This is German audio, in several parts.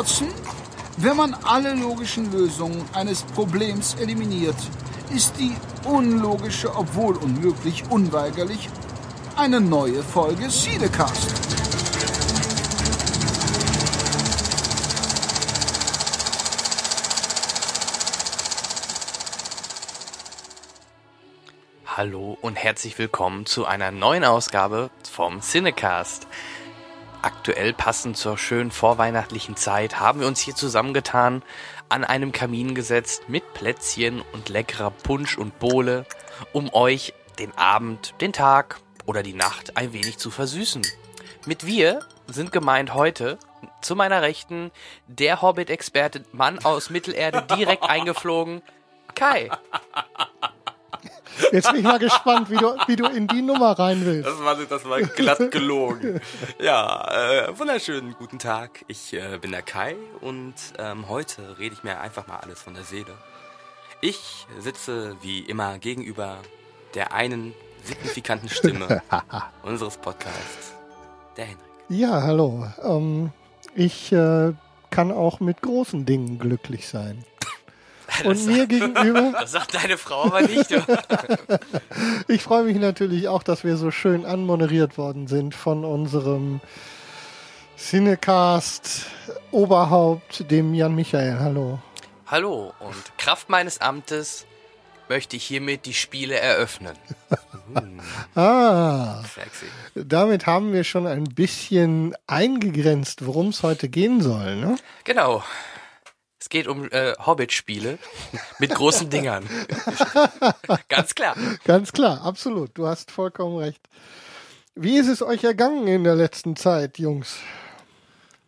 Watson, wenn man alle logischen Lösungen eines Problems eliminiert, ist die unlogische, obwohl unmöglich, unweigerlich eine neue Folge Siedecast. Hallo und herzlich willkommen zu einer neuen Ausgabe vom Cinecast. Aktuell passend zur schönen vorweihnachtlichen Zeit haben wir uns hier zusammengetan, an einem Kamin gesetzt mit Plätzchen und leckerer Punsch und Bohle, um euch den Abend, den Tag oder die Nacht ein wenig zu versüßen. Mit wir sind gemeint heute zu meiner Rechten der Hobbit-Experte, Mann aus Mittelerde, direkt eingeflogen, Kai. Jetzt bin ich mal gespannt, wie du, wie du in die Nummer rein willst. Das war, das war glatt gelogen. ja, äh, wunderschönen guten Tag. Ich äh, bin der Kai und ähm, heute rede ich mir einfach mal alles von der Seele. Ich sitze wie immer gegenüber der einen signifikanten Stimme unseres Podcasts, der Henrik. Ja, hallo. Ähm, ich äh, kann auch mit großen Dingen glücklich sein. Und Das mir gegenüber, Das sagt deine Frau aber nicht. Ich freue mich natürlich auch, dass wir so schön anmoderiert worden sind von unserem Cinecast Oberhaupt, dem Jan Michael. Hallo. Hallo und Kraft meines Amtes möchte ich hiermit die Spiele eröffnen. Ah, Sexy. damit haben wir schon ein bisschen eingegrenzt, worum es heute gehen soll. Ne? Genau. Es geht um äh, Hobbit-Spiele mit großen Dingern. Ganz klar. Ganz klar, absolut. Du hast vollkommen recht. Wie ist es euch ergangen in der letzten Zeit, Jungs?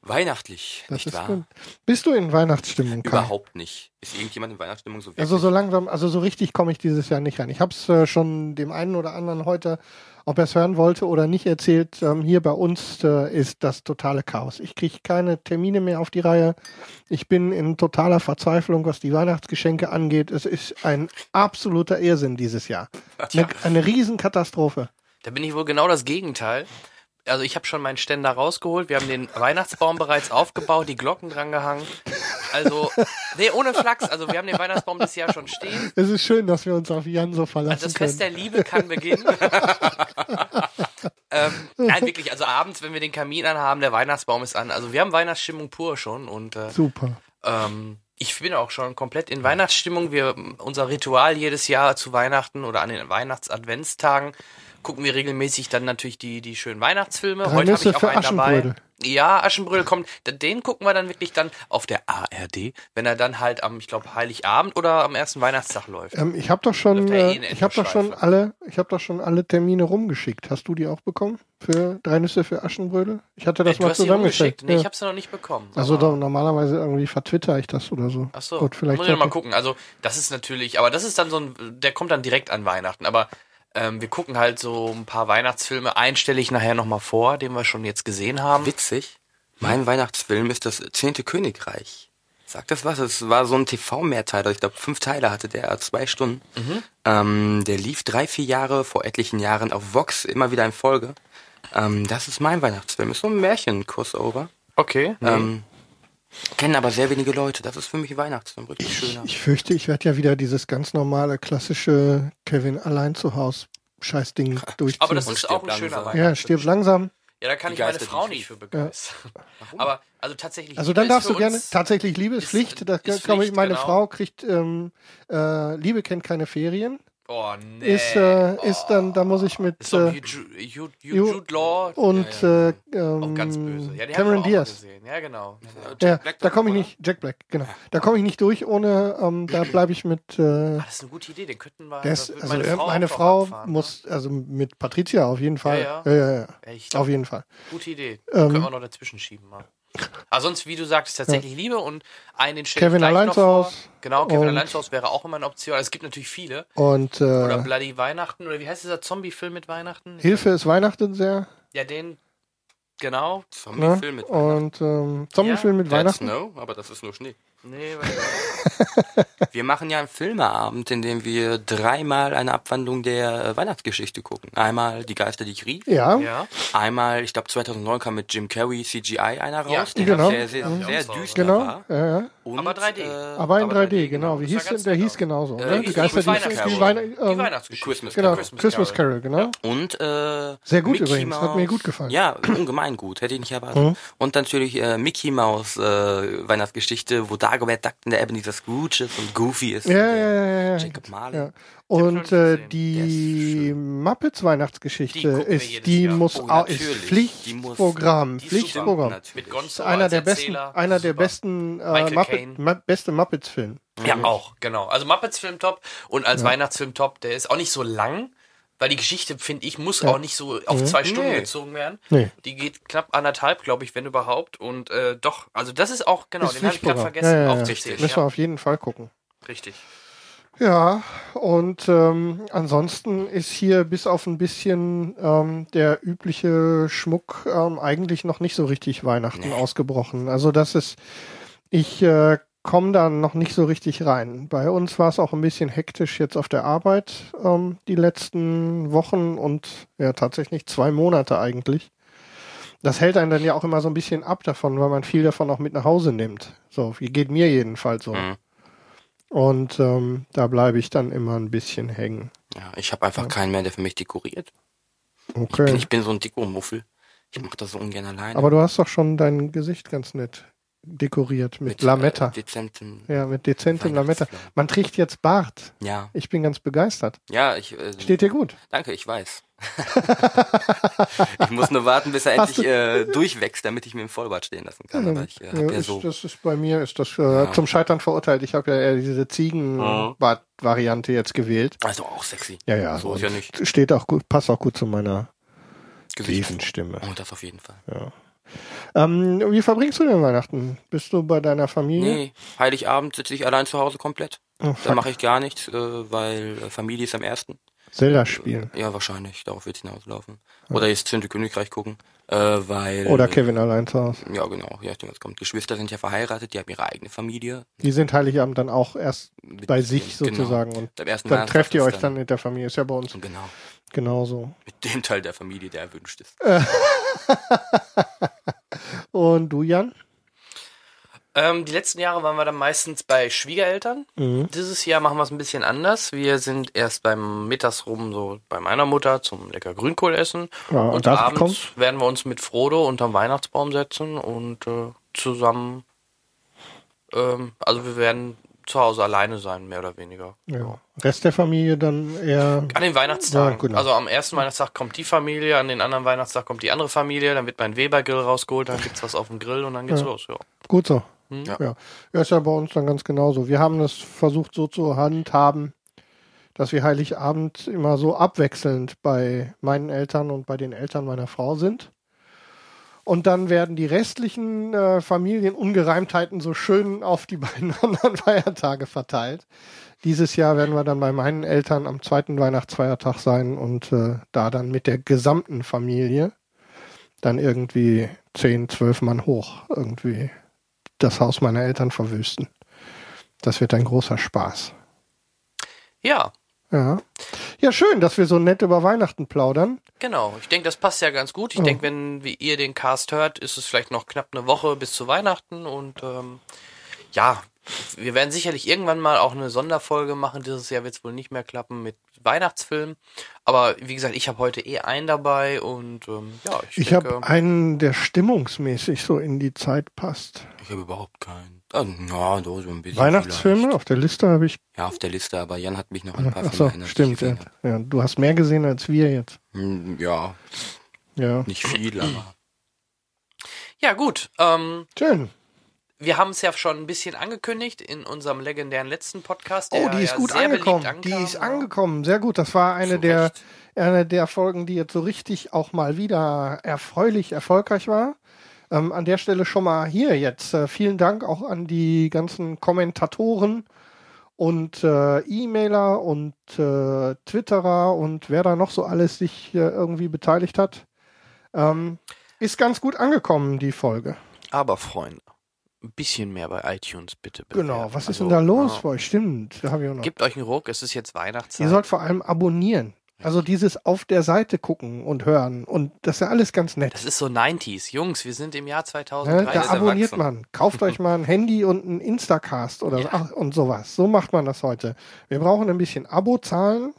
Weihnachtlich, Das nicht wahr? gut. Bist du in Weihnachtsstimmung? Kai? Überhaupt nicht. Ist irgendjemand in Weihnachtsstimmung so wirklich? Also so langsam, also so richtig komme ich dieses Jahr nicht rein. Ich habe es äh, schon dem einen oder anderen heute, ob er es hören wollte oder nicht, erzählt. Ähm, hier bei uns äh, ist das totale Chaos. Ich kriege keine Termine mehr auf die Reihe. Ich bin in totaler Verzweiflung, was die Weihnachtsgeschenke angeht. Es ist ein absoluter Irrsinn dieses Jahr. Eine, eine Riesenkatastrophe. Da bin ich wohl genau das Gegenteil. Also ich habe schon meinen Ständer rausgeholt. Wir haben den Weihnachtsbaum bereits aufgebaut, die Glocken dran gehangen. Also, nee, ohne Flachs. Also wir haben den Weihnachtsbaum das Jahr schon stehen. Es ist schön, dass wir uns auf Jan so verlassen Also das können. Fest der Liebe kann beginnen. ähm, nein, wirklich, also abends, wenn wir den Kamin anhaben, der Weihnachtsbaum ist an. Also wir haben Weihnachtsstimmung pur schon und äh, Super. ähm, ich bin auch schon komplett in Weihnachtsstimmung. Wir, unser Ritual jedes Jahr zu Weihnachten oder an den Weihnachtsadventstagen gucken wir regelmäßig dann natürlich die, die schönen Weihnachtsfilme. Drei Heute habe Nüsse ich auch für einen dabei. Aschenbrödel. Ja, Aschenbrödel kommt. Den gucken wir dann wirklich dann auf der ARD, wenn er dann halt am, ich glaube, Heiligabend oder am ersten Weihnachtstag läuft. Ähm, ich habe doch schon, eh äh, in ich habe doch schon alle, ich habe doch schon alle Termine rumgeschickt. Hast du die auch bekommen für drei Nüsse für Aschenbrödel? Ich hatte das du mal zusammengeschickt. Nee, ich ja. habe sie noch nicht bekommen. Also da, normalerweise irgendwie vertwitter ich das oder so. Ach so, Gut, vielleicht muss ich noch mal gucken. Also das ist natürlich, aber das ist dann so ein, der kommt dann direkt an Weihnachten. Aber ähm, wir gucken halt so ein paar Weihnachtsfilme. Einen stelle ich nachher noch mal vor, den wir schon jetzt gesehen haben. Witzig. Mein Weihnachtsfilm ist das Zehnte Königreich. Sagt das was? Es war so ein TV-Mehrteiler. Ich glaube, fünf Teile hatte der, zwei Stunden. Ähm, der lief drei, vier Jahre vor etlichen Jahren auf Vox immer wieder in Folge. Ähm, das ist mein Weihnachtsfilm. Ist so ein Märchen-Crossover. Okay. Ähm, kennen aber sehr wenige Leute. Das ist für mich Weihnachtsfilm. Richtig schöner. Ich fürchte, ich werde ja wieder dieses ganz normale, klassische Kevin allein zu Haus Scheißding durchziehen. aber das ist auch ein stirb schöner langsam. Weihnachtsfilm. ja, stirb langsam. Ja, da kann ich meine Frau nicht für begeistern. Aber also tatsächlich. Also Liebe dann ist darfst du gerne, tatsächlich Liebe ist ist- Pflicht. Da ist ich, Pflicht, meine genau. Frau kriegt, ähm, äh, Liebe kennt keine Ferien. Oh nee. Ist, äh, ist dann, da muss ich mit ist äh, Jude, Jude, Ju- Jude, Law und ja, ja. Äh, ähm, auch ganz böse. Ja, die haben Cameron Diaz. Ja, genau. Ja, Black da komme ich oder? nicht, Jack Black, genau. Da komme ich nicht durch ohne, ähm, da bleibe ich mit, äh, Ah, das ist eine gute Idee, den könnten wir. das also meine Frau, meine Frau ne? muss, also mit Patricia auf jeden Fall. Ja, ja, ja, ja. Ja, ich glaub, Auf jeden Fall. Gute Idee. Ähm, Können wir noch dazwischen schieben. Mal. Aber sonst, wie du sagst, tatsächlich Liebe und einen den ich Kevin gleich allein noch zu vor. Haus Genau, Kevin allein zu Haus wäre auch immer eine Option. Also es gibt natürlich viele. Und Oder äh, Bloody Weihnachten. Oder wie heißt dieser Zombie-Film mit Weihnachten? Hilfe ist Weihnachten sehr. Ja, den genau. Zombiefilm Ne? mit Weihnachten. Und ähm, Zombiefilm mit That's Weihnachten. Snow, aber das ist nur Schnee. Nee, weil, Wir machen ja einen Filmeabend, in dem wir dreimal eine Abwandlung der äh, Weihnachtsgeschichte gucken. Einmal Die Geister, die ich rief. Ja, ja. Einmal, ich glaube 2009 kam mit Jim Carrey CGI einer raus, Ja, der genau. sehr, sehr, Mhm. sehr Ja, düster genau. war. Ja, ja. Und, Aber 3D. Äh, Aber in Aber 3D, 3D, genau. genau. Wie hieß der? Nett hieß aus. genauso. Äh, ne? Die hieß Geister, die, Weihnachtsgeschichte. die, Weihn Die ähm, Weihnachtsgeschichte. Christmas Genau, Carol. Christmas, Carol, genau. Und äh, Sehr gut Mickey übrigens, hat Mouse. mir gut gefallen. Ja, ungemein gut, hätte ich nicht erwartet. Mhm. Und natürlich äh, Mickey Mouse äh, Weihnachtsgeschichte, wo Dagobert Duck der Ebenezer Scrooge ist und Goofy ist. Ja, der ja, ja, ja. Jacob Marley. ja. Und äh, die Muppets Die Weihnachtsgeschichte wir ist, die Jahr. muss Oh, auch, ist. Die Pflichtprogramm, die ist Pflichtprogramm. Mit natürlich. Gonzo Einer der besten, einer der besten äh, Muppet. Ma beste Muppets-Film. Ja, auch, genau. Also Muppets Film top und als Weihnachtsfilm top, der ist auch nicht so lang, weil die Geschichte, finde ich, muss auch nicht so auf zwei Stunden Nee. gezogen werden. Nee. Die geht knapp anderthalb, glaube ich, wenn überhaupt. Und äh, doch, also das ist auch, genau, Ist den habe ich gerade vergessen Ja, ja, ja. aufzuzählen. Müssen wir Ja, auf jeden Fall gucken. richtig. Ja, und ähm, ansonsten ist hier bis auf ein bisschen ähm, der übliche Schmuck ähm, eigentlich noch nicht so richtig Weihnachten ausgebrochen. Also das ist, ich äh, komme da noch nicht so richtig rein. Bei uns war es auch ein bisschen hektisch jetzt auf der Arbeit ähm, die letzten Wochen und ja tatsächlich zwei Monate eigentlich. Das hält einen dann ja auch immer so ein bisschen ab davon, weil man viel davon auch mit nach Hause nimmt. So, wie geht mir jedenfalls so. Mhm. Und ähm, da bleibe ich dann immer ein bisschen hängen. Ja, ich habe einfach keinen mehr, der für mich dekoriert. Ich bin, Okay. ich bin so ein Dekomuffel. Ich mache das so ungern alleine. Aber du hast doch schon dein Gesicht ganz nett dekoriert mit, Lametta. Äh, dezenten. ja, mit dezentem Lametta. Man trägt jetzt Bart. Ja, Ich bin ganz begeistert. ja, ich. Äh, Steht dir gut. Danke, ich weiß. ich muss nur warten, bis er Hast endlich äh, durchwächst, damit ich mir im Vollbart stehen lassen kann. Aber ich äh, Ja, ja so. Das ist bei mir ist das äh, zum Scheitern verurteilt. Ich habe ja eher diese Ziegenbart-Variante jetzt gewählt. Also auch sexy. Ja, ja. So ist ja nicht. Steht auch gut, passt auch gut zu meiner Gesicht. tiefen Stimme. Oh, das auf jeden Fall. Ähm, wie verbringst du denn Weihnachten? Bist du bei deiner Familie? Nee, Heiligabend sitze ich allein zu Hause komplett. Oh, Da mache ich gar nichts, äh, weil äh, Familie ist am ersten. Zelda spielen. Ja, wahrscheinlich. Darauf wird es hinauslaufen. Oder jetzt Zünte Königreich gucken, äh, weil. Oder Kevin allein zu Hause. Ja, genau. Ja, was kommt. Geschwister sind ja verheiratet, die haben ihre eigene Familie. Die sind Heiligabend dann auch erst bei sich genau. sozusagen und Am ersten dann trefft ihr euch dann mit der Familie. Ist ja bei uns Genau. Genauso. Mit dem Teil der Familie, der erwünscht ist. Und du, Jan? Ähm, die letzten Jahre waren wir dann meistens bei Schwiegereltern. Mhm. Dieses Jahr machen wir es ein bisschen anders. Wir sind erst beim Mittags rum so bei meiner Mutter zum lecker Grünkohl essen. Ja, und abends kommt's? werden wir uns mit Frodo unterm Weihnachtsbaum setzen und äh, zusammen, ähm, also wir werden zu Hause alleine sein, mehr oder weniger. Ja. Rest der Familie dann eher. An den Weihnachtstagen. Ja, genau. Also am ersten Weihnachtstag kommt die Familie, an den anderen Weihnachtstag kommt die andere Familie, dann wird mein Weber-Grill rausgeholt, dann gibt's was auf dem Grill und dann geht's Ja. los. Ja. Gut so. Ja. Ja. ja, ist ja bei uns dann ganz genauso. Wir haben das versucht so zu handhaben, dass wir Heiligabend immer so abwechselnd bei meinen Eltern und bei den Eltern meiner Frau sind. Und dann werden die restlichen äh, Familienungereimtheiten so schön auf die beiden anderen Feiertage verteilt. Dieses Jahr werden wir dann bei meinen Eltern am zweiten Weihnachtsfeiertag sein und äh, da dann mit der gesamten Familie dann irgendwie zehn, zwölf Mann hoch irgendwie das Haus meiner Eltern verwüsten. Das wird ein großer Spaß. ja, Ja. Ja, schön, dass wir so nett über Weihnachten plaudern. Genau, ich denke, das passt ja ganz gut. Ich Ja. denke, wenn wie ihr den Cast hört, ist es vielleicht noch knapp eine Woche bis zu Weihnachten und ähm, ja, wir werden sicherlich irgendwann mal auch eine Sonderfolge machen. Dieses Jahr wird es wohl nicht mehr klappen mit Weihnachtsfilmen. Aber wie gesagt, ich habe heute eh einen dabei und ähm, ja, ich, Ich habe einen, der stimmungsmäßig so in die Zeit passt. Ich habe überhaupt keinen. Ah, ja, so so ein bisschen. Weihnachtsfilme vielleicht. auf der Liste habe ich. Ja, auf der Liste, aber Jan hat mich noch ein paar Ach Filme so, die stimmt. Ja. ja, du hast mehr gesehen als wir jetzt. Hm, Ja, Ja, nicht viel, aber. ja gut. Ähm, schön. wir haben es ja schon ein bisschen angekündigt in unserem legendären letzten Podcast. Oh, die ist ja gut angekommen. ankam, Die ist angekommen. Sehr gut. Das war eine der, Recht. eine der Folgen, die jetzt so richtig auch mal wieder erfreulich erfolgreich war. Ähm, an der Stelle schon mal hier jetzt. Äh, vielen Dank auch an die ganzen Kommentatoren und äh, E-Mailer und äh, Twitterer und wer da noch so alles sich irgendwie beteiligt hat. Ähm, Ist ganz gut angekommen, die Folge. Aber Freunde, ein bisschen mehr bei iTunes bitte. bewerten. Genau. Was ist Also, denn da los bei euch? Stimmt, da habe ich auch noch. Gebt euch einen Ruck, es ist jetzt Weihnachtszeit. Ihr sollt vor allem abonnieren. Also dieses auf der Seite gucken und hören. Und das ist ja alles ganz nett. das ist so 90s. Jungs, wir sind im Jahr Ne? 2003. Da abonniert man. Kauft euch mal ein Handy und ein Instacast oder ach, und sowas. So macht man das heute. Wir brauchen ein bisschen Abozahlen.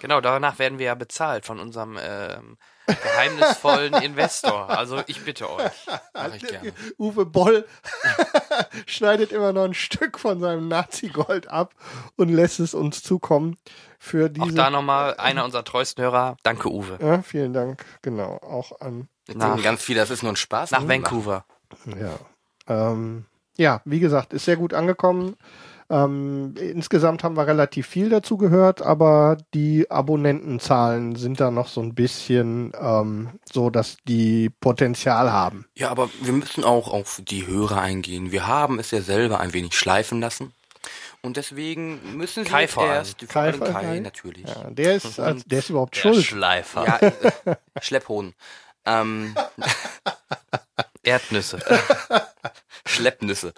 Genau, danach werden wir ja bezahlt von unserem ähm, geheimnisvollen Investor. Also ich bitte euch. Mach ich gerne. Uwe Boll schneidet immer noch ein Stück von seinem Nazi-Gold ab und lässt es uns zukommen für diese. Auch da nochmal einer unserer treuesten Hörer. Danke, Uwe. ja, vielen Dank. Genau, auch an Jetzt Nach- denken ganz viele, das ist nur ein Spaß. Nach Mhm. Vancouver. Ja. Ähm, ja, wie gesagt, ist sehr gut angekommen. Ähm, insgesamt haben wir relativ viel dazu gehört, aber die Abonnentenzahlen sind da noch so ein bisschen ähm, so, dass die Potenzial haben. Ja, aber wir müssen auch auf die Hörer eingehen. Wir haben es ja selber ein wenig schleifen lassen. Und deswegen müssen sie Kai jetzt erst, Kai- Kai, Kai? natürlich. Ja, der ist, als, der ist überhaupt Der schuld. Schleifer. Ja, äh, Schlepphoden. Ähm, Erdnüsse. Schleppnüsse.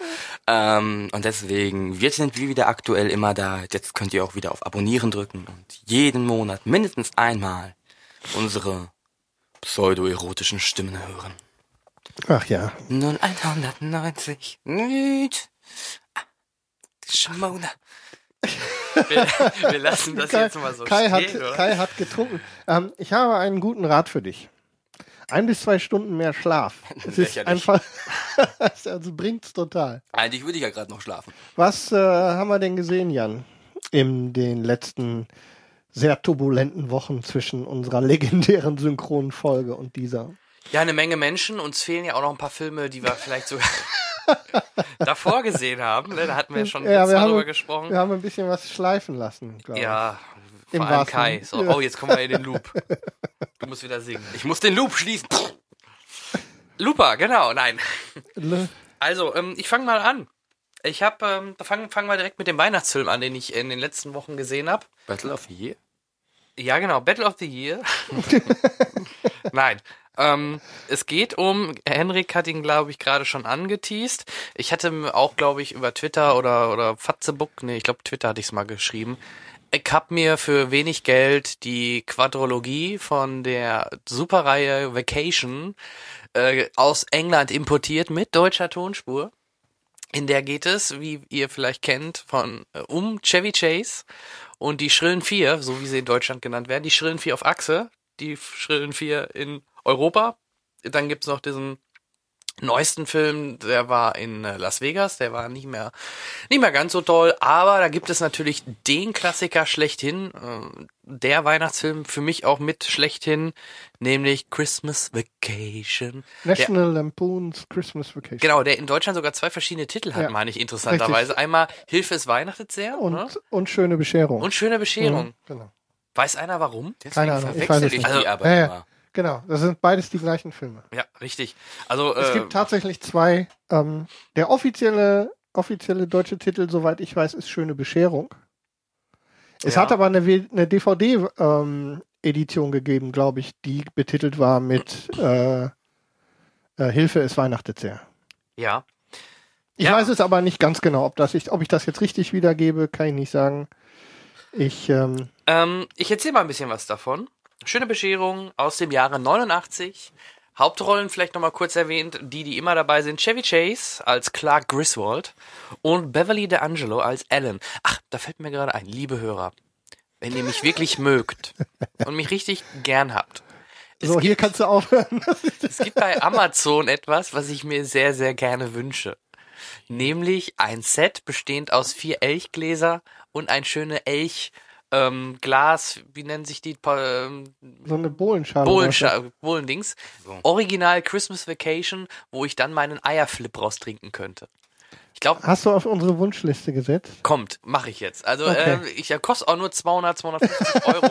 Ähm, und deswegen, wir sind wir wieder aktuell immer da. Jetzt könnt ihr auch wieder auf Abonnieren drücken und jeden Monat mindestens einmal unsere pseudo-erotischen Stimmen hören. Ach ja. 0190 Nüt. Schmone. Wir, wir lassen das Kai, jetzt mal so Kai, hat, stehen, oder? Kai hat getrunken. Ähm, ich habe einen guten Rat für dich. Ein bis zwei Stunden mehr Schlaf. Es ist einfach, also bringt's total. Eigentlich würde ich ja gerade noch schlafen. Was äh, haben wir denn gesehen, Jan, in den letzten sehr turbulenten Wochen zwischen unserer legendären Synchronfolge und dieser? Ja, eine Menge Menschen. Uns fehlen ja auch noch ein paar Filme, die wir vielleicht sogar davor gesehen haben. Ne? Da hatten wir schon Ja, wir haben- drüber gesprochen. Wir haben ein bisschen was schleifen lassen, glaube ich. Im vor allem wahrsten- Kai. So, Ja. oh, jetzt kommen wir in den Loop. Du musst wieder singen. Ich muss den Loop schließen. Looper, genau, nein. Le- Also, ähm, ich fange mal an. Ich habe, ähm, fangen fangen wir direkt mit dem Weihnachtsfilm an, den ich in den letzten Wochen gesehen habe. Battle of the Year? Ja, genau, Battle of the Year. Nein. Ähm, es geht um, Henrik hat ihn, glaube ich, gerade schon angeteased. Ich hatte auch, glaube ich, über Twitter oder, oder Fatzebook, nee, ich glaube, Twitter hatte ich es mal geschrieben. Ich hab mir für wenig Geld die Quadrologie von der Superreihe Vacation äh, aus England importiert mit deutscher Tonspur. In der geht es, wie ihr vielleicht kennt, von äh, um Chevy Chase und die Schrillen Vier, so wie sie in Deutschland genannt werden, die Schrillen Vier auf Achse, die Schrillen Vier in Europa. Dann gibt's noch diesen neuesten Film, der war in äh, Las Vegas, der war nicht mehr, nicht mehr ganz so toll, aber da gibt es natürlich den Klassiker schlechthin, äh, der Weihnachtsfilm für mich auch mit schlechthin, nämlich Christmas Vacation. Der, National Lampoon's Christmas Vacation. genau, der in Deutschland sogar zwei verschiedene Titel hat, Ja. meine ich interessanterweise. Einmal Hilfe es weihnachtet sehr Und, ne? und schöne Bescherung. und schöne Bescherung. Mhm, genau. Weiß einer warum? Keine Ahnung, ich weiß verwechsel ich die Also- aber Ja, ja. Genau, das sind beides die gleichen Filme. Ja, richtig. Also Es äh, gibt tatsächlich zwei. Ähm, der offizielle, offizielle deutsche Titel, soweit ich weiß, ist Schöne Bescherung. Es Ja. hat aber eine, eine DVD-Edition gegeben, glaube ich, die betitelt war mit äh, äh, Hilfe, es weihnachtet sehr. ja. Ich Ja. weiß es aber nicht ganz genau, ob, das ich, ob ich das jetzt richtig wiedergebe, kann ich nicht sagen. Ich, ähm, Ähm, ich erzähle mal ein bisschen was davon. Schöne Bescherung aus dem Jahre 89. Hauptrollen vielleicht nochmal kurz erwähnt, die, die immer dabei sind. Chevy Chase als Clark Griswold und Beverly D'Angelo als Alan. Ach, da fällt mir gerade ein, liebe Hörer. Wenn ihr mich wirklich mögt und mich richtig gern habt. So, gibt, hier kannst du aufhören. es gibt bei Amazon etwas, was ich mir sehr, sehr gerne wünsche. Nämlich ein Set bestehend aus vier Elchgläser und ein schöne Elch ähm, Glas, wie nennen sich die Pa- ähm, so eine Bohlenschale. Bohlenscha- Bohlendings. So. Original Christmas Vacation, wo ich dann meinen Eierflip raustrinken könnte. Ich glaube, Hast du auf unsere Wunschliste gesetzt? kommt, mache ich jetzt. Also Okay. ähm, ich der kostet auch nur 200, 250 Euro.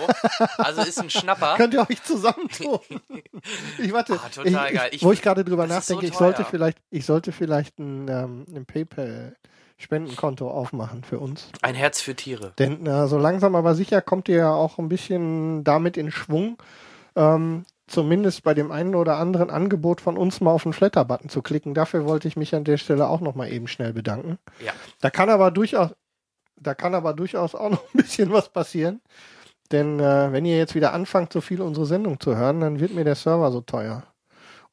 also ist ein Schnapper. Könnt ihr euch zusammentun? Ich warte, Ah, total ich, geil. Ich, wo ich gerade drüber ist so nachdenke, ich sollte vielleicht, ich sollte vielleicht ein, ähm, ein PayPal-Spendenkonto aufmachen für uns. Ein Herz für Tiere. Denn äh, so langsam aber sicher kommt ihr ja auch ein bisschen damit in Schwung. Ähm, zumindest bei dem einen oder anderen Angebot von uns mal auf den Flatter-Button zu klicken. Dafür wollte ich mich an der Stelle auch noch mal eben schnell bedanken. Ja. Da kann aber durchaus, da kann aber durchaus auch noch ein bisschen was passieren. Denn äh, wenn ihr jetzt wieder anfangt, so viel unsere Sendung zu hören, dann wird mir der Server so teuer.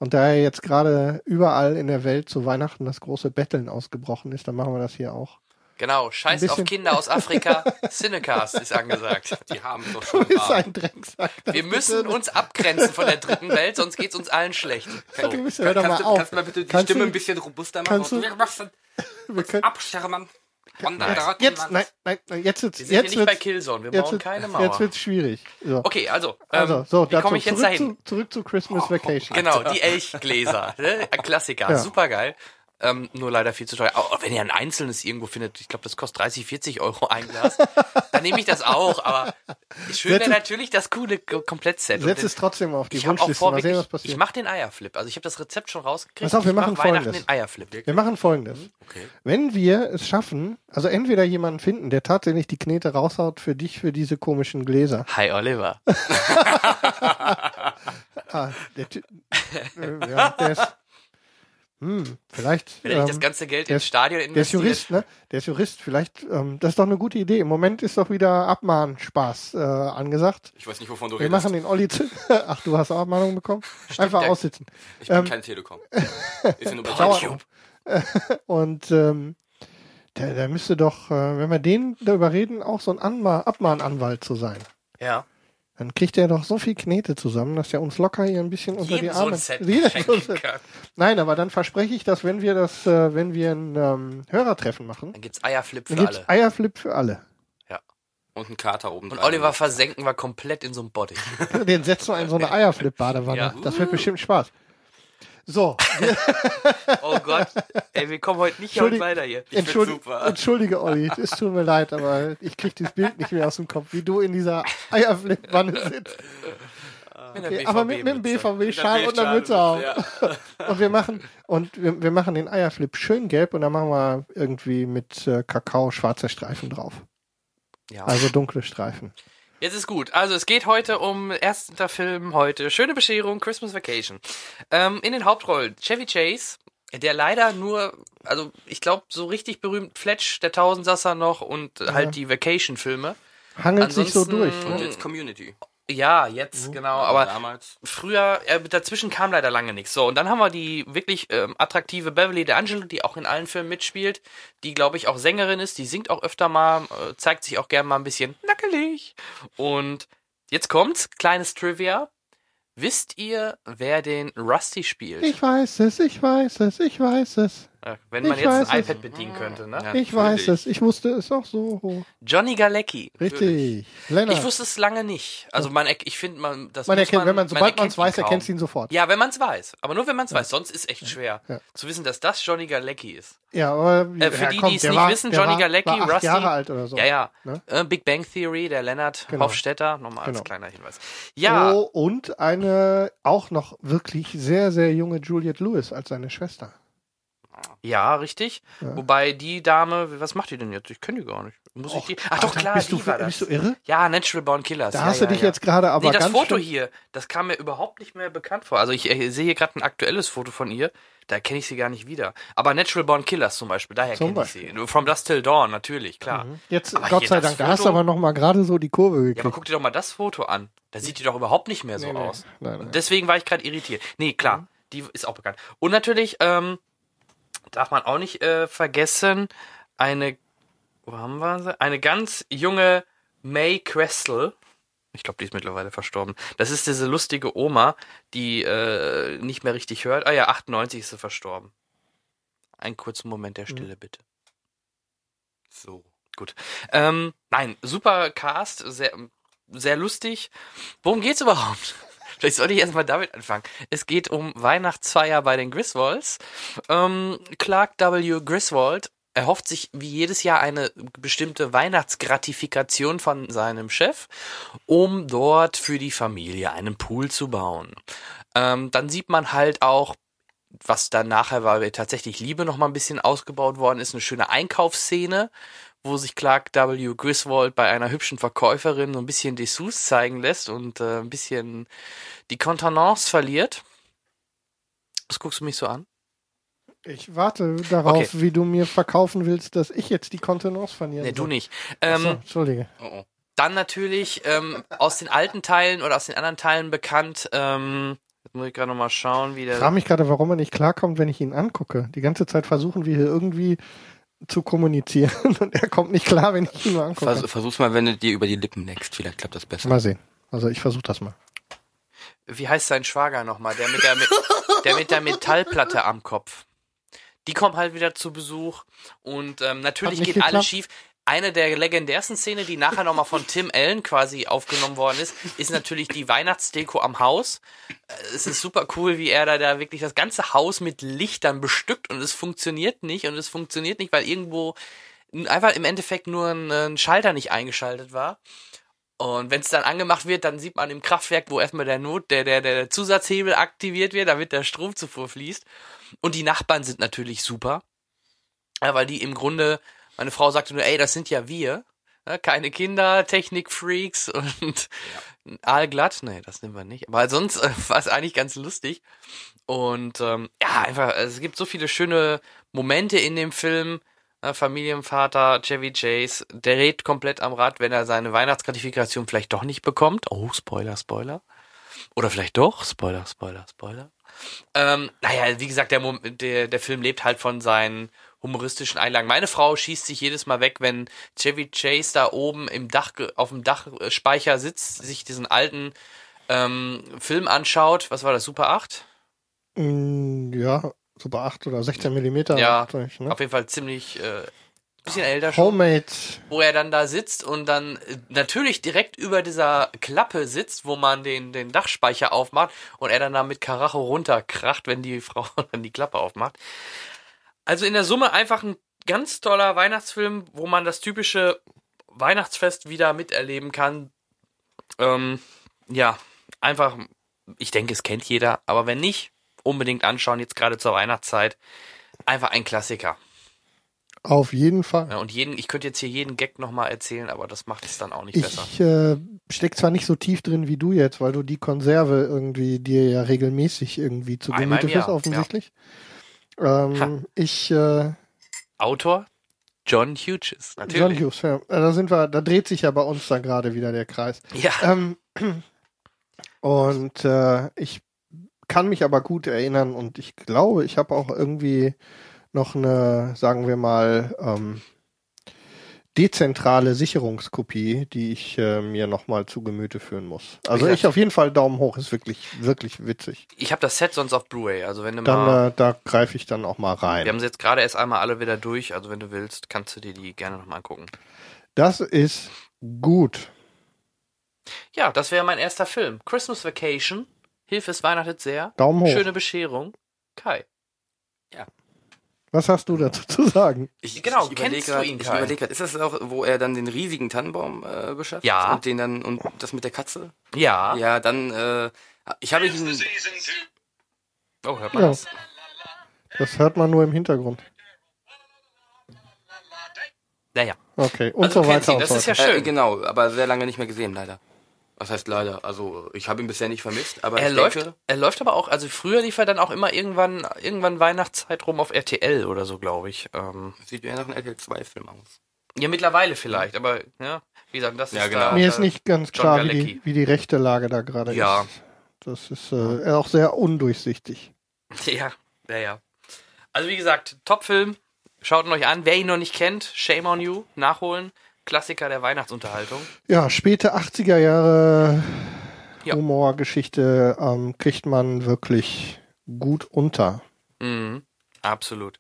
Und da jetzt gerade überall in der Welt zu Weihnachten das große Betteln ausgebrochen ist, dann machen wir das hier auch. Genau, scheiß auf Kinder aus Afrika. Cinecast ist angesagt. Die haben doch Du schon bist wahr. ein Drecksack. Wir müssen so- uns abgrenzen von der dritten Welt, sonst geht's uns allen schlecht. Du bist, hör doch mal kannst, du, auf. kannst du mal bitte die Kannst Stimme du- ein bisschen robuster machen? kannst du- Wir können, abschirmen. Dritten jetzt, nein, nein, nein, jetzt wird's, Wir sind jetzt hier nicht bei wird's, Killzone, wir jetzt, bauen keine Mauer. jetzt wird's schwierig. So. Okay, also, ähm, Also, so, wie komme ich jetzt zurück, dahin? zu, zurück zu Christmas Vacation. Genau, die Elchgläser. Ne? Ein Klassiker, Ja. super geil. Ähm, nur leider viel zu teuer. Aber wenn ihr ein einzelnes irgendwo findet, ich glaube, das kostet 30, 40 Euro ein Glas, dann nehme ich das auch. Aber schön wäre natürlich das coole Komplettset. Setz es trotzdem auf die ich auch Wunschliste. vor, Mal sehen, was wirklich, ich passiert. mache den Eierflip. Also ich habe das Rezept schon rausgekriegt. Pass auf, wir ich mach machen Weihnachten Folgendes. den Eierflip. Wir machen folgendes. Okay. Wenn wir es schaffen, also entweder jemanden finden, der tatsächlich die Knete raushaut für dich, für diese komischen Gläser. Hi Oliver. Ah, der Ty- äh, ja, der ist, hm, vielleicht, Wenn ich das ähm, ganze Geld ins ist- Stadion der ist investiert. Jurist, ne? Der ist Jurist, vielleicht, ähm, das ist doch eine gute Idee. Im Moment ist doch wieder Abmahnspaß äh, angesagt. Ich weiß nicht, wovon du Wir redest. machen den Olli zu. Ach, du hast Abmahnung bekommen? Einfach der- aussitzen. Ich bin ähm, kein Telekom. Ist ja nur bei YouTube. Und ähm, der, der müsste doch, äh, wenn wir den darüber reden, auch so ein Anma Abmahnanwalt zu sein. Ja. Dann kriegt er doch so viel Knete zusammen, dass er uns locker hier ein bisschen unter Jedem die Arme. so ein Set. kann. Nein, aber dann verspreche ich, dass wenn wir das, äh, wenn wir ein ähm, Hörertreffen machen, Dann gibt's Eierflip für dann gibt's alle. Eierflip für alle. Und ein Kater oben Und dran. Oliver versenken wir komplett in so einem Body. Den setzen wir in so eine Eierflip-Badewanne. Ja. Das wird bestimmt Spaß. So, Oh Gott. Ey, wir kommen heute nicht weiter hier. find's entschuldige, super. entschuldige, Olli, es tut mir leid, aber ich krieg dieses Bild nicht mehr aus dem Kopf, wie du in dieser Eierflip-Wanne sitzt. Der Okay, aber mit, mit dem. BVB-Schal und einer Mütze auf. Und wir machen, und wir, wir machen den Eierflip schön gelb und dann machen wir irgendwie mit äh, Kakao schwarze Streifen drauf. Ja. Also dunkle Streifen. Jetzt ist gut. Also es geht heute um erster Film heute. Schöne Bescherung, Christmas Vacation. Ähm, in den Hauptrollen Chevy Chase, der leider nur, also ich glaube so richtig berühmt Fletch, der Tausendsasser noch und halt die Vacation-Filme. Hangelt sich so Ansonsten- durch. Und Ne? jetzt Community. Ja, jetzt genau. Aber damals. früher, äh, dazwischen kam leider lange nichts. So, und dann haben wir die wirklich ähm, attraktive Beverly D'Angelo, die auch in allen Filmen mitspielt, die, glaube ich, auch Sängerin ist, die singt auch öfter mal, äh, zeigt sich auch gerne mal ein bisschen nackelig. Und jetzt kommt's, kleines Trivia. Wisst ihr, wer den Rusty spielt? Ich weiß es, ich weiß es, ich weiß es. Wenn man ich jetzt weiß ein es. iPad bedienen könnte, ne? Ja. Ich weiß es, ich wusste es auch so. Johnny Galecki. Richtig. Lennart. Ich wusste es lange nicht. Also man, ich finde, man, das man erkennt, wenn man, sobald man es weiß, erkennt ihn sofort. Ja, wenn man es weiß. Aber nur wenn man es weiß. Sonst ist echt schwer Ja. zu wissen, dass das Johnny Galecki ist. Ja, aber Äh, für ja, die, die es der nicht war, wissen, Johnny war, Galecki, war acht Rusty. Jahre alt oder so. Ja, ja. Ne? Äh, Big Bang Theory, der Lennart Genau. Hofstetter, nochmal als Genau. kleiner Hinweis. Ja, Oh, und eine auch noch wirklich sehr, sehr junge Juliette Lewis als seine Schwester. Ja, richtig. Ja. Wobei die Dame, was macht die denn jetzt? Ich kenne die gar nicht. Muss ich die? Ach doch, Alter, klar, bist die du, war das. Bist du irre? Ja, Natural Born Killers. Da ja, hast ja, du dich jetzt gerade aber nee, das Foto hier, das kam mir überhaupt nicht mehr bekannt vor. Also ich äh, sehe hier gerade ein aktuelles Foto von ihr, da kenne ich sie gar nicht wieder. Aber Natural Born Killers zum Beispiel, daher kenne ich sie. From Dusk Till Dawn, natürlich, klar. Jetzt, Aber Gott sei Dank, da hast du Foto- aber noch mal gerade so die Kurve Ja, aber gekriegt. guck dir doch mal das Foto an. Da sieht die doch überhaupt nicht mehr so Nee, nee. aus. Nein, nein. Deswegen war ich gerade irritiert. Nee, klar, die ist auch bekannt. Und natürlich ähm, darf man auch nicht äh, vergessen, eine, wo haben wir sie? Eine ganz junge May Questel. Ich glaube, die ist mittlerweile verstorben. Das ist diese lustige Oma, die äh, nicht mehr richtig hört. Ah ja, 98 ist sie verstorben. Einen kurzen Moment der Stille, bitte. So. Gut. Ähm, nein, super Cast, sehr, sehr lustig. Worum geht's überhaupt? Vielleicht sollte ich erstmal damit anfangen. Es geht um Weihnachtsfeier bei den Griswolds. Ähm, Clark W. Griswold erhofft sich wie jedes Jahr eine bestimmte Weihnachtsgratifikation von seinem Chef, um dort für die Familie einen Pool zu bauen. Ähm, dann sieht man halt auch was dann nachher war, tatsächlich Liebe noch mal ein bisschen ausgebaut worden ist. Eine schöne Einkaufsszene, wo sich Clark W. Griswold bei einer hübschen Verkäuferin so ein bisschen Dessous zeigen lässt und äh, ein bisschen die Kontenance verliert. Was guckst du mich so an? Ich warte darauf, Okay. wie du mir verkaufen willst, dass ich jetzt die Kontenance verliere. Nee, du nicht. Ähm, so, Entschuldige. Oh, oh. Dann natürlich ähm, aus den alten Teilen oder aus den anderen Teilen bekannt. Ähm, jetzt muss ich gerade noch mal schauen, wie Ich der. frage mich gerade, warum er nicht klarkommt, wenn ich ihn angucke. Die ganze Zeit versuchen wir hier irgendwie zu kommunizieren und er kommt nicht klar, wenn ich ihn nur angucke. Vers versuch's mal, wenn du dir über die Lippen leckst. Vielleicht klappt das besser. Mal sehen. Also ich versuche das mal. Wie heißt sein Schwager nochmal? Der mit der, mit, der mit der Metallplatte am Kopf. Die kommt halt wieder zu Besuch und ähm, natürlich geht nicht alles geklappt? schief. Eine der legendärsten Szenen, die nachher nochmal von Tim Allen quasi aufgenommen worden ist, ist natürlich die Weihnachtsdeko am Haus. Äh, Es ist super cool, wie er da, da wirklich das ganze Haus mit Lichtern bestückt und es funktioniert nicht und es funktioniert nicht, weil irgendwo einfach im Endeffekt nur ein, ein Schalter nicht eingeschaltet war. Und wenn es dann angemacht wird, dann sieht man im Kraftwerk, wo erstmal der Not, der, der, der Zusatzhebel aktiviert wird, damit der Stromzufuhr fließt. Und die Nachbarn sind natürlich super. Weil die im Grunde, meine Frau sagte nur, ey, das sind ja wir. Ja, keine Kinder, Technikfreaks und aalglatt. Nee, das nehmen wir nicht. Aber sonst äh, war es eigentlich ganz lustig. Und ähm, ja, einfach, es gibt so viele schöne Momente in dem Film. Ja, Familienvater Chevy Chase, der dreht komplett am Rad, wenn er seine Weihnachtsgratifikation vielleicht doch nicht bekommt. Oh, Spoiler, Spoiler. Oder vielleicht doch. Spoiler, Spoiler, Spoiler. Ähm, naja, wie gesagt, der, der, der Film lebt halt von seinen humoristischen Einlagen. Meine Frau schießt sich jedes Mal weg, wenn Chevy Chase da oben im Dach, auf dem Dachspeicher sitzt, sich diesen alten ähm, Film anschaut. Was war das? Super 8? Mm, ja, Super 8 oder 16 Millimeter. Ja, natürlich, ne? Auf jeden Fall ziemlich äh, bisschen älter schon. Homemade. wo er dann da sitzt und dann äh, natürlich direkt über dieser Klappe sitzt, wo man den, den Dachspeicher aufmacht und er dann da mit Karacho runterkracht, wenn die Frau dann die Klappe aufmacht. Also in der Summe einfach ein ganz toller Weihnachtsfilm, wo man das typische Weihnachtsfest wieder miterleben kann. Ähm, ja, einfach, ich denke, es kennt jeder, aber wenn nicht, unbedingt anschauen, jetzt gerade zur Weihnachtszeit. Einfach ein Klassiker. Auf jeden Fall. Ja, und jeden, ich könnte jetzt hier jeden Gag nochmal erzählen, aber das macht es dann auch nicht besser. Ich äh, steck zwar nicht so tief drin wie du jetzt, weil du die Konserve irgendwie dir ja regelmäßig irgendwie zu Gemüte führst, offensichtlich. Ähm, ich, äh, Autor John Hughes, John natürlich. Hughes, ja. Äh, Da sind wir, da dreht sich ja bei uns dann gerade wieder der Kreis. Ja, Ähm, und äh, ich kann mich aber gut erinnern und ich glaube, ich habe auch irgendwie noch eine, sagen wir mal, ähm, dezentrale Sicherungskopie, die ich äh, mir nochmal zu Gemüte führen muss. Also Ja. ich auf jeden Fall Daumen hoch, ist wirklich, wirklich witzig. ich habe das Set sonst auf Blu-ray, also wenn du Dann, mal, äh, da greife ich dann auch mal wir rein. haben sie jetzt gerade erst einmal alle wieder durch, also wenn du willst, kannst du dir die gerne nochmal angucken. Das ist gut. Ja, das wäre mein erster Film. Christmas Vacation. Hilfe, es weihnachtet sehr. Daumen hoch. Schöne Bescherung. Kai. Was hast du dazu zu sagen? Ich, Genau, ich kennst überleg du grad- ihn, Ich überlege gerade, ist das auch, wo er dann den riesigen Tannenbaum äh, beschafft? Ja. Und den dann, und das mit der Katze? Ja. Ja, dann, äh, ich habe ihn, Oh, hört man Ja. das? Das hört man nur im Hintergrund. Naja. Okay, und Also so weiter ihn, das ist ja schön. äh, genau, aber sehr lange nicht mehr gesehen, leider. Was heißt leider? Also, ich habe ihn bisher nicht vermisst, aber Er ich läuft, denke, er läuft aber auch, also früher lief er dann auch immer irgendwann, irgendwann Weihnachtszeit rum auf RTL oder so, glaube ich. Ähm, sieht eher nach einem RTL 2-Film aus. ja, mittlerweile vielleicht, aber ja, wie gesagt, das Ja, ist genau. da, Mir ist da- nicht ganz John klar, wie die, wie die rechte Lage da gerade Ja. ist. Das ist äh, auch sehr undurchsichtig. Ja, ja, ja. Also wie gesagt, Top-Film. Schaut ihn euch an. Wer ihn noch nicht kennt, Shame on You, nachholen. Klassiker der Weihnachtsunterhaltung. Ja, späte 80er Jahre Ja. Humorgeschichte ähm, kriegt man wirklich gut unter. Mhm, absolut.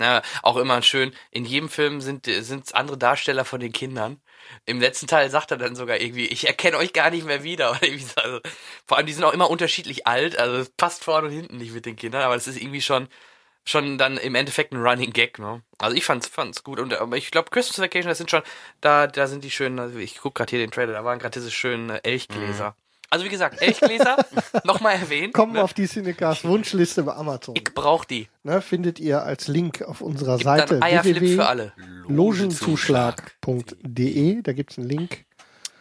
Ja, auch immer schön. In jedem Film sind es andere Darsteller von den Kindern. Im letzten Teil sagt er dann sogar irgendwie, ich erkenne euch gar nicht mehr wieder. Also, vor allem, die sind auch immer unterschiedlich alt. Also es passt vorne und hinten nicht mit den Kindern. Aber es ist irgendwie schon schon dann im Endeffekt ein Running Gag. Ne? Also ich fand's fand's gut. Und aber ich glaube Christmas Vacation, das sind schon da da sind die schönen. Also ich guck gerade hier den Trailer. Da waren gerade diese schönen äh, Elchgläser. Also wie gesagt, Elchgläser, nochmal erwähnt. Kommen ne? auf die Cinecast Wunschliste bei Amazon. Ich brauch die. Ne, findet ihr als Link auf unserer Gibt Seite dann Eierflip für alle. logenzuschlag.de. Da gibt's einen Link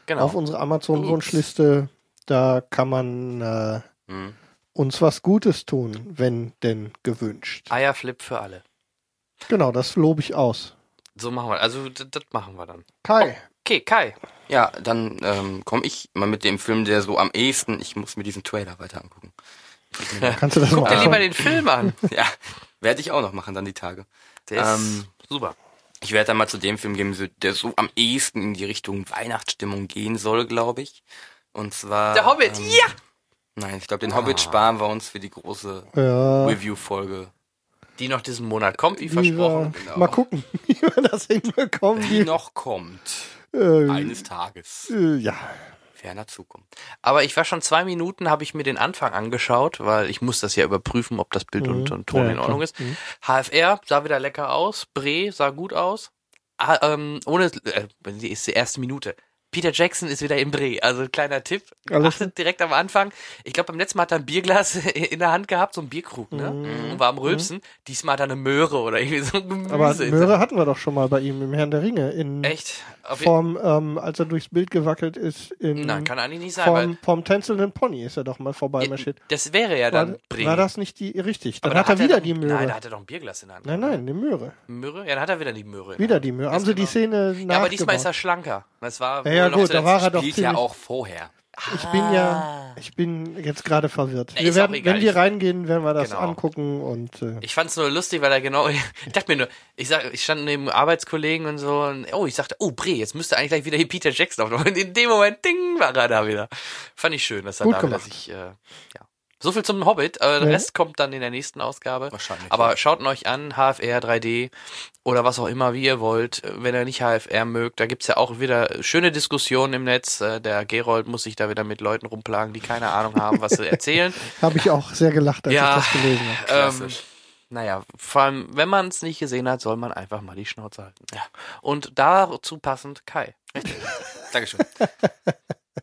Genau. auf unsere Amazon-Wunschliste. Da kann man äh, Hm. Uns was Gutes tun, wenn denn gewünscht. Eierflip für alle. Genau, das lobe ich aus. So machen wir. Also das machen wir dann. Kai, Okay, Kai. Ja, dann ähm, komme ich mal mit dem Film, der so am ehesten, ich muss mir diesen Trailer weiter angucken. kannst du das Guck mal dir lieber den Film an. ja, werde ich auch noch machen dann die Tage. Der ist Ähm, super. Ich werde dann mal zu dem Film gehen, so- der so am ehesten in die Richtung Weihnachtsstimmung gehen soll, glaube ich. Und zwar. Der Hobbit, ähm, ja! Nein, ich glaube, den Hobbit sparen wir uns für die große Ja, Review-Folge. Die noch diesen Monat kommt, wie versprochen. genau. mal gucken, wie wir das hinbekommen. Die Die, noch kommt. äh, Eines Tages. äh, ja, Ferner Zukunft. Aber ich war schon zwei Minuten, habe ich mir den Anfang angeschaut, weil ich muss das ja überprüfen, ob das Bild und, und Ton Ja, in Ordnung klar. ist. HFR sah wieder lecker aus. Bre sah gut aus. Ah, ähm, ohne, äh, ist die erste Minute. Peter Jackson ist wieder im Dreh. Also kleiner Tipp. Alles Achtet direkt am Anfang. Ich glaube, beim letzten Mal hat er ein Bierglas in der Hand gehabt, so ein Bierkrug, ne? Und war am Rülpsen. Diesmal hat er eine Möhre oder irgendwie so ein Gemüse. aber Möhre hatten wir doch schon mal bei ihm im Herrn der Ringe. In Echt? Auf Form, ähm, als er durchs Bild gewackelt ist, in Nein, kann eigentlich nicht sein, Form, vom tänzelnden Pony ist er doch mal vorbei marschiert. das wäre ja War, dann Bre. war das nicht die richtig? Dann Aber hat da er wieder doch, die Möhre. Nein, da hat er doch ein Bierglas in der Hand. nein, nein, eine Möhre. Möhre? Ja, dann hat er wieder die Möhre. Wieder der die Möhre. Haben sie die genau. Szene Ja, aber diesmal ist er schlanker. Das war Ja, ja, noch gut, da war er doch Spielt ja auch vorher. Ich bin ja, ich bin jetzt gerade verwirrt. Ja, Wir werden, wenn wir Ich- reingehen, werden wir das Genau. angucken und äh, Ich fand's nur lustig, weil er genau, ich dachte mir nur, ich sag, ich stand neben Arbeitskollegen und so, und, oh, ich sagte, oh, Bre, jetzt müsste eigentlich gleich wieder hier Peter Jackson auflaufen. Und in dem Moment, ding, war er da wieder. Fand ich schön, dass er Gut da gemacht. sich, äh, ja. So viel zum Hobbit, äh, der Ja. Rest kommt dann in der nächsten Ausgabe. Wahrscheinlich, Aber ja. schaut ihn euch an, HFR 3D oder was auch immer, wie ihr wollt. Wenn ihr nicht HFR mögt, da gibt's ja auch wieder schöne Diskussionen im Netz. Äh, Der Gerold muss sich da wieder mit Leuten rumplagen, die keine Ahnung haben, was sie erzählen. habe ich auch sehr gelacht, als Ja, ich das gelesen habe. Ähm, Klassisch. naja, vor allem, wenn man es nicht gesehen hat, soll man einfach mal die Schnauze halten. Ja. Und dazu passend Kai. Dankeschön.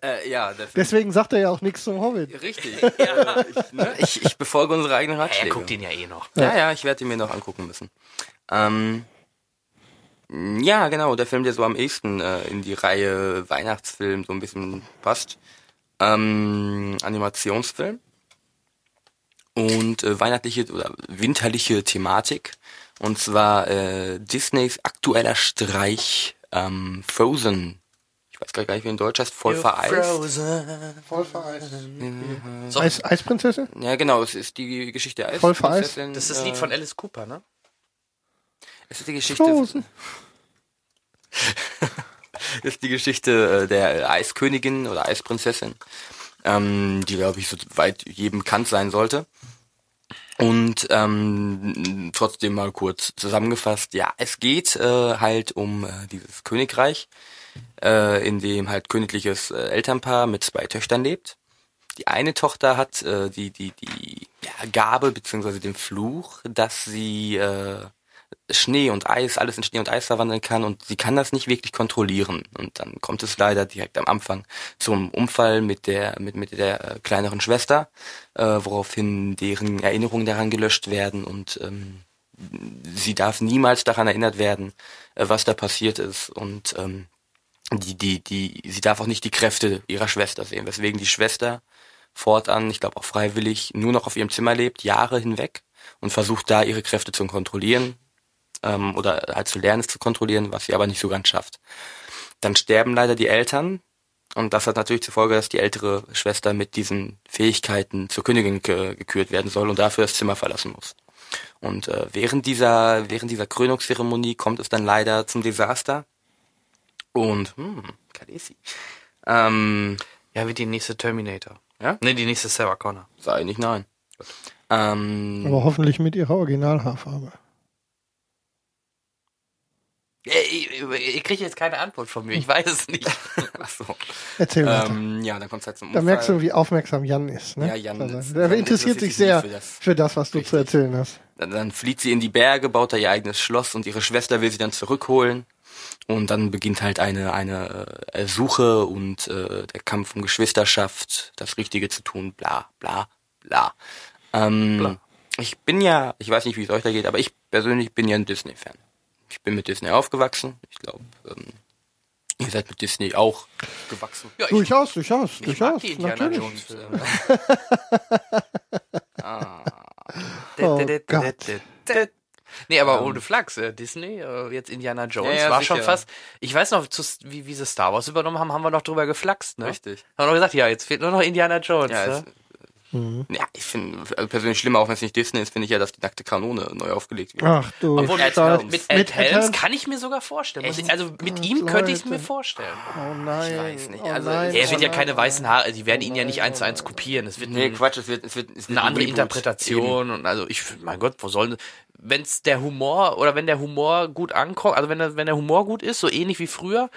Äh, ja. Deswegen sagt er ja auch nichts zum Hobbit. Richtig. ja. ich, ne, ich, ich befolge unsere eigenen Er Ratschläge. guckt ihn ja eh noch. Ja, ja, ich werde ihn mir noch angucken müssen. Ähm, ja, genau, der Film, der so am ehesten äh, in die Reihe Weihnachtsfilm so ein bisschen passt. Ähm, Animationsfilm. Und äh, weihnachtliche oder winterliche Thematik. Und zwar äh, Disneys aktueller Streich ähm, Frozen. Ich weiß gar nicht, wie in Deutsch heißt. Voll vereist. Voll vereist. So, Eis, Eisprinzessin? Ja, genau, es ist die Geschichte der Voll vereist. Eisprinzessin, das ist das Lied äh, von Alice Cooper, ne? Es ist die Geschichte Frozen. ist die Geschichte äh, der Eiskönigin oder Eisprinzessin, ähm, die, glaube ich, so weit jedem bekannt sein sollte. Und ähm, trotzdem mal kurz zusammengefasst, ja, es geht äh, halt um äh, dieses Königreich, äh, in dem halt königliches äh, Elternpaar mit zwei Töchtern lebt. Die eine Tochter hat äh, die die die ja, Gabe beziehungsweise den Fluch, dass sie äh, Schnee und Eis, alles in Schnee und Eis verwandeln kann und sie kann das nicht wirklich kontrollieren. Und dann kommt es leider direkt am Anfang zum Unfall mit der, mit, mit der äh, kleineren Schwester, äh, woraufhin deren Erinnerungen daran gelöscht werden und ähm, sie darf niemals daran erinnert werden, äh, was da passiert ist und ähm, die, die, die, sie darf auch nicht die Kräfte ihrer Schwester sehen, weswegen die Schwester fortan, ich glaube auch freiwillig, nur noch auf ihrem Zimmer lebt, Jahre hinweg und versucht da ihre Kräfte zu kontrollieren ähm, oder halt zu lernen, es zu kontrollieren, was sie aber nicht so ganz schafft. Dann sterben leider die Eltern und das hat natürlich zur Folge, dass die ältere Schwester mit diesen Fähigkeiten zur Königin ge gekürt werden soll und dafür das Zimmer verlassen muss. Und äh, während dieser während dieser Krönungszeremonie kommt es dann leider zum Desaster und hm, Khaleesi. Ähm, Ja, wie die nächste Terminator. Ja? Ne, die nächste Sarah Connor. sei nicht nein. Ähm, Aber hoffentlich mit ihrer Originalhaarfarbe. Äh, Ich, ich kriege jetzt keine Antwort von mir, ich weiß es nicht. Ach so. Erzähl weiter. Ähm, ja, dann kommt halt zum Da Unfall. merkst du, wie aufmerksam Jan ist. Ne? Ja, Jan Also, ist- der Jan interessiert sich sehr für das. für das, was du zu erzählen hast. Dann, dann flieht sie in die Berge, baut da ihr eigenes Schloss und ihre Schwester will sie dann zurückholen. Und dann beginnt halt eine, eine äh, Suche und äh, der Kampf um Geschwisterschaft, das Richtige zu tun, bla bla bla. Ähm, Bla. Ich bin ja, ich weiß nicht, wie es euch da geht, aber ich persönlich bin ja ein Disney-Fan. Ich bin mit Disney aufgewachsen. Ich glaube, ähm, ihr seid mit Disney auch gewachsen. Ja, ich, Durchaus, durchaus, ich durchaus. mag die Indiana natürlich. Jones Filme. Oh Gott. Nee, aber ohne Flachs, äh, Disney, äh, jetzt Indiana Jones, Ja, ja, war schon sicher. fast, ich weiß noch, zu, wie, wie sie Star Wars übernommen haben, haben wir noch drüber geflaxt, ne? Richtig. Haben wir noch gesagt, ja, jetzt fehlt nur noch Indiana Jones, Ja, ne? Es, ja ich finde, also persönlich schlimmer, auch wenn es nicht Disney ist, finde ich ja, dass die nackte Kanone neu aufgelegt wird. Ach du Obwohl mit, mit Ed Mit Ed Helms Helms? kann ich mir sogar vorstellen. Ich, also mit ihm könnte ich es mir Leute. vorstellen. Oh nein. Ich weiß nicht, Oh also nein, Er oh wird ja nein, keine oh weißen. Haare, die werden ihn ja nicht eins zu eins kopieren. Es wird Nee, ein, Quatsch, es wird, es wird, es wird eine ein andere Reboot. Interpretation und also ich, mein Gott, wo sollen, wenn's der Humor oder wenn der Humor gut ankommt, also wenn der, wenn der Humor gut ist, so ähnlich wie früher,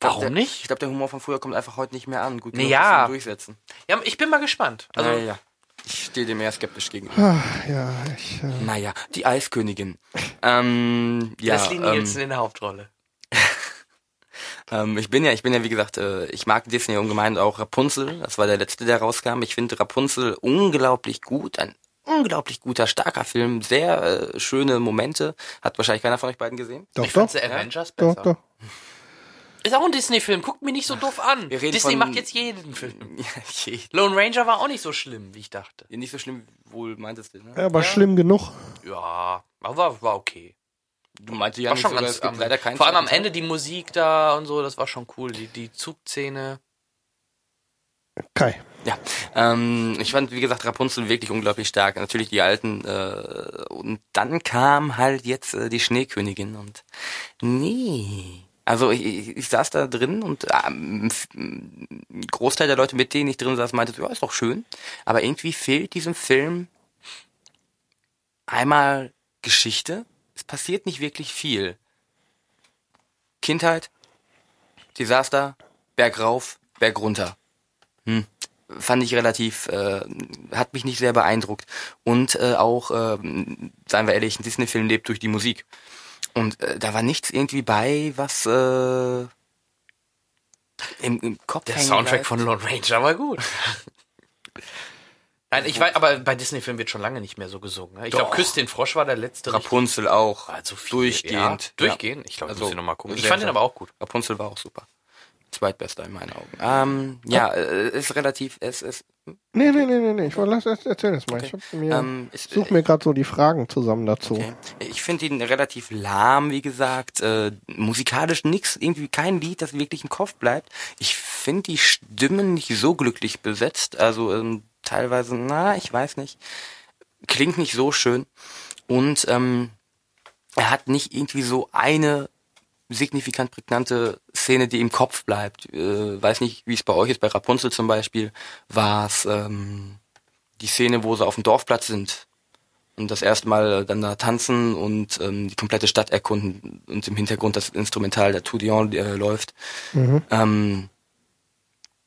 glaub, warum der, nicht? Ich glaube, der Humor von früher kommt einfach heute nicht mehr an. Gut, genug, ihn durchsetzen. Ja, ich bin mal gespannt. Also, ja, ja. Ich stehe dem eher skeptisch gegenüber. Ach, ja, ich, äh, Naja, die Eiskönigin. ähm, ja, Leslie ähm, Nielsen in der Hauptrolle. ähm, ich bin ja, ich bin ja, wie gesagt, äh, ich mag Disney ungemein auch Rapunzel. Das war der letzte, der rauskam. Ich finde Rapunzel unglaublich gut. Ein unglaublich guter, starker Film. Sehr äh, schöne Momente. Hat wahrscheinlich keiner von euch beiden gesehen. doch, ich doch, Avengers besser. doch, doch. Ist auch ein Disney-Film, guckt mir nicht so doof an. Wir reden Disney von- macht jetzt jeden Film. Ja, je. Lone Ranger war auch nicht so schlimm, wie ich dachte. Nicht so schlimm, wohl meintest du, ne? Ja, aber Ja. schlimm genug. Ja, aber war, war okay. Du meinte ja War nicht schon sogar, ganz es am, leider keinen Vor allem am Ende die Musik da und so, das war schon cool. Die, die Zugszene. Kai. Ja, ähm, ich fand, wie gesagt, Rapunzel wirklich unglaublich stark. Natürlich die alten. Äh, und dann kam halt jetzt äh, die Schneekönigin und nee. Also ich, ich, ich saß da drin und ähm, ein Großteil der Leute, mit denen ich drin saß, meinte, ja, ist doch schön. Aber irgendwie fehlt diesem Film einmal Geschichte. Es passiert nicht wirklich viel. Kindheit, Desaster, Berg rauf, Berg runter. Hm. Fand ich relativ, äh, hat mich nicht sehr beeindruckt. Und äh, auch, äh, seien wir ehrlich, ein Disney-Film lebt durch die Musik. Und äh, da war nichts irgendwie bei, was äh, im, im Kopf Der Soundtrack bleibt. von Lone Ranger war gut. Nein, ich weiß, aber bei Disney-Filmen wird schon lange nicht mehr so gesungen. ne? Ich glaube. Küss den Frosch war der letzte. Rapunzel auch. Also viel, durchgehend. Ja, durchgehend. Ich glaube, Also, muss ich nochmal gucken. Ich fand den aber auch gut. Rapunzel war auch super. Zweitbester in meinen Augen. Ähm, ja, äh, ist relativ, es ist, Nee, nee, nee, nee, nee. Ich wollte, lass, erzähl das mal. Okay. Ich mir, ähm, ist, such mir gerade so die Fragen zusammen dazu. Okay. Ich finde ihn relativ lahm, wie gesagt. Äh, musikalisch nix, irgendwie kein Lied, das wirklich im Kopf bleibt. Ich finde die Stimmen nicht so glücklich besetzt. Also ähm, teilweise, na, ich weiß nicht. Klingt nicht so schön. Und ähm, er hat nicht irgendwie so eine signifikant prägnante Szene, die im Kopf bleibt. Äh, weiß nicht, wie es bei euch ist. Bei Rapunzel zum Beispiel war es ähm, die Szene, wo sie auf dem Dorfplatz sind und das erste Mal dann da tanzen und ähm, die komplette Stadt erkunden und im Hintergrund das Instrumental der Toudion äh, läuft. Ähm,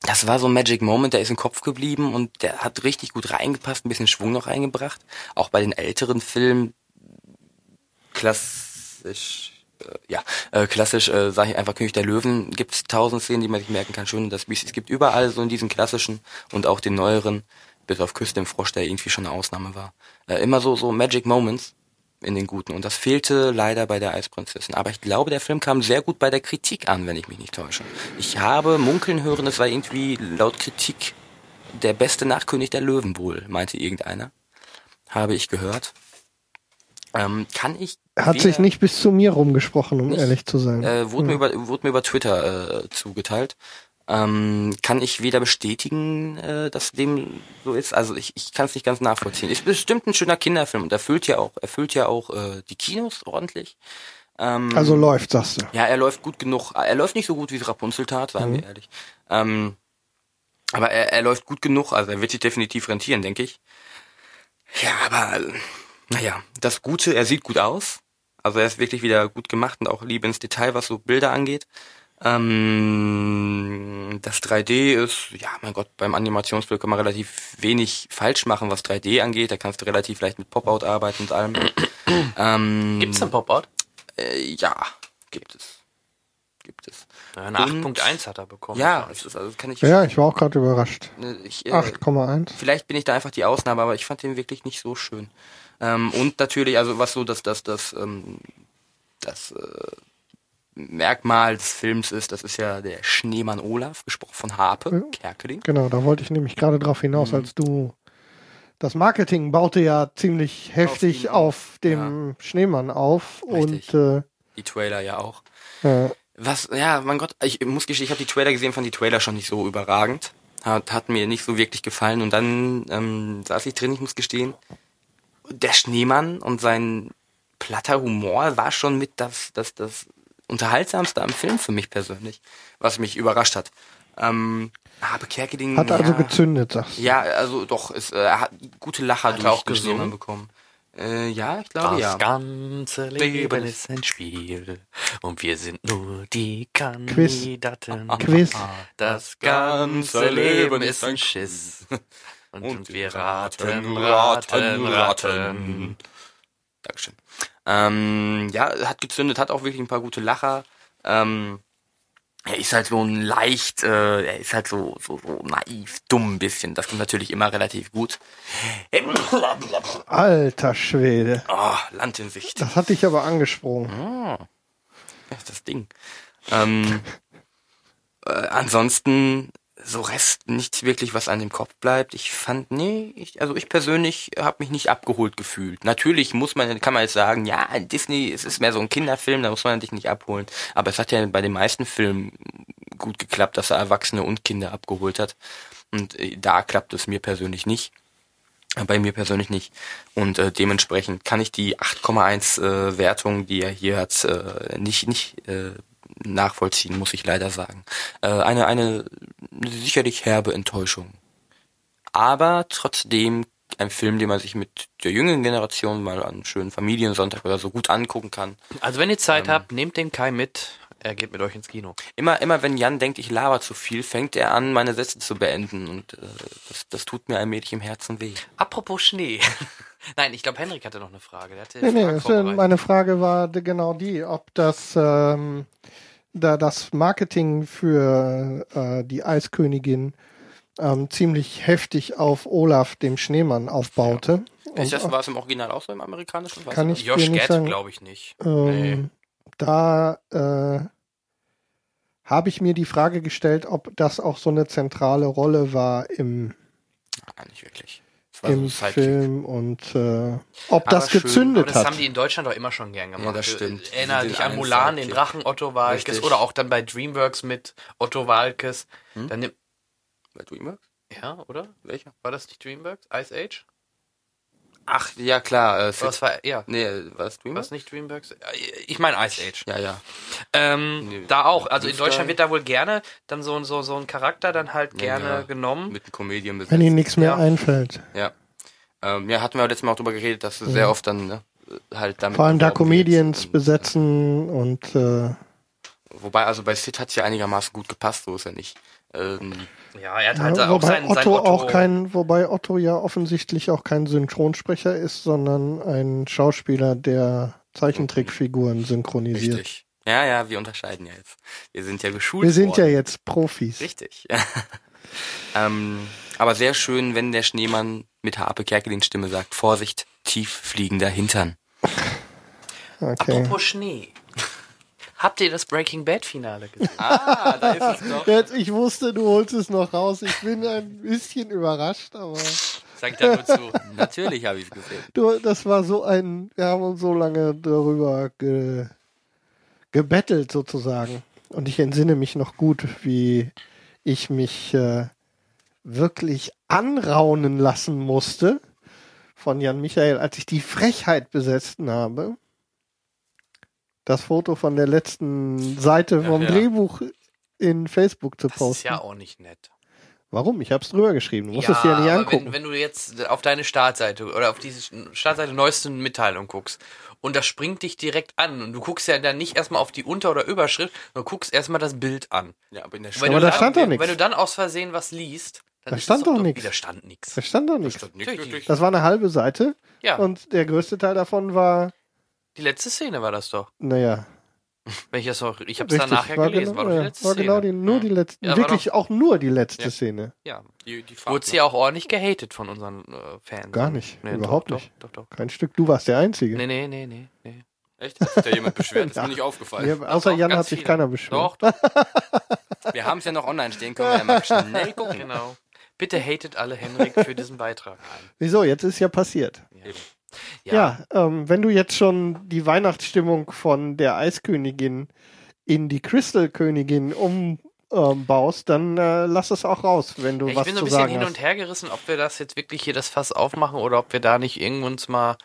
das war so ein Magic Moment, der ist im Kopf geblieben und der hat richtig gut reingepasst, ein bisschen Schwung noch reingebracht. Auch bei den älteren Filmen klassisch, äh, ja, äh, klassisch, äh, sage ich einfach König der Löwen, gibt es tausend Szenen, die man sich merken kann. Schön, dass es gibt überall so in diesen klassischen und auch den neueren, bis auf Küste im Frosch, der irgendwie schon eine Ausnahme war. Äh, immer so, so Magic Moments in den guten. Und das fehlte leider bei der Eisprinzessin. Aber ich glaube, der Film kam sehr gut bei der Kritik an, wenn ich mich nicht täusche. Ich habe munkeln hören, es war irgendwie laut Kritik der beste Nachkönig der Löwen wohl, meinte irgendeiner. Habe ich gehört. Ähm, kann ich. Hat weder- sich nicht bis zu mir rumgesprochen, um Nicht? ehrlich zu sein. äh, wurde, mir über, wurde mir über Twitter äh, zugeteilt. Ähm, kann ich weder bestätigen, äh, dass dem so ist. Also ich, ich kann es nicht ganz nachvollziehen. Ist bestimmt ein schöner Kinderfilm und erfüllt ja auch, erfüllt ja auch äh, die Kinos ordentlich. Ähm, also läuft, sagst du. ja, er läuft gut genug. Er läuft nicht so gut, wie es Rapunzel tat, seien wir ehrlich. Ähm, aber er, er läuft gut genug, also er wird sich definitiv rentieren, denke ich. Ja, aber naja, das Gute, er sieht gut aus. Also er ist wirklich wieder gut gemacht und auch Liebe ins Detail, was so Bilder angeht. Ähm, das 3D ist, ja, mein Gott, beim Animationsfilm kann man relativ wenig falsch machen, was 3D angeht. Da kannst du relativ leicht mit Pop-Out arbeiten und allem. ähm, Gibt's einen Pop-Out? Äh, ja, gibt es. Gibt es. Ja, eine Und- 8.1 hat er bekommen. Ja, es ist, also kann ich, Ja, ich war auch gerade überrascht. ne, äh, 8,1. Vielleicht bin ich da einfach die Ausnahme, aber ich fand den wirklich nicht so schön. Ähm, und natürlich, also was so das, das, das, ähm, das äh, Merkmal des Films ist, das ist ja der Schneemann Olaf, gesprochen von Harpe Ja. Kerkeling. Genau, da wollte ich nämlich gerade drauf hinaus, Mhm. als du das Marketing baute ja ziemlich heftig auf, auf, dem Schneemann auf Richtig. und Die Trailer ja auch. äh, äh, Was, ja, mein Gott, ich muss gestehen, ich habe die Trailer gesehen, fand die Trailer schon nicht so überragend. Hat, hat mir nicht so wirklich gefallen. Und dann ähm, saß ich drin, ich muss gestehen, der Schneemann und sein platter Humor war schon mit das, das, das Unterhaltsamste am Film für mich persönlich, was mich überrascht hat. Ähm, Habe Kerkeling... hat also ja, gezündet, sagst du. Ja, also doch, es, äh, er hat gute Lacher Hat er durch auch den gesungen? Schneemann bekommen. Äh, ja, ich glaube Das ja. ganze Leben ist ein Spiel und wir sind nur die Kandidaten. Quiz. Das ganze Leben ist ein Schiss. Und, und wir raten, raten, raten. Dankeschön. Ähm, ja, hat gezündet, hat auch wirklich ein paar gute Lacher. Ähm, er ist halt so ein leicht, äh, er ist halt so, so, so naiv, dumm ein bisschen. Das kommt natürlich immer relativ gut. Alter Schwede. Oh, Land in Sicht. Das hat dich aber angesprochen. Oh, das ist das Ding. Ähm, äh, ansonsten so Rest nichts wirklich, was an dem Kopf bleibt. Ich fand, nee, ich, also ich persönlich habe mich nicht abgeholt gefühlt. Natürlich muss man, kann man jetzt sagen, ja, Disney, es ist mehr so ein Kinderfilm, da muss man dich nicht abholen. Aber es hat ja bei den meisten Filmen gut geklappt, dass er Erwachsene und Kinder abgeholt hat. Und äh, da klappt es mir persönlich nicht. Bei mir persönlich nicht. Und äh, dementsprechend kann ich die 8,1 äh, Wertung, die er hier hat, äh, nicht, nicht äh, nachvollziehen, muss ich leider sagen. Äh, eine, eine sicherlich herbe Enttäuschung. Aber trotzdem ein Film, den man sich mit der jüngeren Generation mal an einem schönen Familiensonntag oder so gut angucken kann. Also wenn ihr Zeit habt, nehmt den Kai mit. Er geht mit euch ins Kino. Immer, immer wenn Jan denkt, ich laber zu viel, fängt er an, meine Sätze zu beenden. Und äh, das, das tut mir allmählich im Herzen weh. Apropos Schnee. Nein, ich glaube, Henrik hatte noch eine Frage. Der hatte Nee, nee, meine Frage war genau die, ob das ähm, da das Marketing für äh, die Eiskönigin ähm, ziemlich heftig auf Olaf dem Schneemann aufbaute. Ist das, war es im Original auch so im amerikanischen? Weiß Kann ich Josh Gad glaube ich nicht. ähm, Da äh, habe ich mir die Frage gestellt, ob das auch so eine zentrale Rolle war im, Nein, nicht wirklich. Im. Film und äh, ob Aber das schön. Aber gezündet das hat. haben die in Deutschland doch immer schon gern gemacht. Ja, das stimmt. Erinnere Den dich an Mulan, den. Drachen Otto Walkes Richtig. oder auch dann bei Dreamworks mit Otto Walkes. Hm? Dann nimm, Bei Dreamworks? ja, oder? Welcher? War das nicht Dreamworks? Ice Age? Ach, ja klar. Äh, Was war, ja. nee, war es Was Dreamworks? nicht Dreamworks? Äh, Ich meine Ice Age. Ja, ja. Ähm, Nee, da auch. Also in. Deutschland wird da wohl gerne dann so, so, so ein Charakter dann halt gerne ja. genommen. Mit einem Comedian besetzt. Wenn ihnen nichts mehr Ja. einfällt. Ja. Ähm, ja, hatten wir letztes Mal auch drüber geredet, dass es sehr oft dann ne, halt damit. Vor allem da. Comedians Und, besetzen und äh, Wobei, also bei Sid hat es ja einigermaßen gut gepasst, so ist er nicht. Ähm, Ja, er hat halt Ja, auch wobei sein, sein Otto, Otto. auch kein, wobei Otto ja offensichtlich auch kein Synchronsprecher ist, sondern ein Schauspieler, der Zeichentrickfiguren synchronisiert. richtig. Ja, ja, wir unterscheiden ja jetzt. Wir sind ja geschult. Wir sind ja worden. jetzt Profis. Richtig. ähm, aber sehr schön, wenn der Schneemann mit Harpe Kerkeling Stimme sagt, Vorsicht, tief fliegender Hintern. Okay. Apropos Schnee. Habt ihr das Breaking Bad Finale gesehen? Ah, da ist es doch. Jetzt, ich wusste, du holst es noch raus. Ich bin ein bisschen überrascht, aber Sag ich da nur zu. Natürlich habe ich es gesehen. du, das war so ein, wir haben uns so lange darüber ge, gebettelt sozusagen. Und ich entsinne mich noch gut, wie ich mich äh, wirklich anraunen lassen musste von Jan Michael, als ich die Frechheit besessen habe, das Foto von der letzten Seite vom ja. Drehbuch in Facebook zu Das ist posten. ja auch nicht nett. Warum? Ich hab's drüber geschrieben. Du musst es dir ja nicht angucken. Wenn, wenn du jetzt auf deine Startseite oder auf diese Startseite neuesten Mitteilung guckst und das springt dich direkt an und du guckst ja dann nicht erstmal auf die Unter- oder Überschrift, sondern guckst erstmal das Bild an. Ja, aber in der Stadt Aber da dann, stand doch nichts. Wenn du dann aus Versehen was liest, dann Da ist stand das doch nichts. Da stand nichts. da stand doch nichts. Das war eine halbe Seite Ja, und der größte Teil davon war, die letzte Szene war das doch. naja, Wenn ich das noch, ich habe es dann nachher war gelesen, genau, war doch die letzte war Szene. genau die, nur die letzte, Ja, war wirklich auch nur die letzte Ja. Szene. ja. Die, die Fahrt, Wurde sie auch ordentlich gehatet von unseren äh, Fans. Gar nicht, Nee, überhaupt doch, nicht. Doch, doch, doch. Kein Stück, du warst der Einzige. Nee, nee, nee, nee, nee. Echt? Hat sich da jemand beschwert? Ist Ja. mir nicht aufgefallen. Außer Doch, Jan hat sich viele. keiner beschwert. Doch, doch, Wir haben es ja noch online stehen, können wir ja mal schnell gucken. genau. Bitte hatet alle Henrik für diesen Beitrag. Wieso? Jetzt ist ja passiert. Ja, ähm, wenn du jetzt schon die Weihnachtsstimmung von der Eiskönigin in die Crystal-Königin umbaust, dann äh, lass es auch raus, wenn du Ja, ich was bin so zu ein bisschen sagen hin hast. und her gerissen, ob wir das jetzt wirklich hier das Fass aufmachen oder ob wir da nicht irgendwann mal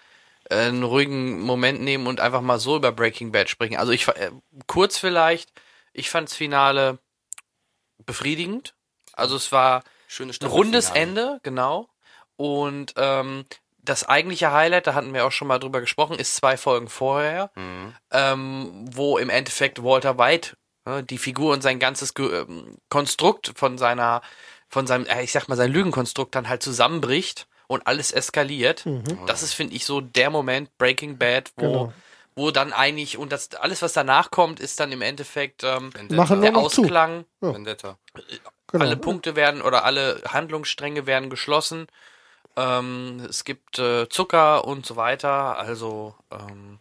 äh, einen ruhigen Moment nehmen und einfach mal so über Breaking Bad sprechen. Also ich äh, kurz vielleicht, ich fand's Finale befriedigend. Also es war ein rundes Ende, genau. Und ähm, das eigentliche Highlight, da hatten wir auch schon mal drüber gesprochen, ist zwei Folgen vorher, Mhm. ähm, wo im Endeffekt Walter White ne, die Figur und sein ganzes Ge ähm, Konstrukt von seiner, von seinem, äh, ich sag mal, sein Lügenkonstrukt dann halt zusammenbricht und alles eskaliert. Das ist, finde ich, so der Moment Breaking Bad, wo, Genau. wo dann eigentlich, und das alles, was danach kommt, ist dann im Endeffekt ähm, der. Ausklang. Vendetta. Genau. Alle Punkte werden oder alle Handlungsstränge werden geschlossen. Ähm, es gibt äh, Zucker und so weiter. Also ähm,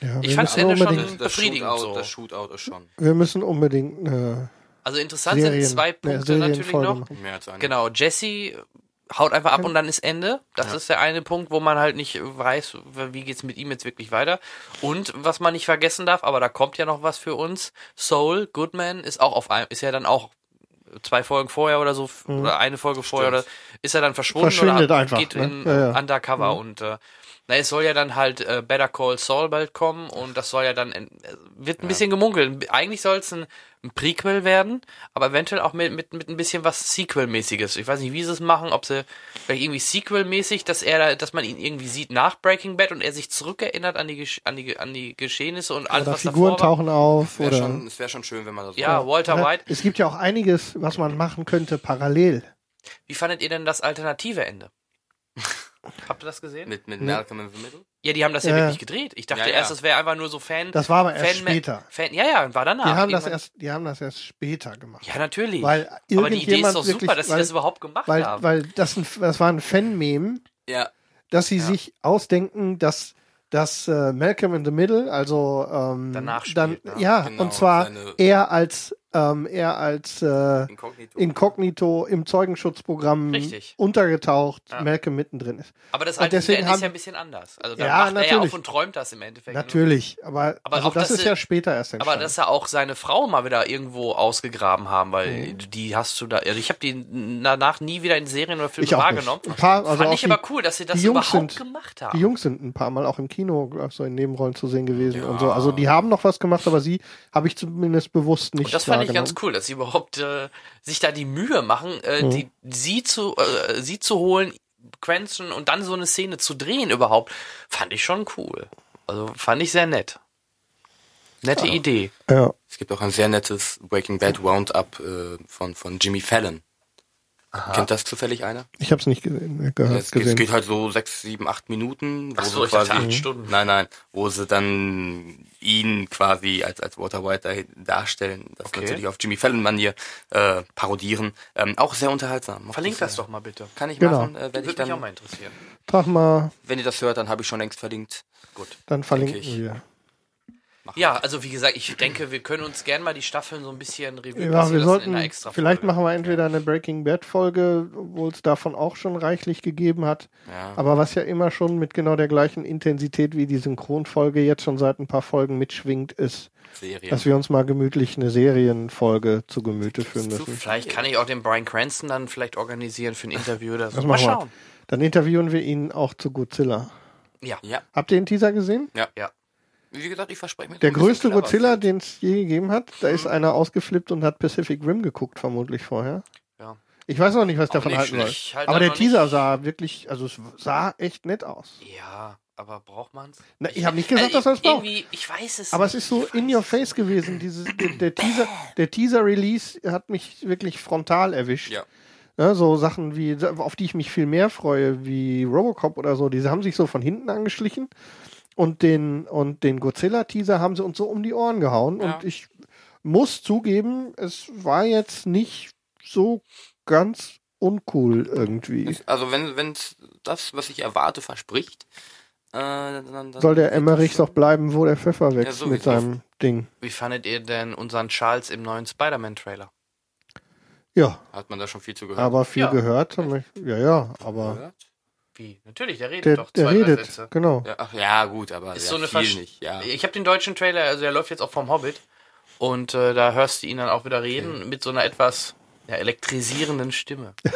Ja, Ich fand's müssen Ende schon- unbedingt, Das Befriedigend Shootout, so. das Shootout ist schon wir müssen unbedingt eine also interessant Serien, sind zwei Punkte natürlich Serienfolge noch. Genau, Jesse haut einfach ab und dann ist Ende. Das ist der eine Punkt, wo man halt nicht weiß, wie geht's mit ihm jetzt wirklich weiter. Und was man nicht vergessen darf, aber da kommt ja noch was für uns. Soul Goodman ist auch auf einem, ist ja dann auch zwei Folgen vorher oder so oder eine Folge vorher oder ist er dann verschwunden Mhm. Verschwindet oder einfach, geht ne? in Ja, ja. Undercover und äh, na, es soll ja dann halt äh, Better Call Saul bald kommen und das soll ja dann äh, wird ein bisschen gemunkelt. Eigentlich soll es ein, ein Prequel werden, aber eventuell auch mit, mit, mit ein bisschen was Sequel-mäßiges. Ich weiß nicht, wie sie es machen, ob sie vielleicht irgendwie Sequel-mäßig, dass er, da- dass man ihn irgendwie sieht nach Breaking Bad und er sich zurückerinnert an die, an die, an die Geschehnisse und alles, Oder was Figuren davor war. tauchen auf Wär oder schon, es wäre schon schön, wenn man das so Ja, Walter Ja, White. Es gibt ja auch einiges, was man machen könnte parallel. Wie fandet ihr denn das alternative Ende? Habt ihr das gesehen? mit, mit Malcolm in the Middle. Ja, die haben das ja, Ja. wirklich gedreht. Ich dachte Ja, ja. erst, das wäre einfach nur so Fan. Das war aber erst Fan später. Fan, ja, ja, war danach. Die haben das erst, die haben das erst später gemacht. Ja, natürlich. Weil Aber die Idee ist irgendjemand doch wirklich, super, dass sie weil, das überhaupt gemacht weil, haben. weil das, ein, das war ein Fan-Meme, Ja, dass sie sich ausdenken, dass dass äh, Malcolm in the Middle, also ähm, Danach spielt, dann ja. ja, Genau, und zwar seine- er als ähm, er als äh, Inkognito. Inkognito im Zeugenschutzprogramm Richtig. untergetaucht, Ja. Malcolm mittendrin ist. aber das alte deswegen Ende ist haben- ja ein bisschen anders. Also da Ja, macht er ja natürlich. auf und träumt das im Endeffekt. Natürlich, aber, Aber also auch, das ist sie- ja später erst entstanden. Aber dass er auch seine Frau mal wieder irgendwo ausgegraben haben, weil Mhm. die hast du da. Also ich habe die danach nie wieder in Serien oder Filmen Ich auch nicht. wahrgenommen. Ein paar, also Fand ich die- aber cool, dass sie das überhaupt sind- gemacht haben. Die Jungs sind ein paar Mal auch im Kino so in Nebenrollen zu sehen gewesen und so. Also die haben noch was gemacht, aber sie habe ich zumindest bewusst nicht Und das fand ich ganz cool, dass sie überhaupt äh, sich da die Mühe machen, äh, Mhm. die, sie zu äh, sie zu holen, Quenchen und dann so eine Szene zu drehen überhaupt, fand ich schon cool. Also fand ich sehr nett. Nette Idee. Ja. Es gibt auch ein sehr nettes Breaking Bad Roundup äh, von, von Jimmy Fallon. Kennt das zufällig einer? Ich habe es nicht gesehen. äh, Gehört, Es, gesehen. geht halt so sechs, sieben, acht Minuten, wo Ach so, sie ich quasi, acht Stunden. nein, nein, wo sie dann ihn quasi als, als Walter White darstellen, das Okay. natürlich auf Jimmy Fallon Manier äh, parodieren. Ähm, auch sehr unterhaltsam. Mochte Verlink ich das doch mal bitte. Kann ich Genau. machen, äh, werde ich Würde mich auch dann, mal interessieren. Trag mal, wenn ihr das hört, dann habe ich schon längst verlinkt. Gut. dann verlinken ich. wir. Machen Ja, also wie gesagt, ich denke, wir können uns gerne mal die Staffeln so ein bisschen Revue Ja, passieren wir lassen sollten, in einer extra vielleicht Folge. machen wir entweder eine Breaking Bad Folge, obwohl es davon auch schon reichlich gegeben hat. Ja. Aber was ja immer schon mit genau der gleichen Intensität wie die Synchronfolge jetzt schon seit ein paar Folgen mitschwingt, ist, Serien. dass wir uns mal gemütlich eine Serienfolge zu Gemüte führen müssen. Vielleicht kann ich auch den Brian Cranston dann vielleicht organisieren für ein Interview oder so. Das Mal wir. schauen. Dann interviewen wir ihn auch zu Godzilla. Ja. ja, Habt ihr den Teaser gesehen? ja. Ja. Wie gesagt, ich verspreche mir Der größte. Godzilla, den es je gegeben hat, da ist einer ausgeflippt und hat Pacific Rim geguckt, vermutlich vorher. Ja. Ich weiß noch nicht, was ich davon halten soll. halte Aber der Teaser nicht- sah wirklich, also es sah echt nett aus. Ja, aber braucht man's? Na, ich habe nicht gesagt, dass man es braucht. Ich weiß es Aber nicht. es ist so in your es face gewesen. Dieses, der, der Teaser, der Teaser-Release hat mich wirklich frontal erwischt. Ja. Ja, so Sachen wie, auf die ich mich viel mehr freue, wie Robocop oder so, diese haben sich so von hinten angeschlichen und den, und den Godzilla-Teaser haben sie uns so um die Ohren gehauen. Ja. Und ich muss zugeben, es war jetzt nicht so ganz uncool irgendwie. Also wenn wenn's das, was ich erwarte, verspricht, äh, dann, dann Soll der Emmerich doch bleiben, wo der Pfeffer wächst Ja, mit sowieso. seinem Ding. Wie fandet ihr denn unseren Charles im neuen Spider-Man-Trailer? Ja, Hat man da schon viel zu gehört? aber viel Ja. gehört. Ja, ja, aber Gehört? Wie? Natürlich, der redet der, doch der zwei, drei redet, Sätze. genau. Ja, ach, ja, gut, aber Ist ja, so eine viel nicht. Ja. Ich habe den deutschen Trailer, also der läuft jetzt auch vom Hobbit. Und äh, da hörst du ihn dann auch wieder reden mit so einer etwas ja, elektrisierenden Stimme. Äh,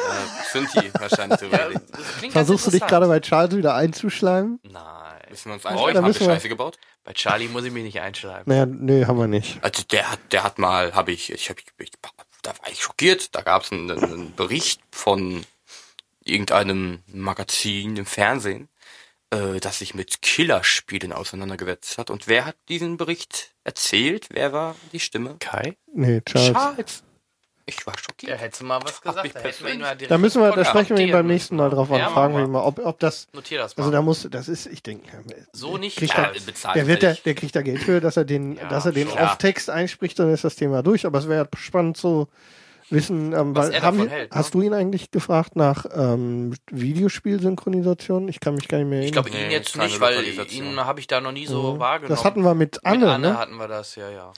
Synthi wahrscheinlich so Ja, Versuchst du dich gerade bei Charles wieder einzuschleimen? Nein. Müssen wir uns Oh, einschreiben? da Haben wir Scheiße gebaut? Bei Charlie muss ich mich nicht einschleimen. Naja, nee, haben wir nicht. Also der hat, der hat mal, habe ich, ich, hab, ich, da war ich schockiert. Da gab es einen, einen Bericht von irgendeinem Magazin im Fernsehen, äh, das sich mit Killerspielen auseinandergesetzt hat. Und wer hat diesen Bericht erzählt? Wer war die Stimme? Kai? Nee, Charles. Charles. Ich war schockiert. hätte mal was gesagt. Da, hätten wir ihn mal direkt Da müssen wir, da sprechen wir ihn beim nächsten Mal drauf an. Ja, Fragen wir ihn mal, ob, ob das, Notier das mal. also da muss, das ist, ich denke, so nicht. kriegt Ja, er- bezahlt der wird, der, der kriegt da Geld für, dass er den, Ja, dass er den schon. Off-Text einspricht, dann ist das Thema durch. Aber es wäre spannend zu wissen, ähm, Was weil, er haben hält, ne? hast du ihn eigentlich gefragt nach ähm, Videospielsynchronisation? Ich kann mich gar nicht mehr ich erinnern. glaube ihn Nee, jetzt nicht, weil ihn habe ich da noch nie so Mhm. wahrgenommen. Das hatten wir mit Anne, Mit Anne ne? hatten wir das, ja, ja.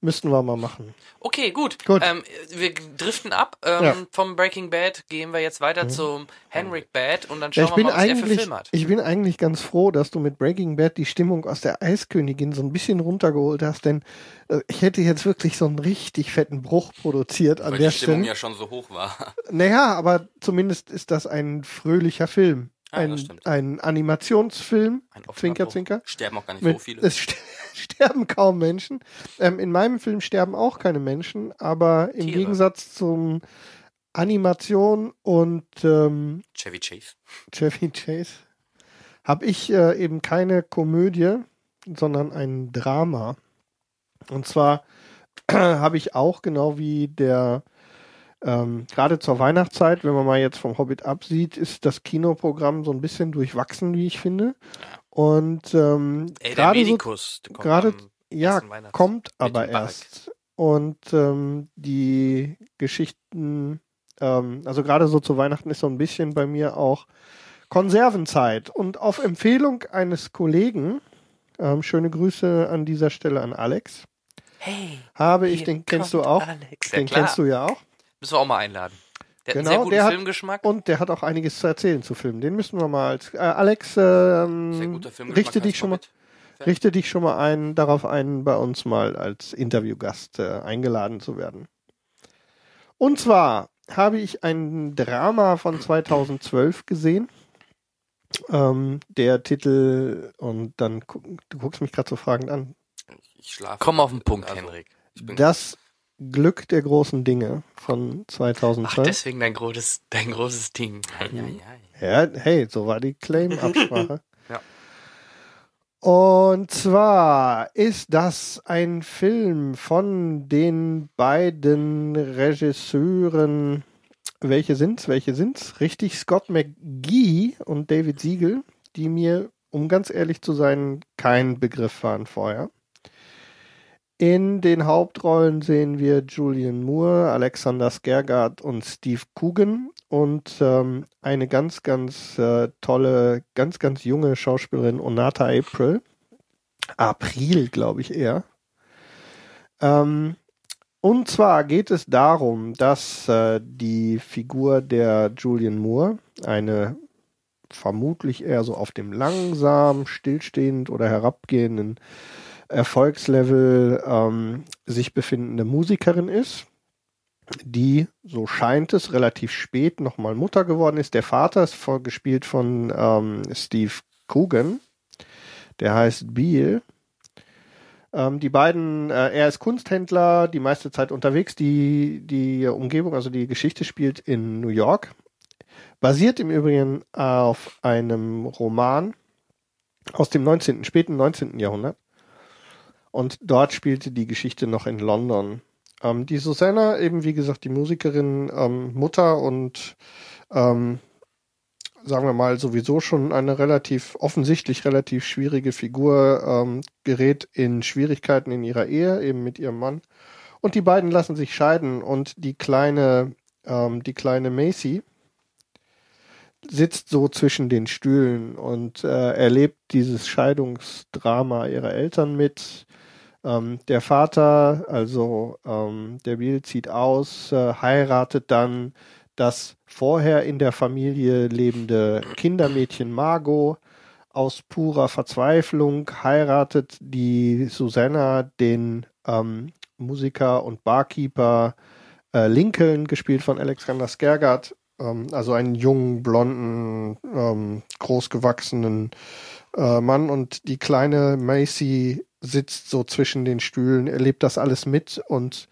Müssten wir mal machen. Okay, gut. Gut. Ähm, wir driften ab. Ähm, Ja. Vom Breaking Bad gehen wir jetzt weiter zum Henrik Bad und dann Ja, schauen bin wir mal, was er für Film hat. ich bin eigentlich ganz froh, dass du mit Breaking Bad die Stimmung aus der Eiskönigin so ein bisschen runtergeholt hast, denn äh, ich hätte jetzt wirklich so einen richtig fetten Bruch produziert an Weil der die Stimmung Stelle. ja schon so hoch war. Naja, aber zumindest ist das ein fröhlicher Film. Ah, Ein, ein Animationsfilm, Ein Zwinker. Zwinker. Sterben auch gar nicht Mit, so viele. sterben kaum Menschen. Ähm, in meinem Film sterben auch keine Menschen, aber im Tiere. Gegensatz zum Animation und ähm, Chevy Chase. Chevy Chase habe ich äh, eben keine Komödie, sondern ein Drama. Und zwar habe ich auch genau wie der ähm, gerade zur Weihnachtszeit, wenn man mal jetzt vom Hobbit absieht, ist das Kinoprogramm so ein bisschen durchwachsen, wie ich finde. Und ähm, gerade so, Medikus. der kommt gerade- ja, kommt aber erst. Und ähm, die Geschichten, ähm, also gerade so zu Weihnachten ist so ein bisschen bei mir auch Konservenzeit. Und auf Empfehlung eines Kollegen, ähm, schöne Grüße an dieser Stelle an Alex, Hey, habe ich, den kennst du auch, Alex. Ja, den klar. kennst du ja auch. Müssen wir auch mal einladen. Der hat einen Genau, sehr guten der hat- Filmgeschmack. Und der hat auch einiges zu erzählen zu Filmen. Den müssen wir mal als, äh, Alex, ähm, richte dich schon mal, richte dich schon mal ein, darauf ein, bei uns mal als Interviewgast äh, eingeladen zu werden. Und zwar habe ich ein Drama von 2012 gesehen. Ähm, der Titel, und dann, du guckst mich gerade so fragend an. Ich schlafe. Komm auf den Punkt, Also, Henrik. Ich bin Das Glück der großen Dinge von Ach, 2012. deswegen dein großes, dein großes Ding. Ja, ja, ja. Ja, hey, so war die Claim-Absprache. Ja. Und zwar ist das ein Film von den beiden Regisseuren. Welche sind's? Welche sind's? Richtig, Scott McGee und David Siegel, die mir, um ganz ehrlich zu sein, kein Begriff waren vorher. In den Hauptrollen sehen wir Julian Moore, Alexander Skergard und Steve Coogan und ähm, eine ganz, ganz äh, tolle, ganz, ganz junge Schauspielerin Onata April. April, glaube ich eher. Ähm, und zwar geht es darum, dass äh, die Figur der Julian Moore, eine vermutlich eher so auf dem langsam, stillstehend oder herabgehenden Erfolgslevel ähm, sich befindende Musikerin ist, die, so scheint es, relativ spät nochmal Mutter geworden ist. Der Vater ist vor, gespielt von ähm, Steve Coogan, der heißt Beale. Ähm, die beiden, äh, er ist Kunsthändler, die meiste Zeit unterwegs. Die, die Umgebung, also die Geschichte spielt in New York. Basiert im Übrigen auf einem Roman aus dem 19., späten 19. Jahrhundert. Und dort spielte die Geschichte noch in London. Ähm, die Susanna, eben wie gesagt, die Musikerin, ähm, Mutter und ähm, sagen wir mal, sowieso schon eine relativ, offensichtlich relativ schwierige Figur, ähm, gerät in Schwierigkeiten in ihrer Ehe, eben mit ihrem Mann. Und die beiden lassen sich scheiden und die kleine, ähm, die kleine Macy sitzt so zwischen den Stühlen und äh, erlebt dieses Scheidungsdrama ihrer Eltern mit. Ähm, der Vater, also ähm, der Bill, zieht aus, äh, heiratet dann das vorher in der Familie lebende Kindermädchen Margot. Aus purer Verzweiflung heiratet die Susanna den ähm, Musiker und Barkeeper äh, Lincoln, gespielt von Alexander Skergard, ähm, also einen jungen, blonden, ähm, großgewachsenen äh, Mann. Und die kleine Macy sitzt so zwischen den Stühlen, erlebt das alles mit und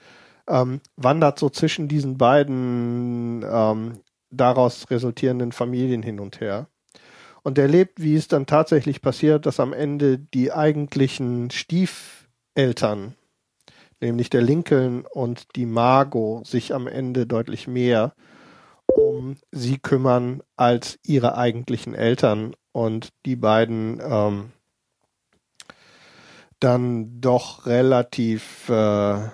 ähm, wandert so zwischen diesen beiden ähm, daraus resultierenden Familien hin und her. Und erlebt, wie es dann tatsächlich passiert, dass am Ende die eigentlichen Stiefeltern, nämlich der Lincoln und die Margot, sich am Ende deutlich mehr um sie kümmern als ihre eigentlichen Eltern und die beiden ähm, dann doch relativ äh,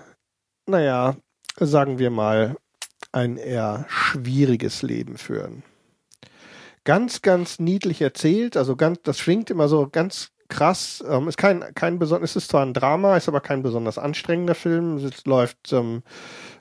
naja, sagen wir mal, ein eher schwieriges Leben führen. Ganz, ganz niedlich erzählt, also ganz, das schwingt immer so ganz krass. Ähm, ist kein, kein besonders, es ist zwar ein Drama, ist aber kein besonders anstrengender Film. Es läuft, ähm,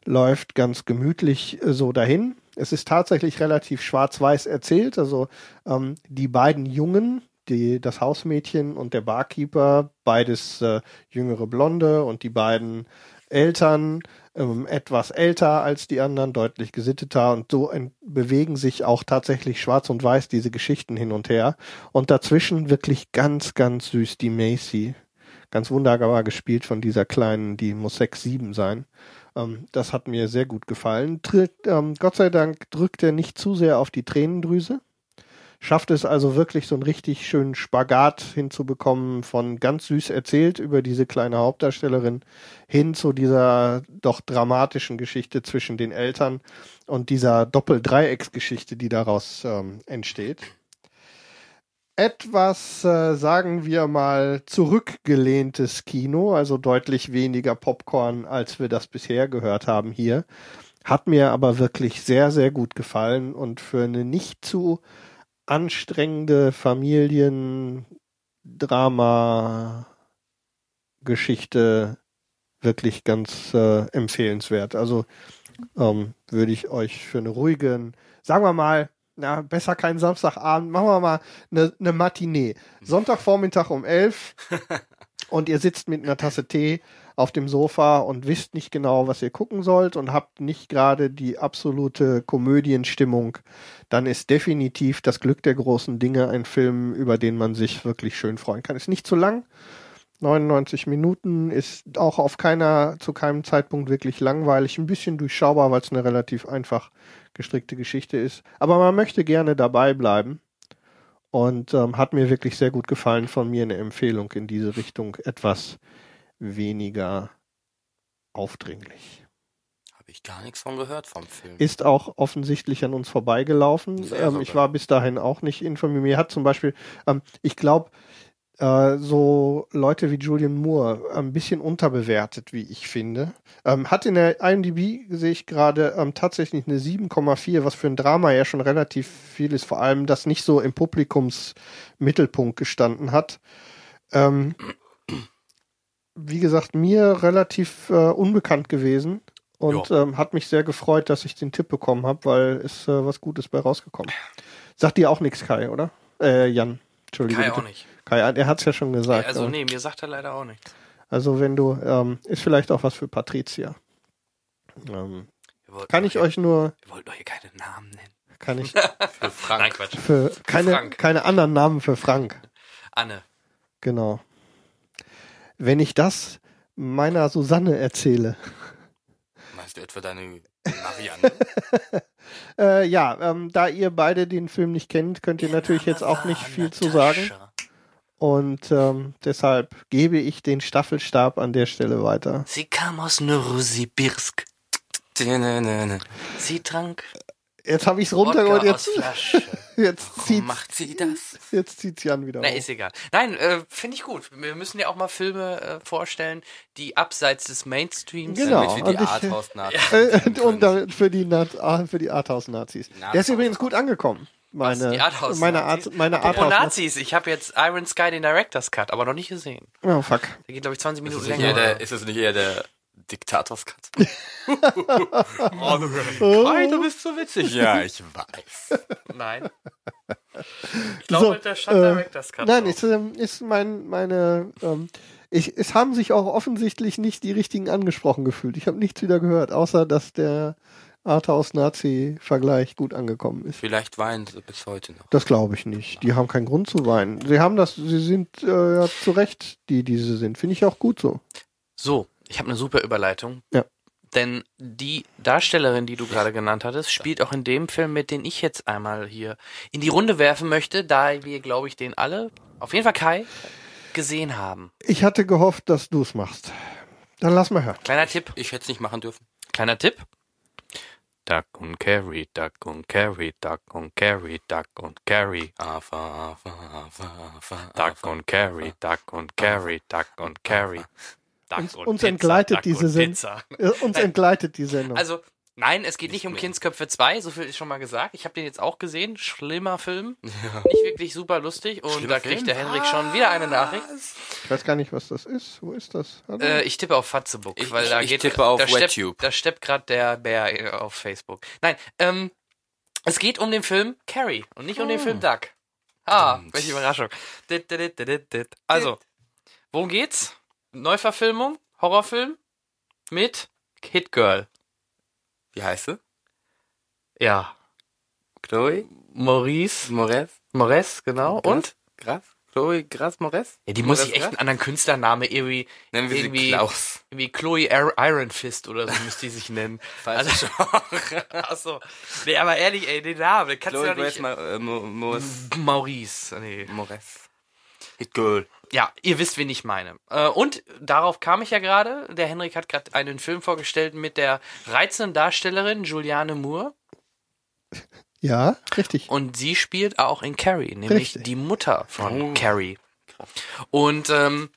läuft ganz gemütlich äh, so dahin. Es ist tatsächlich relativ schwarz-weiß erzählt. Also ähm, die beiden Jungen, die, das Hausmädchen und der Barkeeper, beides äh, jüngere Blonde und die beiden Eltern, ähm, etwas älter als die anderen, deutlich gesitteter und so bewegen sich auch tatsächlich schwarz und weiß diese Geschichten hin und her. Und dazwischen wirklich ganz, ganz süß die Macy. Ganz wunderbar gespielt von dieser kleinen, die muss sechs, sieben sein. Ähm, das hat mir sehr gut gefallen. Tritt, ähm, Gott sei Dank drückt er nicht zu sehr auf die Tränendrüse schafft es also wirklich so einen richtig schönen Spagat hinzubekommen von ganz süß erzählt über diese kleine Hauptdarstellerin hin zu dieser doch dramatischen Geschichte zwischen den Eltern und dieser Doppeldreiecksgeschichte, die daraus ähm, entsteht. Etwas, äh, sagen wir mal, zurückgelehntes Kino, also deutlich weniger Popcorn, als wir das bisher gehört haben hier. Hat mir aber wirklich sehr, sehr gut gefallen und für eine nicht zu anstrengende Familiendrama-Geschichte wirklich ganz äh, empfehlenswert. Also ähm, würde ich euch für eine ruhige, sagen wir mal, na, besser keinen Samstagabend, machen wir mal eine, eine Matinee. Sonntagvormittag um elf und ihr sitzt mit einer Tasse Tee auf dem Sofa und wisst nicht genau, was ihr gucken sollt und habt nicht gerade die absolute Komödienstimmung, dann ist definitiv das Glück der großen Dinge ein Film, über den man sich wirklich schön freuen kann. Ist nicht zu lang. 99 Minuten ist auch auf keiner, zu keinem Zeitpunkt wirklich langweilig, ein bisschen durchschaubar, weil es eine relativ einfach gestrickte Geschichte ist. Aber man möchte gerne dabei bleiben und ähm, hat mir wirklich sehr gut gefallen. Von mir eine Empfehlung in diese Richtung. Etwas weniger aufdringlich. Habe ich gar nichts von gehört vom Film. Ist auch offensichtlich an uns vorbeigelaufen. Ähm, ich war bis dahin auch nicht informiert. Mir hat zum Beispiel, ähm, ich glaube, äh, so Leute wie Julian Moore ein bisschen unterbewertet, wie ich finde. Ähm, hat in der IMDb, sehe ich gerade, ähm, tatsächlich eine 7,4, was für ein Drama ja schon relativ viel ist, vor allem, das nicht so im Publikumsmittelpunkt gestanden hat. Ähm, wie gesagt, mir relativ äh, unbekannt gewesen und ähm, hat mich sehr gefreut, dass ich den Tipp bekommen habe, weil ist äh, was Gutes bei rausgekommen. Sagt dir auch nichts, Kai, oder? Äh, Jan. Entschuldigung. Kai bitte. auch nicht. Kai, er hat es ja schon gesagt. also nee, mir sagt er leider auch nichts. Also wenn du, ähm, ist vielleicht auch was für Patricia. Ähm, kann ich hier, euch nur. Wir wollten doch hier keine Namen nennen. Kann ich. für Frank. Nein, Quatsch. Für keine, Frank. keine anderen Namen für Frank. Anne. Genau. Wenn ich das meiner Susanne erzähle. Meinst du etwa deine Marianne? Äh, ja, ähm, da ihr beide den Film nicht kennt, könnt ihr natürlich jetzt auch nicht viel zu sagen. Und ähm, deshalb gebe ich den Staffelstab an der Stelle weiter. Sie kam aus. Dünene. Sie trank Jetzt habe ich es runtergeholt, jetzt, jetzt zieht macht sie das? jetzt zieht's Jan wieder Na, hoch. ist egal. Nein, äh, finde ich gut. Wir müssen ja auch mal Filme äh, vorstellen, die abseits des Mainstreams Genau. Damit wir und die ich- Arthouse Äh, und damit für die, ah, für die Arthouse-Nazis. Nazis. Der ist übrigens gut angekommen. Meine, die Arthouse meine, Nazis? Art, meine Apropos Arthouse Nazis, ich habe jetzt Iron Sky den Director's Cut, aber noch nicht gesehen. Oh, fuck. Der geht, glaube ich, 20 Ist Minuten eher länger. der, ist es nicht eher der Diktators-Cut? Kai, du bist so witzig. ja, ich weiß. Nein. Ich glaube, So, der stand äh, Director's Cut. Nein, ist, ähm, ist mein, meine, ähm, ich, es haben sich auch offensichtlich nicht die richtigen angesprochen gefühlt. Ich habe nichts wieder gehört, außer dass der Arthouse-Nazi-Vergleich gut angekommen ist. Vielleicht weinen sie bis heute noch. Das glaube ich nicht. Die haben keinen Grund zu weinen. Sie haben das, sie sind äh, ja, zu Recht, die diese sind. Finde ich auch gut so. So, ich habe eine super Überleitung. Ja. Denn die Darstellerin, die du gerade genannt hattest, spielt auch in dem Film mit, den ich jetzt einmal hier in die Runde werfen möchte, da wir, glaube ich, den alle, auf jeden Fall Kai, gesehen haben. Ich hatte gehofft, dass du es machst. Dann lass mal hören. Kleiner Tipp, Ich hätte es nicht machen dürfen. kleiner Tipp. Duck und Carry, Duck und Carry, Duck und Carry, Duck und Carry. Afa, afa, afa, afa, Duck und Carry, Duck und Carry, Duck und Carry. Duck Uns, und uns Pizza, entgleitet Duck diese Sendung. Äh, uns entgleitet die Sendung. Also, nein, es geht nicht um mehr. Kindsköpfe 2, so viel ist schon mal gesagt. Ich habe den jetzt auch gesehen. Schlimmer Film. Nicht wirklich super lustig. Und Schlimmer da kriegt Film? der Henrik schon wieder eine Nachricht. ich weiß gar nicht, was das ist. Wo ist das? Äh, ich tippe auf Fatzebook, Ich- weil da ich geht tippe auf da steppt, WebTube. da steppt gerade der Bär äh, auf Facebook. Nein, ähm, es geht um den Film Carrie und nicht um den Film Duck. Ah, welche Überraschung. Also, worum geht's? Neuverfilmung, Horrorfilm mit Hit Girl. Wie heißt sie? Ja, Chloe? Maurice Mores? Mores, genau. Und? Gras? Chloe Gras Mores? Ja, die muss Mores sich echt Gras? einen anderen Künstlername irgendwie, Nennen wir sie irgendwie, Klaus. irgendwie Chloe Ir- Iron Fist oder so müsste die sich nennen. Falsche Achso. Nee, aber ehrlich, ey, den Namen, kannst Chloe du doch Grace nicht. Ma äh. Maurice. Nee. Mores. Hit Girl. Ja, ihr wisst, wen ich meine. Äh, Und darauf kam ich ja gerade. Der Henrik hat gerade einen Film vorgestellt mit der reizenden Darstellerin Juliane Moore. ja, richtig. Und sie spielt auch in Carrie, nämlich Richtig. die Mutter von Oh. Carrie. Und ähm,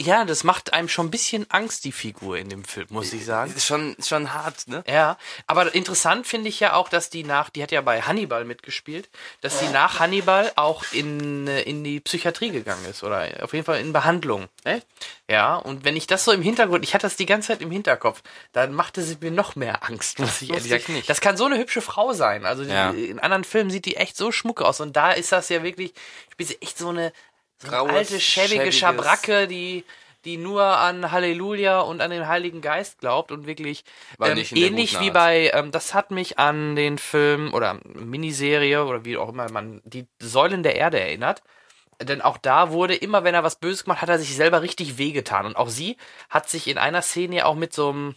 ja, das macht einem schon ein bisschen Angst, die Figur in dem Film, muss ich sagen. Ist schon, schon hart, ne? Ja, aber interessant finde ich ja auch, dass die nach, die hat ja bei Hannibal mitgespielt, dass sie nach Hannibal auch in, äh, in die Psychiatrie gegangen ist oder auf jeden Fall in Behandlung. Echt? Ja, und wenn ich das so im Hintergrund, ich hatte das die ganze Zeit im Hinterkopf, dann machte sie mir noch mehr Angst, muss ich ehrlich sagen. nicht. Das kann so eine hübsche Frau sein. Also Ja. die, in anderen Filmen sieht die echt so schmuck aus und da ist das ja wirklich, spielt sie echt so eine Graues, alte, schäbige Schabracke, die die nur an Halleluja und an den Heiligen Geist glaubt und wirklich ähm, ähnlich wie bei, ähm, das hat mich an den Film oder Miniserie oder wie auch immer man die Säulen der Erde erinnert. Denn auch da wurde immer, wenn er was Böses gemacht hat, hat er sich selber richtig wehgetan. Und auch sie hat sich in einer Szene ja auch mit so einem,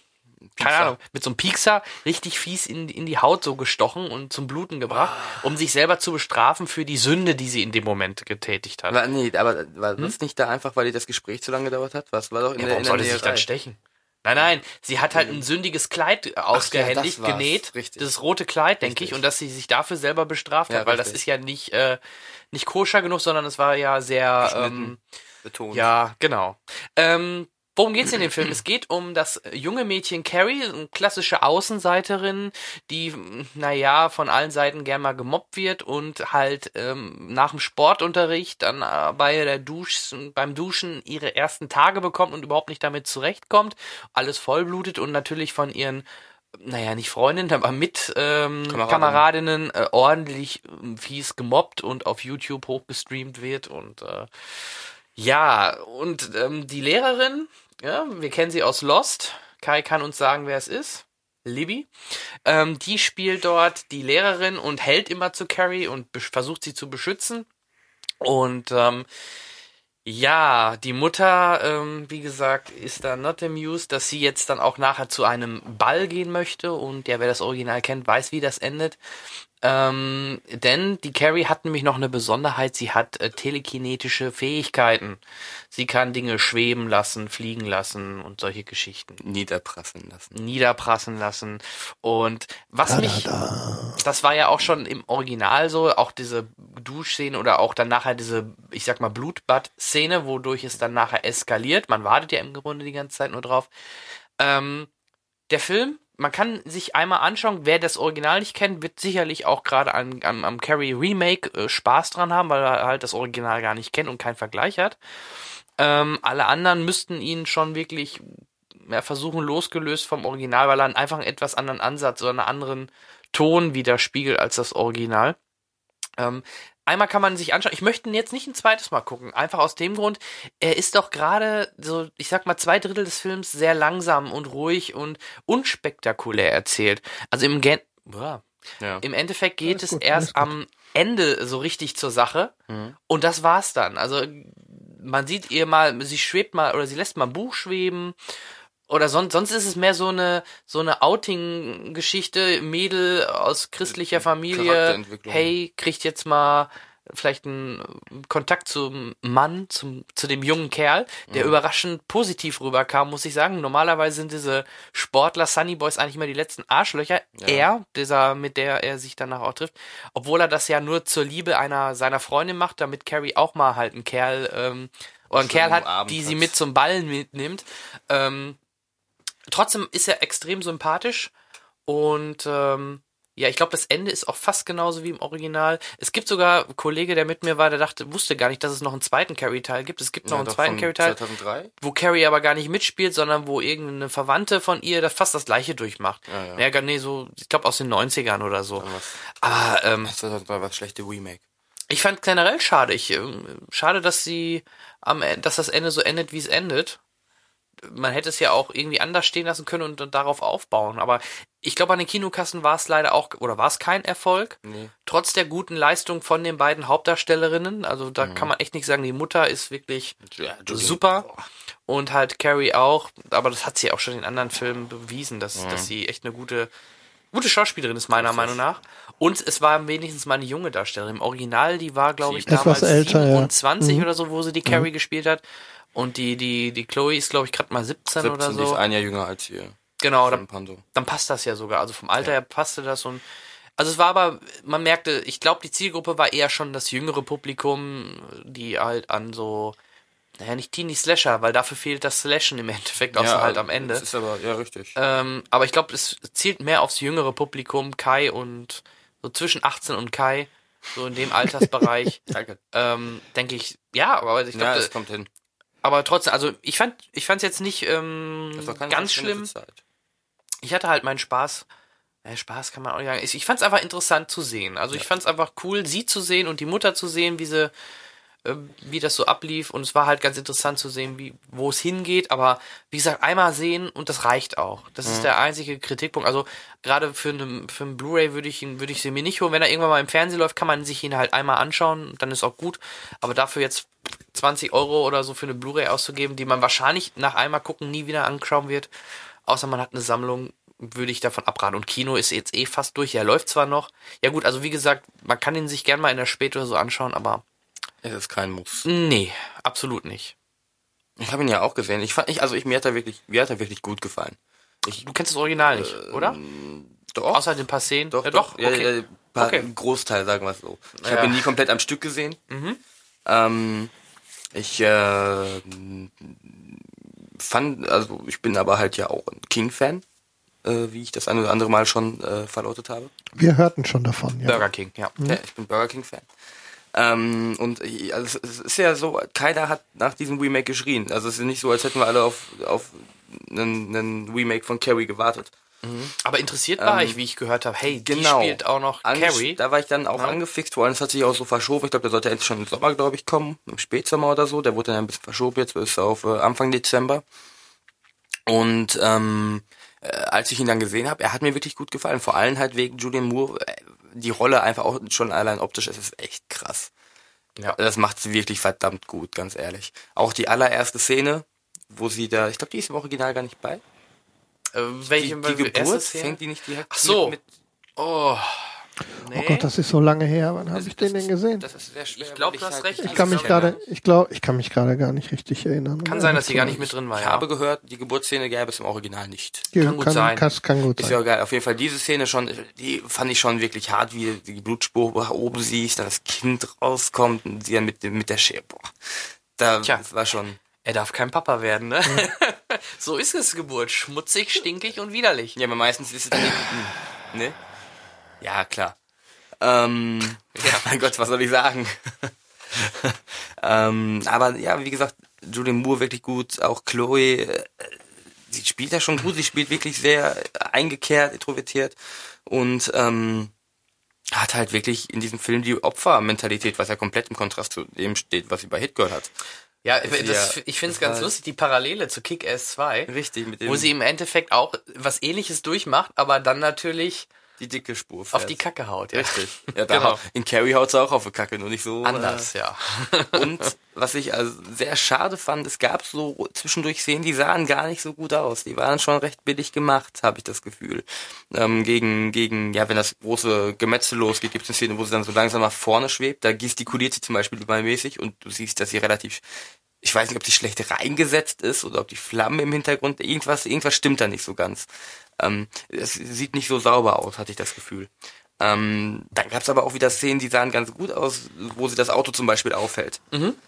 keine. Ahnung, mit so einem Piekser richtig fies in, in die Haut so gestochen und zum Bluten gebracht, um sich selber zu bestrafen für die Sünde, die sie in dem Moment getätigt hat. Aber, nee, aber war das nicht da einfach, weil das Gespräch zu lange gedauert hat? Was war doch in Ja, der, warum in der sollte sie sich dann stechen? Nein, nein, sie hat halt ein sündiges Kleid ausgehändigt, das war's, genäht, richtig. das rote Kleid, denke ich, und dass sie sich dafür selber bestraft Ja, hat, weil das richtig. ist ja nicht, äh, nicht koscher genug, sondern es war ja sehr, ähm, betont. ja, genau. Ähm, worum geht's in dem Film? Es geht um das junge Mädchen Carrie, eine klassische Außenseiterin, die, naja, von allen Seiten gern mal gemobbt wird und halt ähm, nach dem Sportunterricht dann äh, bei der Dusch, beim Duschen ihre ersten Tage bekommt und überhaupt nicht damit zurechtkommt, alles vollblutet und natürlich von ihren naja, nicht Freundinnen, aber mit ähm, Kameradinnen. Kameradinnen äh, ordentlich ähm, fies gemobbt und auf YouTube hochgestreamt wird und äh, ja, und ähm, die Lehrerin, ja, wir kennen sie aus Lost. Kai kann uns sagen, wer es ist. Libby. Ähm, die spielt dort die Lehrerin und hält immer zu Carrie und versucht sie zu beschützen. Und ähm, Ja, die Mutter, ähm, wie gesagt, ist da not amused, dass sie jetzt dann auch nachher zu einem Ball gehen möchte und ja, wer das Original kennt, weiß, wie das endet. Ähm, denn die Carrie hat nämlich noch eine Besonderheit, sie hat äh, telekinetische Fähigkeiten. Sie kann Dinge schweben lassen, fliegen lassen und solche Geschichten. Niederprasseln lassen. Niederprassen lassen. Und was mich, das war ja auch schon im Original so, auch diese Duschszene oder auch dann nachher diese, ich sag mal, Blutbad-Szene, wodurch es dann nachher eskaliert. Man wartet ja im Grunde die ganze Zeit nur drauf. Ähm, der Film man kann sich einmal anschauen, wer das Original nicht kennt, wird sicherlich auch gerade am, am, am Carrie Remake äh, Spaß dran haben, weil er halt das Original gar nicht kennt und keinen Vergleich hat. Ähm, alle anderen müssten ihn schon wirklich ja, versuchen, losgelöst vom Original, weil er einfach einen etwas anderen Ansatz oder einen anderen Ton widerspiegelt als das Original. Ähm, einmal kann man sich anschauen. Ich möchte ihn jetzt nicht ein zweites Mal gucken. Einfach aus dem Grund, er ist doch gerade so, ich sag mal, zwei Drittel des Films sehr langsam und ruhig und unspektakulär erzählt. Also im Gen ja. Im Endeffekt geht es gut, erst am Ende so richtig zur Sache. Mhm. Und das war's dann. Also man sieht ihr mal, sie schwebt mal oder sie lässt mal ein Buch schweben oder sonst, sonst ist es mehr so eine so eine Outing-Geschichte, Mädel aus christlicher Familie, hey, kriegt jetzt mal vielleicht einen Kontakt zum Mann, zum, zu dem jungen Kerl, der mhm. überraschend positiv rüberkam, muss ich sagen. Normalerweise sind diese Sportler, Sunny Boys eigentlich immer die letzten Arschlöcher. Ja. Er, dieser, mit der er sich danach auch trifft, obwohl er das ja nur zur Liebe einer seiner Freundin macht, damit Carrie auch mal halt einen Kerl, ähm, oder einen Kerl hat, die sie mit zum Ballen mitnimmt. Ähm, trotzdem ist er extrem sympathisch und ähm, ja, ich glaube, das Ende ist auch fast genauso wie im Original. Es gibt sogar einen Kollege, der mit mir war, der dachte, wusste gar nicht, dass es noch einen zweiten Carrie-Teil gibt. Es gibt noch ja, einen zweiten Carrie-Teil, wo Carrie aber gar nicht mitspielt, sondern wo irgendeine Verwandte von ihr das fast das gleiche durchmacht. Ja, ja. ja nee, so, ich glaube aus den 90ern oder so. Aber ähm, das war was schlechte Remake. Ich fand generell schade. Ich, äh, schade, dass sie am, dass das Ende so endet, wie es endet man hätte es ja auch irgendwie anders stehen lassen können und, und darauf aufbauen. Aber ich glaube, an den Kinokassen war es leider auch, oder war es kein Erfolg. Nee. Trotz der guten Leistung von den beiden Hauptdarstellerinnen. Also da mhm. kann man echt nicht sagen, die Mutter ist wirklich ja, super. Und halt Carrie auch. Aber das hat sie auch schon in anderen Filmen bewiesen, dass, mhm. dass sie echt eine gute, gute Schauspielerin ist, meiner Meinung nach. Und es war wenigstens mal eine junge Darstellerin. Im Original, die war, glaube ich, damals älter, 27 ja. mhm. oder so, wo sie die Carrie mhm. gespielt hat. Und die, die, die Chloe ist, glaube ich, gerade mal 17, 17 oder so. Die ist ein Jahr jünger als wir. Genau, dann, dann passt das ja sogar. Also vom Alter ja. her passte das und also es war aber, man merkte, ich glaube, die Zielgruppe war eher schon das jüngere Publikum, die halt an so, naja, nicht Teenie Slasher, weil dafür fehlt das Slashen im Endeffekt, außer ja, halt am Ende. Das ist aber, ja, richtig. Ähm, aber ich glaube, es zielt mehr aufs jüngere Publikum, Kai und so zwischen 18 und Kai, so in dem Altersbereich. Danke. Ähm, denke ich, ja, aber ich glaube, ja, das kommt hin aber trotzdem, also ich fand, ich fand es jetzt nicht ähm, ganz schlimm. Ich hatte halt meinen Spaß. Ja, Spaß kann man auch nicht sagen. Ich, fand es einfach interessant zu sehen. Also ja. ich fand es einfach cool, sie zu sehen und die Mutter zu sehen, wie sie, äh, wie das so ablief. Und es war halt ganz interessant zu sehen, wie, wo es hingeht. Aber wie gesagt, einmal sehen und das reicht auch. Das mhm. ist der einzige Kritikpunkt. Also gerade für einen für einen Blu-ray würde ich ihn, würde ich sie mir nicht holen. Wenn er irgendwann mal im Fernsehen läuft, kann man sich ihn halt einmal anschauen. Dann ist auch gut. Aber dafür jetzt 20 Euro oder so für eine Blu-ray auszugeben, die man wahrscheinlich nach einmal gucken nie wieder anschauen wird. Außer man hat eine Sammlung, würde ich davon abraten. Und Kino ist jetzt eh fast durch. Er läuft zwar noch. Ja gut, also wie gesagt, man kann ihn sich gern mal in der Spät oder so anschauen, aber. Es ist kein Muss. Nee, absolut nicht. Ich habe ihn ja auch gesehen. Ich fand, ich, also ich, mir hat er wirklich, mir hat er wirklich gut gefallen. Ich, du kennst das Original nicht, äh, oder? Doch. Außer den paar Szenen? Doch, ja, doch. doch. Okay. Ja, ja, paar, okay. Großteil, sagen wir es so. Ich ja. habe ihn nie komplett am Stück gesehen. Mhm. Ähm, ich äh, fand, also ich bin aber halt ja auch ein King-Fan, äh, wie ich das ein oder andere Mal schon äh, verlautet habe. Wir hörten schon davon, ja. Burger King, ja. Mhm. ja ich bin Burger King-Fan. Ähm, und ich, also es ist ja so, keiner hat nach diesem Remake geschrien. Also es ist nicht so, als hätten wir alle auf, auf einen, einen Remake von Carrie gewartet. Mhm. Aber interessiert war ähm, ich, wie ich gehört habe, hey, die genau. spielt auch noch Carrie. Da war ich dann auch ja. angefixt, vor allem es hat sich auch so verschoben. Ich glaube, der sollte jetzt schon im Sommer, glaube ich, kommen, im Spätsommer oder so. Der wurde dann ein bisschen verschoben jetzt bis auf äh, Anfang Dezember. Und ähm, äh, als ich ihn dann gesehen habe, er hat mir wirklich gut gefallen. Vor allem halt wegen Julian Moore. Äh, die Rolle einfach auch schon allein optisch, es ist echt krass. Ja. Das macht sie wirklich verdammt gut, ganz ehrlich. Auch die allererste Szene, wo sie da, ich glaube, die ist im Original gar nicht bei. Äh, welche die, die Geburt fängt die nicht direkt Ach so. mit, mit Oh. Nee. Oh Gott, das ist so lange her. Wann habe ich den denn gesehen? Das ist sehr schwer. Ich glaub, weil du hast recht. Ich kann mich gerade, ich glaube, ich kann mich gerade gar nicht richtig erinnern. Kann sein, dass sie gar nicht mit drin war. Ich habe gehört, die Geburtsszene gäbe es im Original nicht. Kann, Kann gut kann, sein. Kann, kann gut Ist sein. ja geil. Auf jeden Fall diese Szene schon, die fand ich schon wirklich hart, wie die Blutspur oben siehst, dann das Kind rauskommt und sie dann mit, mit der Schere. Boah. Da war schon. Er darf kein Papa werden, ne? so ist es Geburt. Schmutzig, stinkig und widerlich. Ja, aber meistens ist es dann nicht. Ne? Ja, klar. Ähm, ja, mein Gott, was soll ich sagen? ähm, aber ja, wie gesagt, Julian Moore wirklich gut, auch Chloe, äh, sie spielt ja schon gut, sie spielt wirklich sehr eingekehrt, introvertiert und ähm, hat halt wirklich in diesem Film die Opfermentalität, was ja komplett im Kontrast zu dem steht, was sie bei Hit Girl hat. Ja, das, ich finde es ganz lustig, die Parallele zu Kick-Ass 2, Richtig, mit dem wo sie im Endeffekt auch was ähnliches durchmacht, aber dann natürlich die dicke Spur auf fährt. die Kacke haut. Ja. Richtig. Ja, da Genau. In Carrie haut sie auch auf die Kacke, nur nicht so. Anders, ja. Äh, und was ich also sehr schade fand, es gab so zwischendurch Szenen, die sahen gar nicht so gut aus. Die waren schon recht billig gemacht, habe ich das Gefühl. Ähm, gegen, gegen, ja, wenn das große Gemetzel losgeht, gibt es eine Szene, wo sie dann so langsam nach vorne schwebt. Da gestikuliert sie zum Beispiel übermäßig und du siehst, dass sie relativ ich weiß nicht, ob die schlecht reingesetzt ist oder ob die Flammen im Hintergrund, irgendwas, irgendwas stimmt da nicht so ganz. Ähm, es sieht nicht so sauber aus, hatte ich das Gefühl. Ähm, dann gab es aber auch wieder Szenen, die sahen ganz gut aus, wo sie das Auto zum Beispiel aufhält.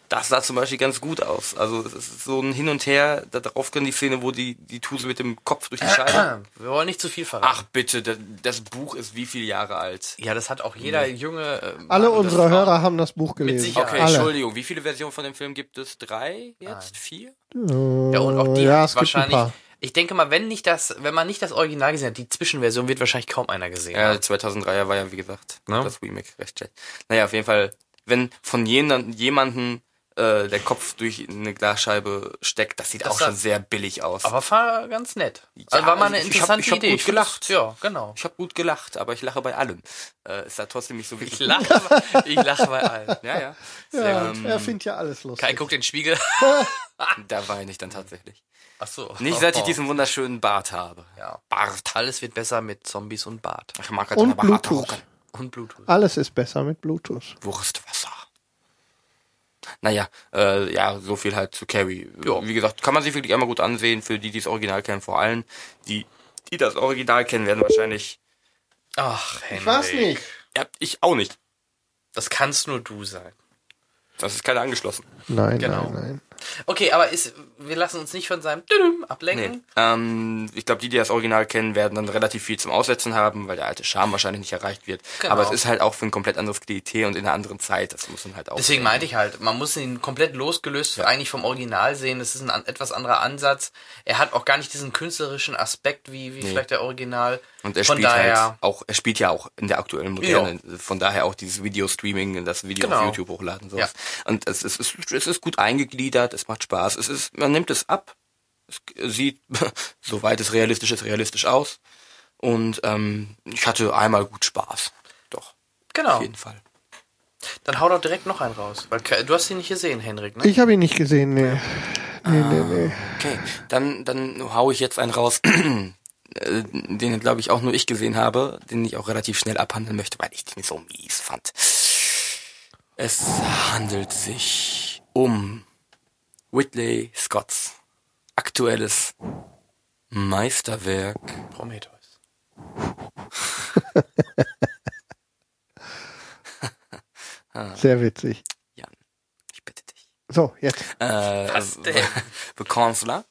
Das sah zum Beispiel ganz gut aus. Also es ist so ein Hin und Her. Darauf können die Szene, wo die die Tuse mit dem Kopf durch die Scheibe. Wir wollen nicht zu viel verraten. Ach bitte, das, das Buch ist wie viele Jahre alt? Ja, das hat auch jeder junge. äh, Alle unsere Frau- Hörer haben das Buch gelesen. Sicherheit. Okay, Alle. Entschuldigung. Wie viele Versionen von dem Film gibt es? Drei jetzt? Vier? Ja, und auch die ja, wahrscheinlich. Ich denke mal, wenn nicht das, wenn man nicht das Original gesehen hat, die Zwischenversion wird wahrscheinlich kaum einer gesehen. Ja, haben. 2003er war ja, wie gesagt, Ne? das Remake recht schlecht. Naja, auf jeden Fall, wenn von jenen, jemanden äh, der Kopf durch eine Glasscheibe steckt, das sieht Das auch schon sehr billig aus. Aber war ganz nett. also war mal eine also ich hab- interessante ich hab Idee. gut gelacht. Ja, genau. ich habe gut gelacht, aber ich lache bei allem. Äh, es hat trotzdem nicht so Ich wirklich... lache, ich lache bei allen. Ja, ja. Ja, Ähm, er findet ja alles lustig. Kai guckt in den Spiegel. Da weine ich dann tatsächlich. Ach so. Nicht, seit ich diesen wunderschönen Bart habe. ja. Bart. Alles wird besser mit Zombies und Bart. Ich mag halt Und Bluetooth. rocken. Und Bluetooth. Alles ist besser mit Bluetooth. Wurstwasser. Naja, äh, ja, so viel halt zu Carrie. Ja. Wie gesagt, kann man sich wirklich einmal gut ansehen, für die, die das Original kennen, vor allem. Die, die das Original kennen, werden wahrscheinlich. Ach, Henry. Ich weiß nicht. Ja, ich auch nicht. Das kannst nur du sein. Das ist keiner angeschlossen. Nein, Genau. nein, nein. Okay, aber ist, wir lassen uns nicht von seinem Düdüm ablenken. Nee. Ähm, ich glaube, die, die das Original kennen, werden dann relativ viel zum Aussetzen haben, weil der alte Charme wahrscheinlich nicht erreicht wird. Genau. Aber es ist halt auch für ein komplett anderes Klientel und in einer anderen Zeit. Das muss man halt auch. Deswegen sehen. meinte ich halt, man muss ihn komplett losgelöst eigentlich vom Original sehen. Das ist ein etwas anderer Ansatz. Er hat auch gar nicht diesen künstlerischen Aspekt wie, wie vielleicht der Original. Und er Von spielt daher, halt auch, er spielt ja auch in der aktuellen Moderne. Von daher auch dieses Video-Streaming, das Video Genau. auf YouTube hochladen. Sowas. Ja. Und es, ist, es ist gut eingegliedert, es macht Spaß. Es ist, man nimmt es ab. Es sieht, soweit es realistisch ist, realistisch aus. Und ähm, ich hatte einmal gut Spaß. Doch, genau. auf jeden Fall. Dann hau doch direkt noch einen raus. Weil du hast ihn nicht gesehen, Henrik, ne? Ich habe ihn nicht gesehen, nee. Nee, nee, nee. Okay, dann, dann hau ich jetzt einen raus, äh, den glaube ich auch nur ich gesehen habe, den ich auch relativ schnell abhandeln möchte, weil ich den so mies fand. Es handelt sich um Whitley Scotts aktuelles Meisterwerk Prometheus. Sehr witzig. Jan. Ich bitte dich. So, jetzt. Äh, Was denn? The Counselor.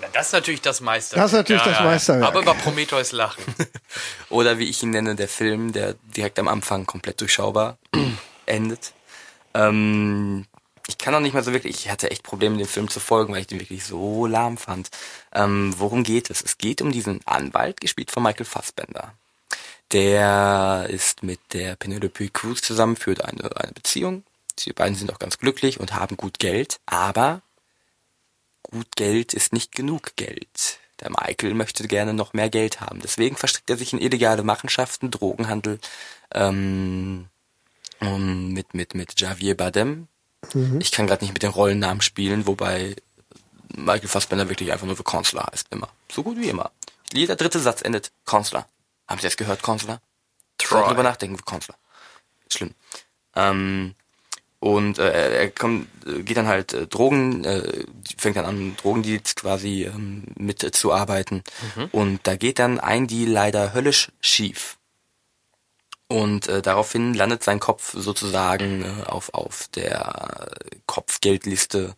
Na, das ist natürlich das Meisterwerk. Das ist natürlich das Meisterwerk. Aber über Prometheus lachen. Oder wie ich ihn nenne, der Film, der direkt am Anfang komplett durchschaubar endet. Ähm, kann auch nicht mehr so wirklich, ich hatte echt Probleme, den Film zu folgen, weil ich den wirklich so lahm fand. Ähm, worum geht es? Es geht um diesen Anwalt, gespielt von Michael Fassbender. Der ist mit der Penelope Cruz zusammen, führt eine, eine Beziehung. Die beiden sind auch ganz glücklich und haben gut Geld, aber gut Geld ist nicht genug Geld. Der Michael möchte gerne noch mehr Geld haben. Deswegen verstrickt er sich in illegale Machenschaften, Drogenhandel, ähm, mit, mit, mit Javier Bardem. Ich kann gerade nicht mit den Rollennamen spielen, wobei Michael Fassbender wirklich einfach nur für Consular heißt, immer. So gut wie immer. Jeder dritte Satz endet Consular. Haben Sie das gehört, Consular? Troy. Drüber nachdenken, Consular. Schlimm. Ähm, und äh, er kommt, äh, geht dann halt äh, Drogen, äh, fängt dann an, Drogendeals quasi ähm, mitzuarbeiten. Und da geht dann ein Deal leider höllisch schief. Und äh, daraufhin landet sein Kopf sozusagen äh, auf, auf der Kopfgeldliste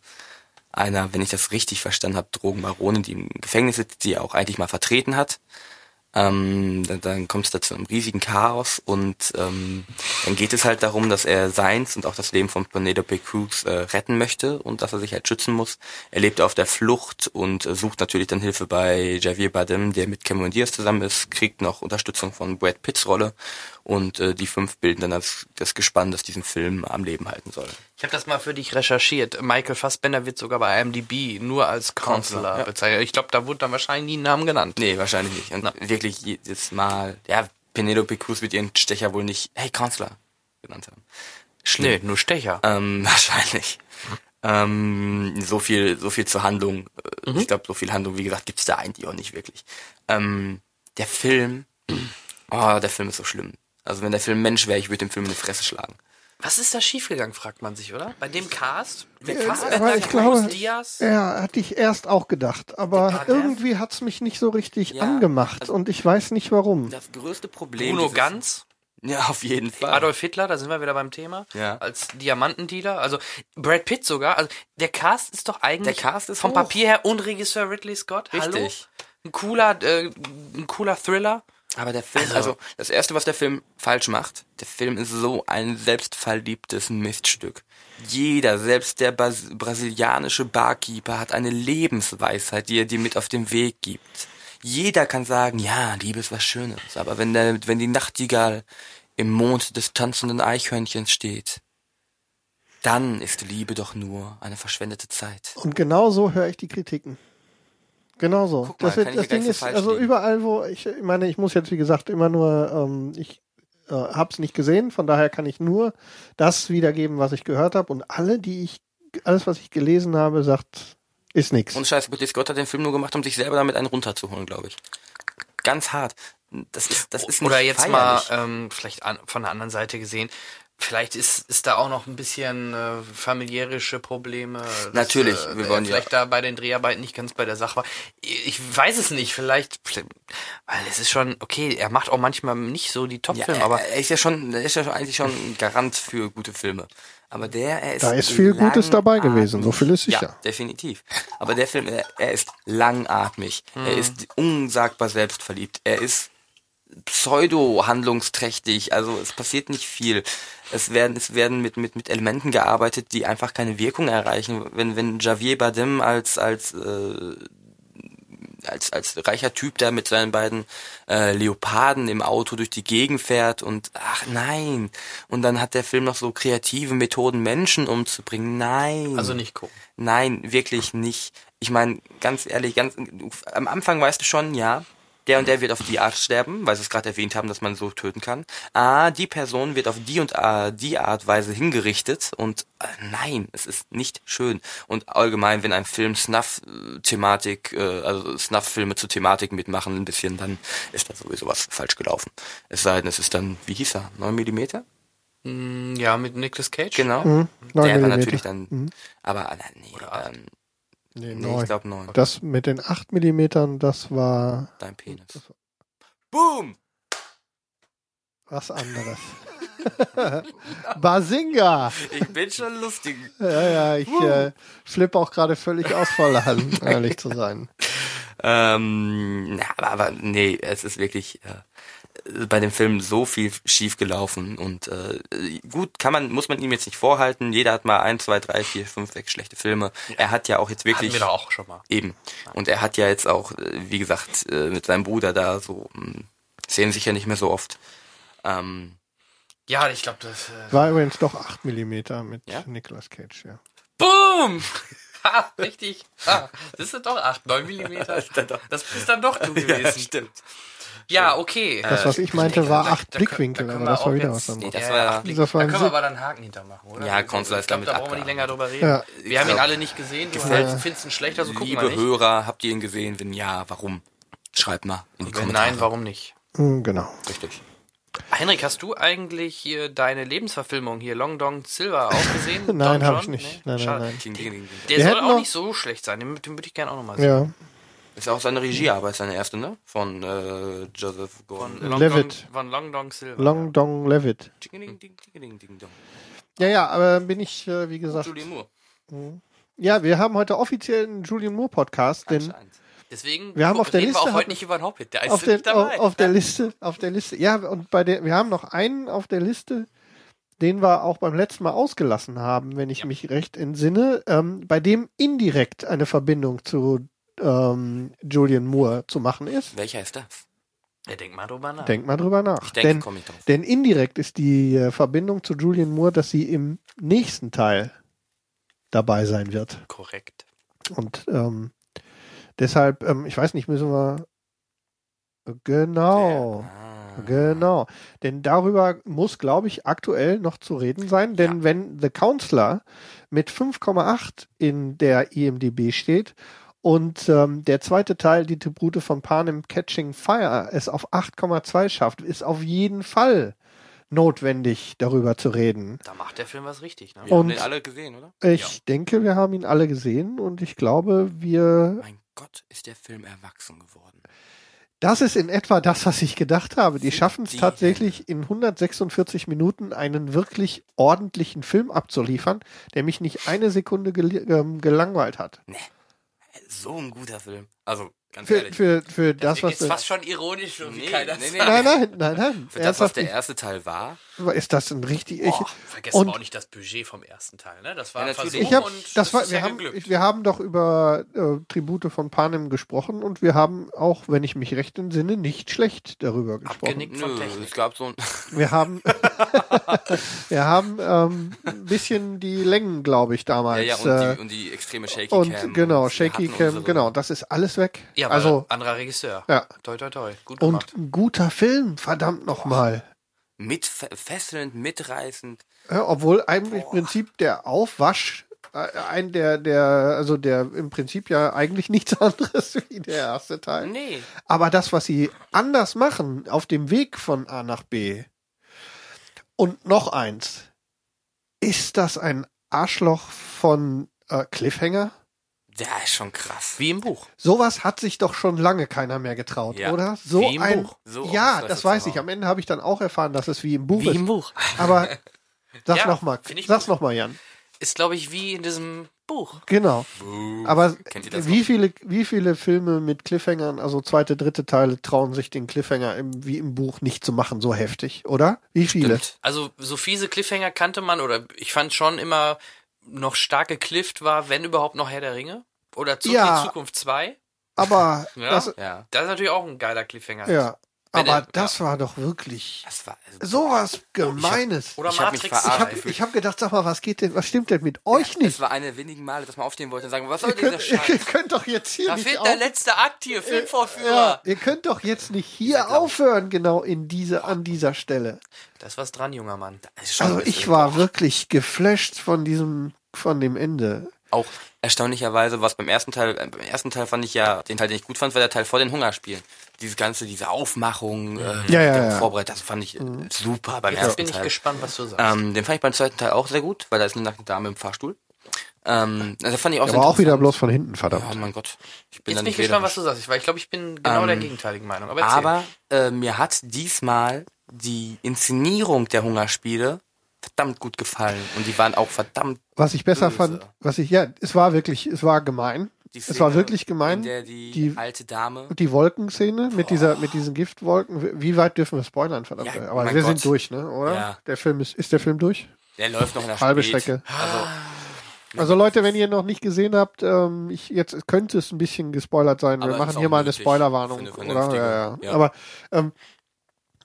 einer, wenn ich das richtig verstanden habe, Drogenbaronin, die im Gefängnis sitzt, die er auch eigentlich mal vertreten hat. Ähm, dann, dann kommt es da zu einem riesigen Chaos und ähm, dann geht es halt darum, dass er seins und auch das Leben von Penelope Cruz äh, retten möchte und dass er sich halt schützen muss. Er lebt auf der Flucht und äh, sucht natürlich dann Hilfe bei Javier Bardem, der mit Cameron Diaz zusammen ist, kriegt noch Unterstützung von Brad Pitts Rolle und äh, die fünf bilden dann das, das Gespann, das diesen Film am Leben halten soll. Ich habe das mal für dich recherchiert. Michael Fassbender wird sogar bei IMDb nur als Counselor ja. bezeichnet. Ich glaube, da wurde dann wahrscheinlich nie ein Namen genannt. Nee, wahrscheinlich nicht. Und wirklich jedes Mal, ja, Penelope Cruz wird ihren Stecher wohl nicht, hey Counselor, genannt haben. Schlimm. Nee, nur Stecher. Ähm, wahrscheinlich. Ähm, so viel, so viel zur Handlung. Äh, Ich glaube, so viel Handlung, wie gesagt, gibt's da eigentlich auch nicht wirklich. Ähm, der Film, oh, der Film ist so schlimm. Also wenn der Film Mensch wäre, ich würde dem Film in die Fresse schlagen. Was ist da schiefgegangen, fragt man sich, oder? Bei dem Cast? Der Äh, Fassbender, aber ich glaube- Diaz? Ja, hatte ich erst auch gedacht, aber irgendwie hat's mich nicht so richtig Ja, angemacht also- und ich weiß nicht warum. Das größte Problem. Bruno Ganz? Ja, auf jeden Fall. Adolf Hitler, da sind wir wieder beim Thema. Ja. Als Diamantendealer. Also Brad Pitt sogar. Also der Cast ist doch eigentlich Der Cast ist vom hoch. Papier her und Regisseur Ridley Scott. Hallo? Richtig. Ein cooler, äh, ein cooler Thriller. Aber der Film, Also- also, das erste, was der Film falsch macht, der Film ist so ein selbstverliebtes Miststück. Jeder, selbst der Bas brasilianische Barkeeper hat eine Lebensweisheit, die er dir mit auf den Weg gibt. Jeder kann sagen, ja, Liebe ist was Schönes, aber wenn der, wenn die Nachtigall im Mond des tanzenden Eichhörnchens steht, dann ist Liebe doch nur eine verschwendete Zeit. Und genau so höre ich die Kritiken. Genau so. Guck mal, Das, das Ding ist, also liegen. überall, wo ich, ich meine, ich muss jetzt wie gesagt immer nur, ähm, ich äh, hab's nicht gesehen, von daher kann ich nur das wiedergeben, was ich gehört habe und alle, die ich, alles, was ich gelesen habe, sagt, ist nix. Und scheiße, Ridley Scott hat den Film nur gemacht, um sich selber damit einen runterzuholen, glaube ich. Ganz hart. Das ist, das ist nicht Oder jetzt feierlich. mal ähm, vielleicht an, von der anderen Seite gesehen. Vielleicht ist, ist da auch noch ein bisschen äh, familiärische Probleme. dass, Natürlich, äh, wir er wollen ja- vielleicht da bei den Dreharbeiten nicht ganz bei der Sache war. Ich weiß es nicht, vielleicht, weil es ist schon, okay, er macht auch manchmal nicht so die ja, Top-Filme, er, aber er ist ja schon, er ist ja schon eigentlich schon ein Garant für gute Filme. Aber der, er ist Da ist viel Gutes dabei gewesen, so viel ist sicher. Ja, definitiv. Aber der Film, er, er ist langatmig. Er Mhm. ist unsagbar selbstverliebt. Er ist pseudo-handlungsträchtig. Also es passiert nicht viel. Es werden, es werden mit, mit, mit Elementen gearbeitet, die einfach keine Wirkung erreichen. Wenn, wenn Javier Bardem als, als, äh, als, als reicher Typ da mit seinen beiden äh, Leoparden im Auto durch die Gegend fährt und ach nein. Und dann hat der Film noch so kreative Methoden, Menschen umzubringen. Nein. also nicht gucken. Nein, wirklich nicht. Ich meine, ganz ehrlich, ganz am Anfang weißt du schon, ja, der und der wird auf die Art sterben, weil sie es gerade erwähnt haben, dass man so töten kann. Ah, die Person wird auf die und ah, die Art Weise hingerichtet und äh, nein, es ist nicht schön. Und allgemein, wenn ein Film Snuff-Thematik, äh, also Snuff-Filme zur Thematik mitmachen ein bisschen, dann ist da sowieso was falsch gelaufen. Es sei denn, es ist dann, wie hieß er, 9 Millimeter? Mm, Ja, mit Nicolas Cage. Genau. Mhm, Der war natürlich dann, Mhm. aber äh, nee, ähm, Nee, nee, neun. ich glaube 9. Das mit den 8 Millimetern, das war Dein Penis. Boom! was anderes. Basinga! Ich bin schon lustig. Ja, ja, ich äh, flippe auch gerade völlig aus vor Lachen, ehrlich zu sein. Ähm, na, aber, aber nee, es ist wirklich äh, bei dem Film so viel schief gelaufen und äh, gut kann man muss man ihm jetzt nicht vorhalten. Jeder hat mal ein, zwei, drei, vier, fünf, sechs schlechte Filme. Er hat ja auch jetzt Hatten wirklich wir doch auch schon mal. eben und er hat ja jetzt auch, äh, wie gesagt, äh, mit seinem Bruder da so mh, sehen sich ja nicht mehr so oft. Ähm, Ja, ich glaube, das. Äh, War übrigens doch 8 Millimeter mit Ja? Nicolas Cage, ja. Boom! Ha, richtig. Ah, das sind doch 8, 9 Millimeter. Das bist dann doch du gewesen. stimmt. Ja, okay. Das, was ich meinte, war acht Blickwinkel, aber das war wieder was Nee, anderes. das Ja, war, Blick- das war da können wir aber dann Haken hintermachen, oder? Ja, Konsular ich ist damit da brauchen wir nicht länger drüber reden. Ja. Wir haben ihn alle nicht gesehen. Du hältst- findest ihn schlecht, also gucken wir liebe nicht. Hörer, habt ihr ihn gesehen? Wenn ja, warum? Schreibt mal in die Wenn Kommentare. nein, warum nicht? Hm, Genau. Richtig. Henrik, hast du eigentlich hier deine Lebensverfilmung hier Long Dong Silver auch gesehen? Nein, habe ich nicht. Nee? Nein, nein, Schade. nein. Der Wir soll auch noch- nicht so schlecht sein. Den, den würde ich gerne auch nochmal sehen. Ja. Ist auch seine Regiearbeit, seine erste, ne? Von äh, Joseph Gordon. Long Levitt. Dong, von Long Dong Silver. Long Dong Levitt. Ding, ding, ding, ding, ding, ding, dong. Ja, ja, aber bin ich, äh, wie gesagt. Julian Moore. Ja, wir haben heute offiziell einen Julian Moore Podcast, denn. Deswegen Wir haben auf der reden Liste wir auch heute nicht über den Hobbit. Der ist auf, der, nicht dabei. auf, auf der Liste, auf der Liste, ja, und bei der, wir haben noch einen auf der Liste, den wir auch beim letzten Mal ausgelassen haben, wenn ich mich recht entsinne, ähm, bei dem indirekt eine Verbindung zu ähm, Julian Moore zu machen ist. Welcher ist das? ja, denk mal drüber nach. Denk mal drüber nach. Ich denke, denn, komme ich drauf. denn indirekt ist die äh, Verbindung zu Julian Moore, dass sie im nächsten Teil dabei sein wird. Korrekt. Und ähm, deshalb, ähm, ich weiß nicht, müssen wir genau. Ah. Genau. Denn darüber muss, glaube ich, aktuell noch zu reden sein. Denn wenn The Counselor mit 5,8 in der IMDB steht und ähm, der zweite Teil, die Tribute von Panem Catching Fire, es auf 8,2 schafft, ist auf jeden Fall notwendig, darüber zu reden. Da macht der Film was richtig. Ne? Wir haben Und- den alle gesehen, oder? Ich denke, wir haben ihn alle gesehen und ich glaube, wir Mein Gott, ist der Film erwachsen geworden. Das ist in etwa das, was ich gedacht habe. Die schaffen es tatsächlich in 146 Minuten einen wirklich ordentlichen Film abzuliefern, der mich nicht eine Sekunde gel ähm, gelangweilt hat. So ein guter Film. Also, ganz Für, ehrlich. für, für das, Das was. ist fast schon ironisch, Nee, nee, nee. Nein, nein, nein, nein. Für das, was der erste Teil war, ist das ein richtig. Ich, Boah, vergessen und- wir auch nicht das Budget vom ersten Teil. Ne? Das war Ja, ein natürlich. Versuch ich hab, und das war, ist wir ja haben, geglückt. wir haben doch über äh, Tribute von Panem gesprochen und wir haben auch, wenn ich mich recht entsinne, nicht schlecht darüber gesprochen. Abgenickt von nö, Technik. es gab so ein, Wir haben, wir haben ähm, ein bisschen die Längen, glaube ich, ja, damals. ja, und, äh, die, und die extreme Shaky und Cam. genau, wir Shaky Cam, unsere- genau, das ist alles weg. Ja, aber also, anderer Regisseur. ja. Toi, toi, toi. Gut Und gemacht. ein guter Film, verdammt nochmal. Mit fesselnd, mitreißend. Ja, obwohl einem im Prinzip der Aufwasch, äh, ein der, der, also der im Prinzip ja eigentlich nichts anderes wie der erste Teil. Nee. Aber das, was sie anders machen auf dem Weg von A nach B. Und noch eins. Ist das ein Arschloch von äh, Cliffhanger? Der ist schon krass. Wie im Buch. Sowas hat sich doch schon lange keiner mehr getraut, Ja, oder? So wie im ein Buch. So Ja, das zu weiß ich. Am Ende habe ich dann auch erfahren, dass es wie im Buch Wie ist. im Buch. Aber sag Ja, noch mal, find ich sag's gut. noch mal, Jan. Ist, glaube ich, wie in diesem Buch. Genau. Buh. Aber das wie viele, wie viele Filme mit Cliffhangern, also zweite, dritte Teile, trauen sich den Cliffhanger im, wie im Buch nicht zu machen, so heftig, oder? Wie viele? Stimmt. Also so fiese Cliffhanger kannte man oder ich fand schon immer noch stark geklift war, wenn überhaupt noch Herr der Ringe oder Zurück Ja. in die Zukunft 2. Aber Ja. das, Ja, Das ist natürlich auch ein geiler Cliffhanger. ja. Aber er- das war doch wirklich das war also, sowas Gemeines. Oder Ich hab Matrix verarscht Ich habe 2. ich hab gedacht, sag mal, was geht denn, was stimmt denn mit euch Es nicht? war eine wenigen Male, dass man aufstehen wollte und sagen, was soll Ihr dieser könnt, ihr Scheiß? könnt doch jetzt hier Da nicht fehlt auf, der letzte Akt hier, Filmvorführer. ja, ihr könnt doch jetzt nicht hier aufhören, genau in diese, an dieser Stelle. Da ist was dran, junger Mann. Das Also ich war wirklich geflasht von diesem, von dem Ende. Auch erstaunlicherweise, was beim ersten Teil, äh, beim ersten Teil fand ich ja, den Teil, den ich gut fand, war der Teil vor den Hungerspielen. Dieses ganze, diese Aufmachung, äh, Ja, ja, der ja. Vorbereitung, das fand ich äh, super beim Jetzt ersten bin ich Teil. gespannt, was du sagst. Ähm, den fand ich beim zweiten Teil auch sehr gut, weil da ist eine nackte Dame im Fahrstuhl. Ähm, also fand ich auch sehr Aber auch wieder bloß von hinten, Oh verdammt. mein Gott. Ich bin Jetzt bin ich nicht gespannt, was du sagst, weil ich glaube, ich bin genau der Ähm, gegenteiligen Meinung. Aber. Aber äh, mir hat diesmal die Inszenierung der Hungerspiele verdammt gut gefallen. Und die waren auch verdammt Was ich besser Böse. fand, was ich, ja, es war wirklich, es war gemein. die Es war Szene, wirklich gemein. Die, Die- alte Dame. Die Wolkenszene mit dieser, mit diesen Giftwolken. Wie weit dürfen wir spoilern, verdammt? Ja, Aber wir Gott. sind durch, ne, oder? Ja. Der Film ist, ist der Film durch? Der läuft noch in der Halbe Spät. Strecke. Also, Also Leute, wenn ihr noch nicht gesehen habt, ähm, ich, jetzt könnte es ein bisschen gespoilert sein. Wir machen hier mal eine Spoilerwarnung, oder? Ja, ja. ja. Aber ähm,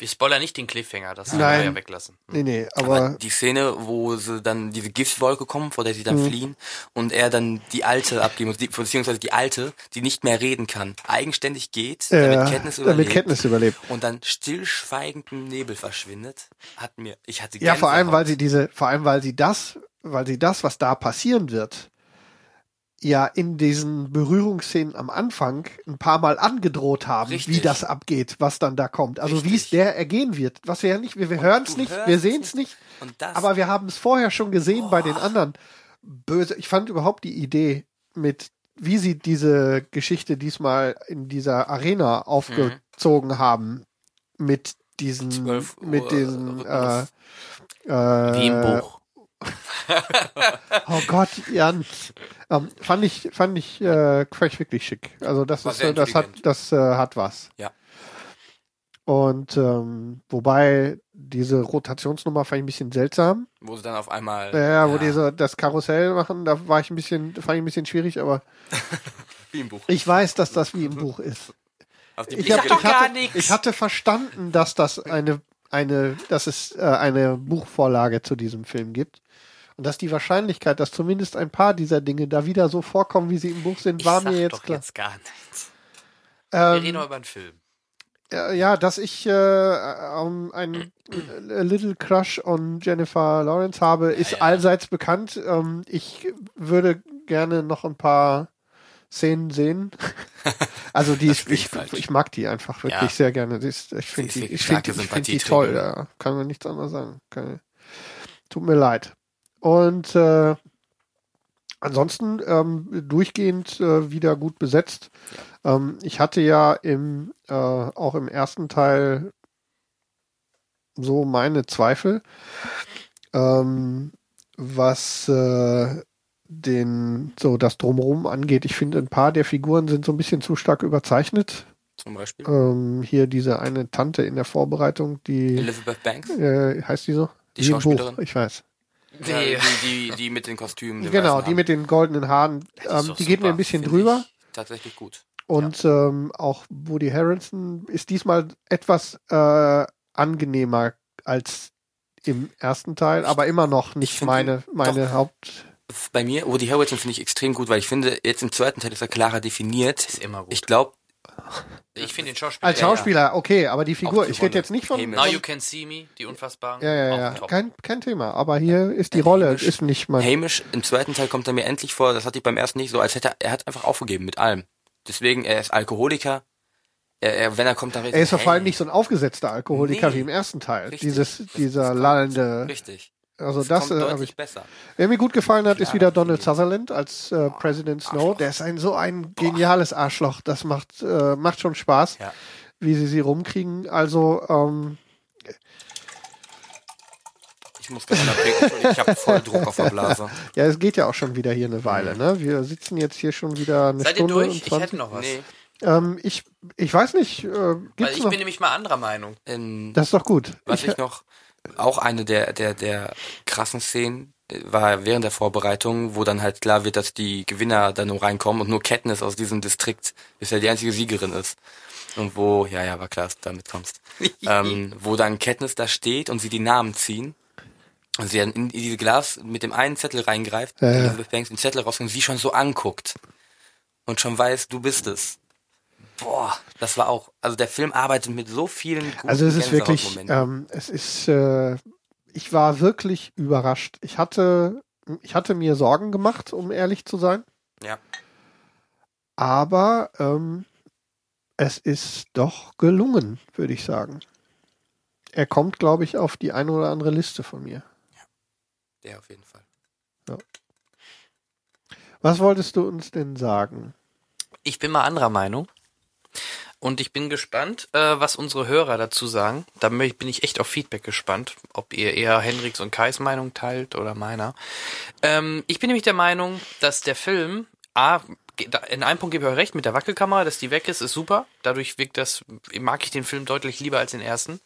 wir spoilern nicht den Cliffhanger, das können Nein. wir ja weglassen. Nee, nee, Aber aber die Szene, wo sie dann diese Giftwolke kommen, vor der sie dann Mhm. fliehen und er dann die alte abgeben muss, die, beziehungsweise die alte, die nicht mehr reden kann, eigenständig geht, äh, damit Katniss überlebt damit Katniss überlebt. und dann stillschweigend im Nebel verschwindet, hat mir, ich hatte Ja, vor allem, weil sie diese, vor allem, weil sie das, weil sie das, was da passieren wird, ja in diesen Berührungsszenen am Anfang ein paar Mal angedroht haben, Richtig. wie das abgeht, was dann da kommt. Also wie es der ergehen wird. Was wir ja nicht, wir, wir hören es nicht, wir sehen es nicht, aber wir haben es vorher schon gesehen bei den anderen. Böse. Ich fand überhaupt die Idee mit, wie sie diese Geschichte diesmal in dieser Arena aufgezogen haben, mit diesen, 12 Uhr mit diesen, äh, äh, im Buch. Oh Gott, Jan. Ähm, fand ich, fand ich, äh, ich wirklich schick. Also das War ist, äh, das hat, das äh, hat was. Ja. Und ähm, wobei diese Rotationsnummer fand ich ein bisschen seltsam. wo sie dann auf einmal, Ja, wo diese das Karussell machen, da war ich ein bisschen, fand ich ein bisschen schwierig, aber wie im Buch. ich weiß, dass das wie im Buch ist. Die Ich, hab, doch ich, gar hatte, ich hatte verstanden, dass das eine, eine, dass es äh, eine Buchvorlage zu diesem Film gibt. Und dass die Wahrscheinlichkeit, dass zumindest ein paar dieser Dinge da wieder so vorkommen, wie sie im Buch sind, Ich war mir jetzt doch klar. jetzt gar nichts. Wir reden Ähm, nur über einen Film. äh, ja, dass ich äh, ähm, einen äh, Little Crush on Jennifer Lawrence habe, ist ja. allseits bekannt. Ähm, ich würde gerne noch ein paar Szenen sehen. Also die ist, ich, ich mag die einfach wirklich Ja. sehr gerne. Ist, ich finde die, wirklich ich find die toll. Ja. Kann man nichts anderes sagen. Kann, tut mir leid. Und äh, ansonsten ähm, durchgehend äh, wieder gut besetzt. Ähm, ich hatte ja im äh, auch im ersten Teil so meine Zweifel, ähm, was äh, den so das drumherum angeht. Ich finde, ein paar der Figuren sind so ein bisschen zu stark überzeichnet. Zum Beispiel. Ähm, hier diese eine Tante in der Vorbereitung, die Elizabeth Banks. äh, heißt die so? Die Schauspielerin? Buch, ich weiß. Ja, die, die, die mit den Kostümen. Genau, die mit den goldenen Haaren. Ähm, die geht mir ein bisschen Find drüber. ich Tatsächlich gut. Und ähm, auch Woody Harrelson ist diesmal etwas äh, angenehmer als im ersten Teil, aber immer noch nicht find meine, meine Haupt. Bei mir, Woody Harrelson finde ich extrem gut, weil ich finde, jetzt im zweiten Teil ist er klarer definiert. Ist immer gut. Ich glaube, Ich finde den Schauspieler. Als Ja, ja. Schauspieler, okay, aber die Figur, die ich rede jetzt nicht von. Hamish. Now You Can See Me, die Unfassbaren. Ja, ja, ja, top. kein, kein Thema. Aber hier ist die Äh, Rolle, Hamish- ist nicht mein. Hamish im zweiten Teil kommt er mir endlich vor, das hatte ich beim ersten nicht so, als hätte er, er hat einfach aufgegeben mit allem. Deswegen, er ist Alkoholiker. Er, er, wenn er kommt, dann Er ist vor allem hey, nicht so ein aufgesetzter Alkoholiker Nee, wie im ersten Teil. richtig. Dieses, dieser lallende. Richtig. Also das, kommt äh, hab deutlich ich. besser. Wer mir gut gefallen hat, ist Klar, wieder Donald. Sutherland als äh, President Snow. Arschloch. Der ist ein so ein geniales Arschloch. Das macht äh, macht schon Spaß, Ja. wie sie sie rumkriegen. Also ähm, Ich muss gerade unterbrechen, ich habe voll Druck auf der Blase. ja, es geht ja auch schon wieder hier eine Weile. Ne? Wir sitzen jetzt hier schon wieder eine Seid ihr Stunde durch? und Ich 20. hätte noch was. Nee, Ähm, ich ich weiß nicht. Äh, Weil gibt's ich noch? bin nämlich mal anderer Meinung. ähm, das ist doch gut. Was Ich, ich noch, auch eine der, der, der krassen Szenen äh, war während der Vorbereitung, wo dann halt klar wird, dass die Gewinner dann nur reinkommen und nur Katniss aus diesem Distrikt bisher die einzige Siegerin ist. Und wo, ja, ja, war klar, dass du damit kommst. ähm, wo dann Katniss da steht und sie die Namen ziehen. Und sie dann in diese Glas mit dem einen Zettel reingreift, Ja, ja. Elizabeth Banks den Zettel raus und sie schon so anguckt. Und schon weiß, du bist es. Boah, das war auch, also der Film arbeitet mit so vielen guten also es ist wirklich, ähm, es ist, äh, ich war wirklich überrascht. Ich hatte, ich hatte mir Sorgen gemacht, um ehrlich zu sein. Ja. Aber ähm, es ist doch gelungen, würde ich sagen. Er kommt, glaube ich, auf die eine oder andere Liste von mir. Der auf jeden Fall. Was wolltest du uns denn sagen? Ich bin mal anderer Meinung. Und ich bin gespannt, äh, was unsere Hörer dazu sagen. Da bin ich echt auf Feedback gespannt, ob ihr eher Henriks und Kais Meinung teilt oder meiner. Ähm, ich bin nämlich der Meinung, dass der Film, A, in einem Punkt gebe ich euch recht, mit der Wackelkamera, dass die weg ist, ist super. Dadurch wirkt das, mag ich den Film deutlich lieber als den ersten.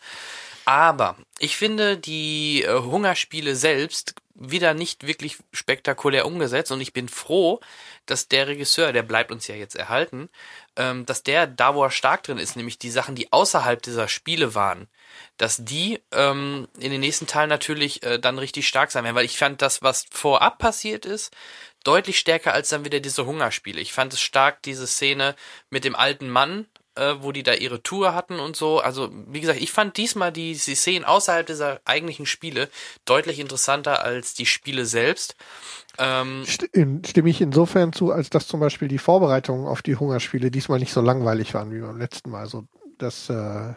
Aber ich finde die äh, Hungerspiele selbst wieder nicht wirklich spektakulär umgesetzt und ich bin froh, dass der Regisseur, der bleibt uns ja jetzt erhalten, ähm, dass der da, wo er stark drin ist, nämlich die Sachen, die außerhalb dieser Spiele waren, dass die ähm, in den nächsten Teilen natürlich äh, dann richtig stark sein werden, weil ich fand das, was vorab passiert ist, deutlich stärker als dann wieder diese Hungerspiele. Ich fand es stark, diese Szene mit dem alten Mann, äh, wo die da ihre Tour hatten und so. Also, wie gesagt, ich fand diesmal die, die Szenen außerhalb dieser eigentlichen Spiele deutlich interessanter als die Spiele selbst. Ähm, St- Stimme ich insofern zu, als dass zum Beispiel die Vorbereitungen auf die Hungerspiele diesmal nicht so langweilig waren wie beim letzten Mal. Also das, äh, da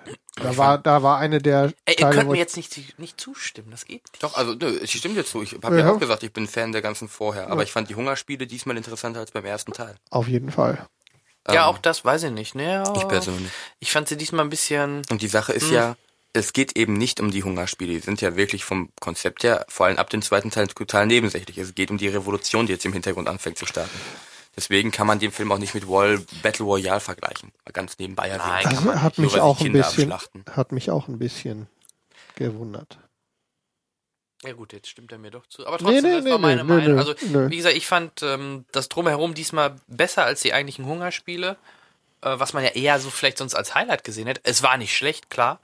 war, da war eine der ey, ihr Teile, könnt wo mir jetzt nicht, nicht zustimmen, das geht nicht. Doch, also nö, ich stimme dir zu. Ich habe ja. Ja. auch gesagt, ich bin Fan der ganzen vorher. Aber ich fand die Hungerspiele diesmal interessanter als beim ersten Teil. auf jeden Fall. Ja, Ähm, auch das weiß ich nicht. Ne? Ich persönlich. Ich fand sie diesmal ein bisschen. Und die Sache ist ja, es geht eben nicht um die Hungerspiele. Die sind ja wirklich vom Konzept her, vor allem ab dem zweiten Teil, total nebensächlich. Es geht um die Revolution, die jetzt im Hintergrund anfängt zu starten. Deswegen kann man den Film auch nicht mit Wall Battle Royale vergleichen. Ganz nebenbei erwähnt. Nein, man hat mich auch ein Kinder bisschen, abschlachten. hat mich auch ein bisschen gewundert. Ja gut, jetzt stimmt er mir doch zu. Aber Nee, trotzdem, nee, das nee, war meine nee, Meinung. nee, also, nee. wie gesagt, ich fand ähm, das Drumherum diesmal besser als die eigentlichen Hungerspiele, äh, was man ja eher so vielleicht sonst als Highlight gesehen hätte. Es war nicht schlecht, klar,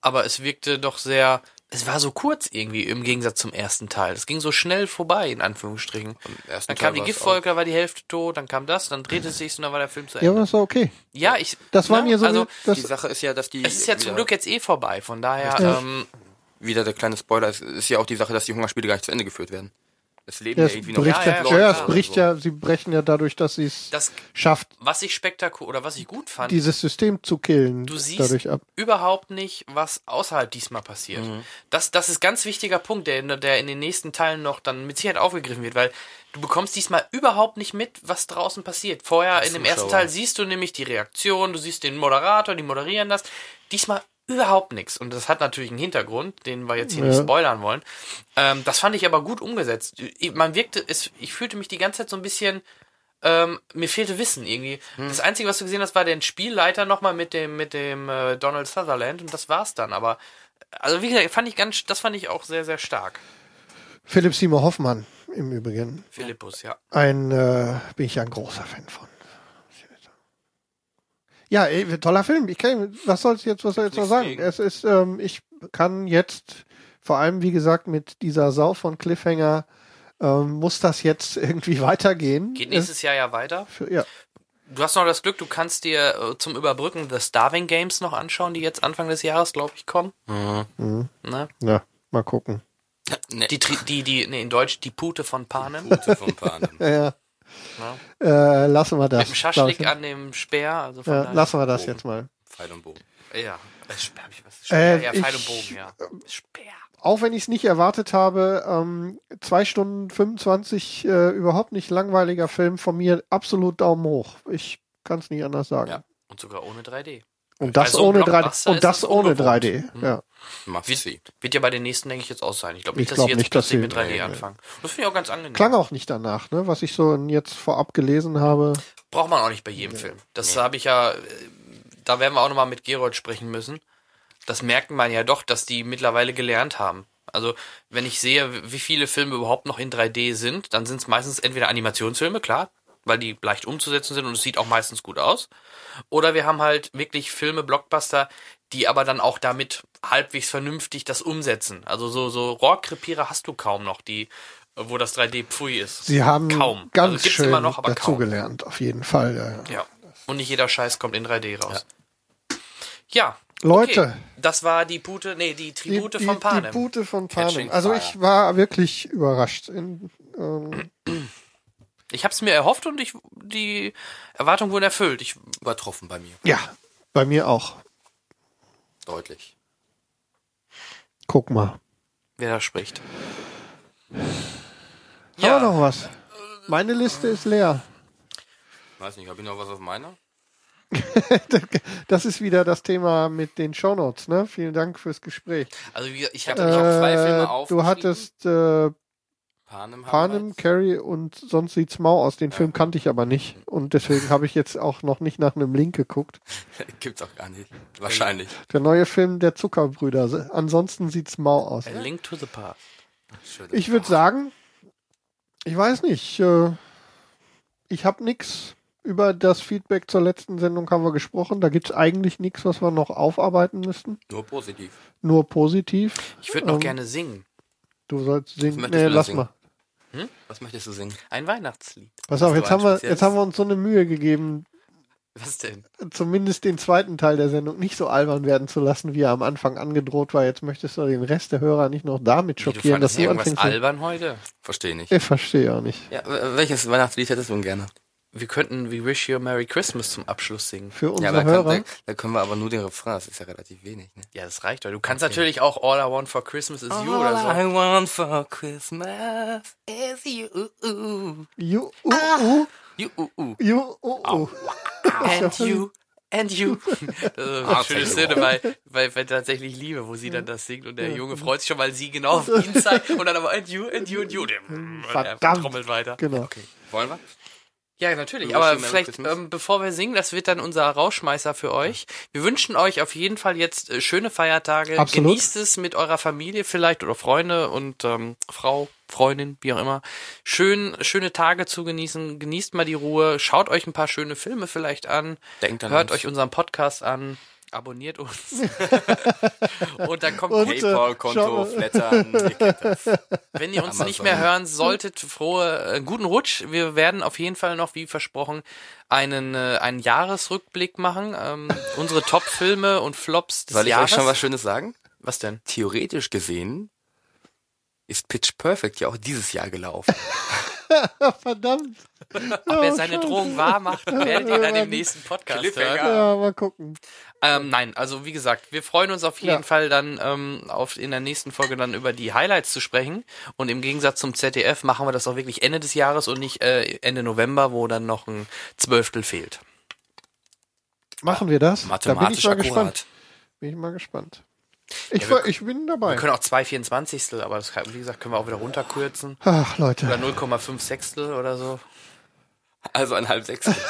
aber es wirkte doch sehr, es war so kurz irgendwie im Gegensatz zum ersten Teil. Es ging so schnell vorbei, in Anführungsstrichen. Dann Teil kam die war's Giftwolke, da war die Hälfte tot, dann kam das, dann drehte es sich und dann war der Film zu Ja, Ende. aber ist okay. Ja, ich. Das war ne, mir so, Also, das, Die Sache ist ja, dass die es ist ja zum Glück jetzt eh vorbei, von daher, Ja. ähm, wieder der kleine Spoiler, es ist ja auch die Sache, dass die Hungerspiele gar nicht zu Ende geführt werden. Es leben ja, ja, irgendwie noch bricht Ja, ja, ja, ja, es bricht ja, sie brechen ja dadurch, dass sie es das, schafft, was ich spektakulär oder was ich gut fand, dieses System zu killen. Du siehst dadurch ab. überhaupt nicht, was außerhalb diesmal passiert. Das, das ist ganz wichtiger Punkt, der, in- der in den nächsten Teilen noch dann mit Sicherheit aufgegriffen wird, weil du bekommst diesmal überhaupt nicht mit, was draußen passiert. Vorher in dem ersten. Teil siehst du nämlich die Reaktion, du siehst den Moderator, die moderieren das. Diesmal überhaupt nichts. Und das hat natürlich einen Hintergrund, den wir jetzt hier nicht Ja. spoilern wollen. Ähm, das fand ich aber gut umgesetzt. Man wirkte, es, ich fühlte mich die ganze Zeit so ein bisschen ähm, mir fehlte Wissen irgendwie. Das Einzige, was du gesehen hast, war den Spielleiter nochmal mit dem, mit dem äh, Donald Sutherland und das war's dann. Aber also wie gesagt, fand ich ganz, das fand ich auch sehr, sehr stark. Philipp Seymour Hoffmann im Übrigen. Philippus, ja. Ein, äh, bin ich ja ein großer Fan von. Ja, ey, toller Film. Ich kann, was soll ich jetzt, was soll ich jetzt noch sagen? gegen. Es ist, ähm, ich kann jetzt, vor allem wie gesagt mit dieser Sau von Cliffhanger, ähm, muss das jetzt irgendwie weitergehen. Geht nächstes Jahr ja weiter. Für, ja, Du hast noch das Glück, du kannst dir äh, zum Überbrücken The Starving Games noch anschauen, die jetzt Anfang des Jahres, glaube ich, kommen. Mhm. Ne? ja, mal gucken. Ne, Die, Tri- die, die, nee, in Deutsch die Pute von Panem. Gute von Panem. Ja, ja. Äh, lassen wir das. Mit dem Schaschlik an dem Speer. Also von Ja, lassen wir das jetzt mal. Pfeil und Bogen. Ja. Äh, Speer, was? Speer, Äh, ja, Pfeil und ich- Bogen, ja. Speer. Auch wenn ich es nicht erwartet habe, ähm, zwei Stunden 25, äh, überhaupt nicht langweiliger Film von mir, absolut Daumen hoch. Ich kann es nicht anders sagen. Ja. Und sogar ohne 3D. Und das Bei so einem ohne 3D. Blockbuster Und das ohne ungewohnt. 3D. Mhm. Ja. See. Wird ja bei den nächsten, denke ich, jetzt auch sein. Ich glaube Ich nicht, dass glaub sie jetzt nicht, dass plötzlich sie- mit 3D Nee, nee. anfangen. Das finde ich auch ganz angenehm. Klang auch nicht danach, ne? Was ich so jetzt vorab gelesen habe. Braucht man auch nicht bei jedem Film. Das habe ich ja, äh, da werden wir auch nochmal mit Gerold sprechen müssen. Das merkt man ja doch, dass die mittlerweile gelernt haben. Also, wenn ich sehe, wie viele Filme überhaupt noch in 3D sind, dann sind es meistens entweder Animationsfilme, klar, weil die leicht umzusetzen sind und es sieht auch meistens gut aus. Oder wir haben halt wirklich Filme, Blockbuster, die aber dann auch damit halbwegs vernünftig das umsetzen. Also so, so Rohrkrepierer hast du kaum noch, die, wo das 3D pfui ist. Sie haben kaum. ganz also schön immer noch, aber kaum. dazugelernt, auf jeden Fall. Ja, ja. Ja. Und nicht jeder Scheiß kommt in 3D raus. Ja. Leute. Okay. Das war die Pute, nee, die Die, Tribute die, von Panem. die Pute von Panem. Also ich war wirklich überrascht. In, ähm, ich habe es mir erhofft und ich, die Erwartungen wurden erfüllt. Ich, Übertroffen bei mir. ja, bei mir auch. Deutlich. Guck mal. wer da spricht. Haben wir noch was? Meine Liste ist leer. Weiß nicht, habe ich noch was auf meiner? Das ist wieder das Thema mit den Shownotes, ne? Vielen Dank fürs Gespräch. Also ich habe hab zwei Filme Äh, aufgeschrieben. du hattest äh, Panem, Panem. Carrie und sonst sieht's mau aus. Den Film kannte ich aber nicht. Und deswegen habe ich jetzt auch noch nicht nach einem Link geguckt. Gibt's auch gar nicht. Wahrscheinlich. Der neue Film der Zuckerbrüder. Ansonsten sieht's mau aus. A Link to the Past. Ich würde sagen, ich weiß nicht. Äh, ich habe nix. Über das Feedback zur letzten Sendung haben wir gesprochen. Da gibt's eigentlich nichts, was wir noch aufarbeiten müssten. Nur positiv. Nur positiv. Ich würde noch Ähm, gerne singen. Du sollst singen. Nee, lass singen? mal. Was möchtest du singen? Ein Weihnachtslied. Pass auf, du jetzt haben, wir, jetzt haben wir uns so eine Mühe gegeben, Was denn? zumindest den zweiten Teil der Sendung nicht so albern werden zu lassen, wie er am Anfang angedroht war. Jetzt möchtest du den Rest der Hörer nicht noch damit Wie, du schockieren, dass du irgendwas albern heute? Verstehe nicht. Ich verstehe auch nicht. Ja, welches Weihnachtslied hättest du denn gerne? Wir könnten We Wish You a Merry Christmas zum Abschluss singen. Für Ja, unsere aber da, kann, Hörer. da, da können wir aber nur den Refrain, das ist ja relativ wenig. Ne? Ja, das reicht doch. Du kannst natürlich auch All I Want for Christmas is You oder so. I want for Christmas is you. Ju, uh, uh, You, uh, uh. uh, uh. And you. And you. Das ist eine schöne Ach, Szene bei, bei, bei tatsächlich Liebe, wo sie dann das singt und der Junge freut sich schon, weil sie genau auf ihn zeigt und dann aber and you, and you, and you. Und er Verdammt. trommelt weiter. Genau. Wollen wir? Ja, natürlich. Aber vielleicht, ähm, bevor wir singen, das wird dann unser Rauschmeißer für euch. Wir wünschen euch auf jeden Fall jetzt äh, schöne Feiertage. Absolut. Genießt es mit eurer Familie vielleicht oder Freunde und ähm, Frau, Freundin, wie auch immer. Schön, schöne Tage zu genießen. Genießt mal die Ruhe. Schaut euch ein paar schöne Filme vielleicht an. Denkt an Hört uns. euch unseren Podcast an. Abonniert uns. und dann kommt Und, äh, Paypal-Konto, flattern, ihr. Wenn ihr uns Amazon. nicht mehr hören solltet, frohe, äh, guten Rutsch. Wir werden auf jeden Fall noch, wie versprochen, einen, äh, einen Jahresrückblick machen. Ähm, unsere Top-Filme und Flops des Soll ich Jahres. euch schon was Schönes sagen? was denn? Theoretisch gesehen ist Pitch Perfect ja auch dieses Jahr gelaufen. Verdammt. Ob er seine Drohung wahr macht, werdet ihr dann im nächsten Podcast hören. Ja, mal gucken. Ähm, nein, also wie gesagt, wir freuen uns auf jeden Ja. Fall dann ähm, auf in der nächsten Folge dann über die Highlights zu sprechen. Und im Gegensatz zum ZDF machen wir das auch wirklich Ende des Jahres und nicht äh, Ende November, wo dann noch ein Zwölftel fehlt. Machen wir das? Da bin ich Mathematisch mal akkurat. gespannt. Bin ich mal gespannt. Ich, Ja, wir- ich bin dabei. Wir können auch zwei Vierundzwanzigstel, aber das wie gesagt, können wir auch wieder runterkürzen. Ach, Oder Leute. 0,5 Sechstel oder so. Also ein halb sechs.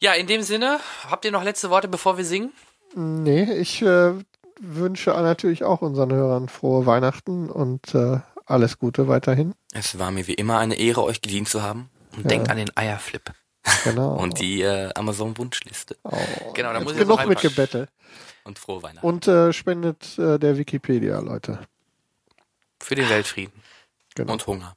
Ja, in dem Sinne, habt ihr noch letzte Worte, bevor wir singen? Nee, ich äh, wünsche natürlich auch unseren Hörern frohe Weihnachten und äh, alles Gute weiterhin. Es war mir wie immer eine Ehre, euch gedient zu haben. Und denkt an den Eierflip. Genau. Und die äh, Amazon-Wunschliste. oh, Genau, da muss ich noch genug ein mit paar- Gebettel. Und frohe Weihnachten. Und äh, spendet äh, der Wikipedia, Leute. Für den Weltfrieden. Genau. Und Hunger.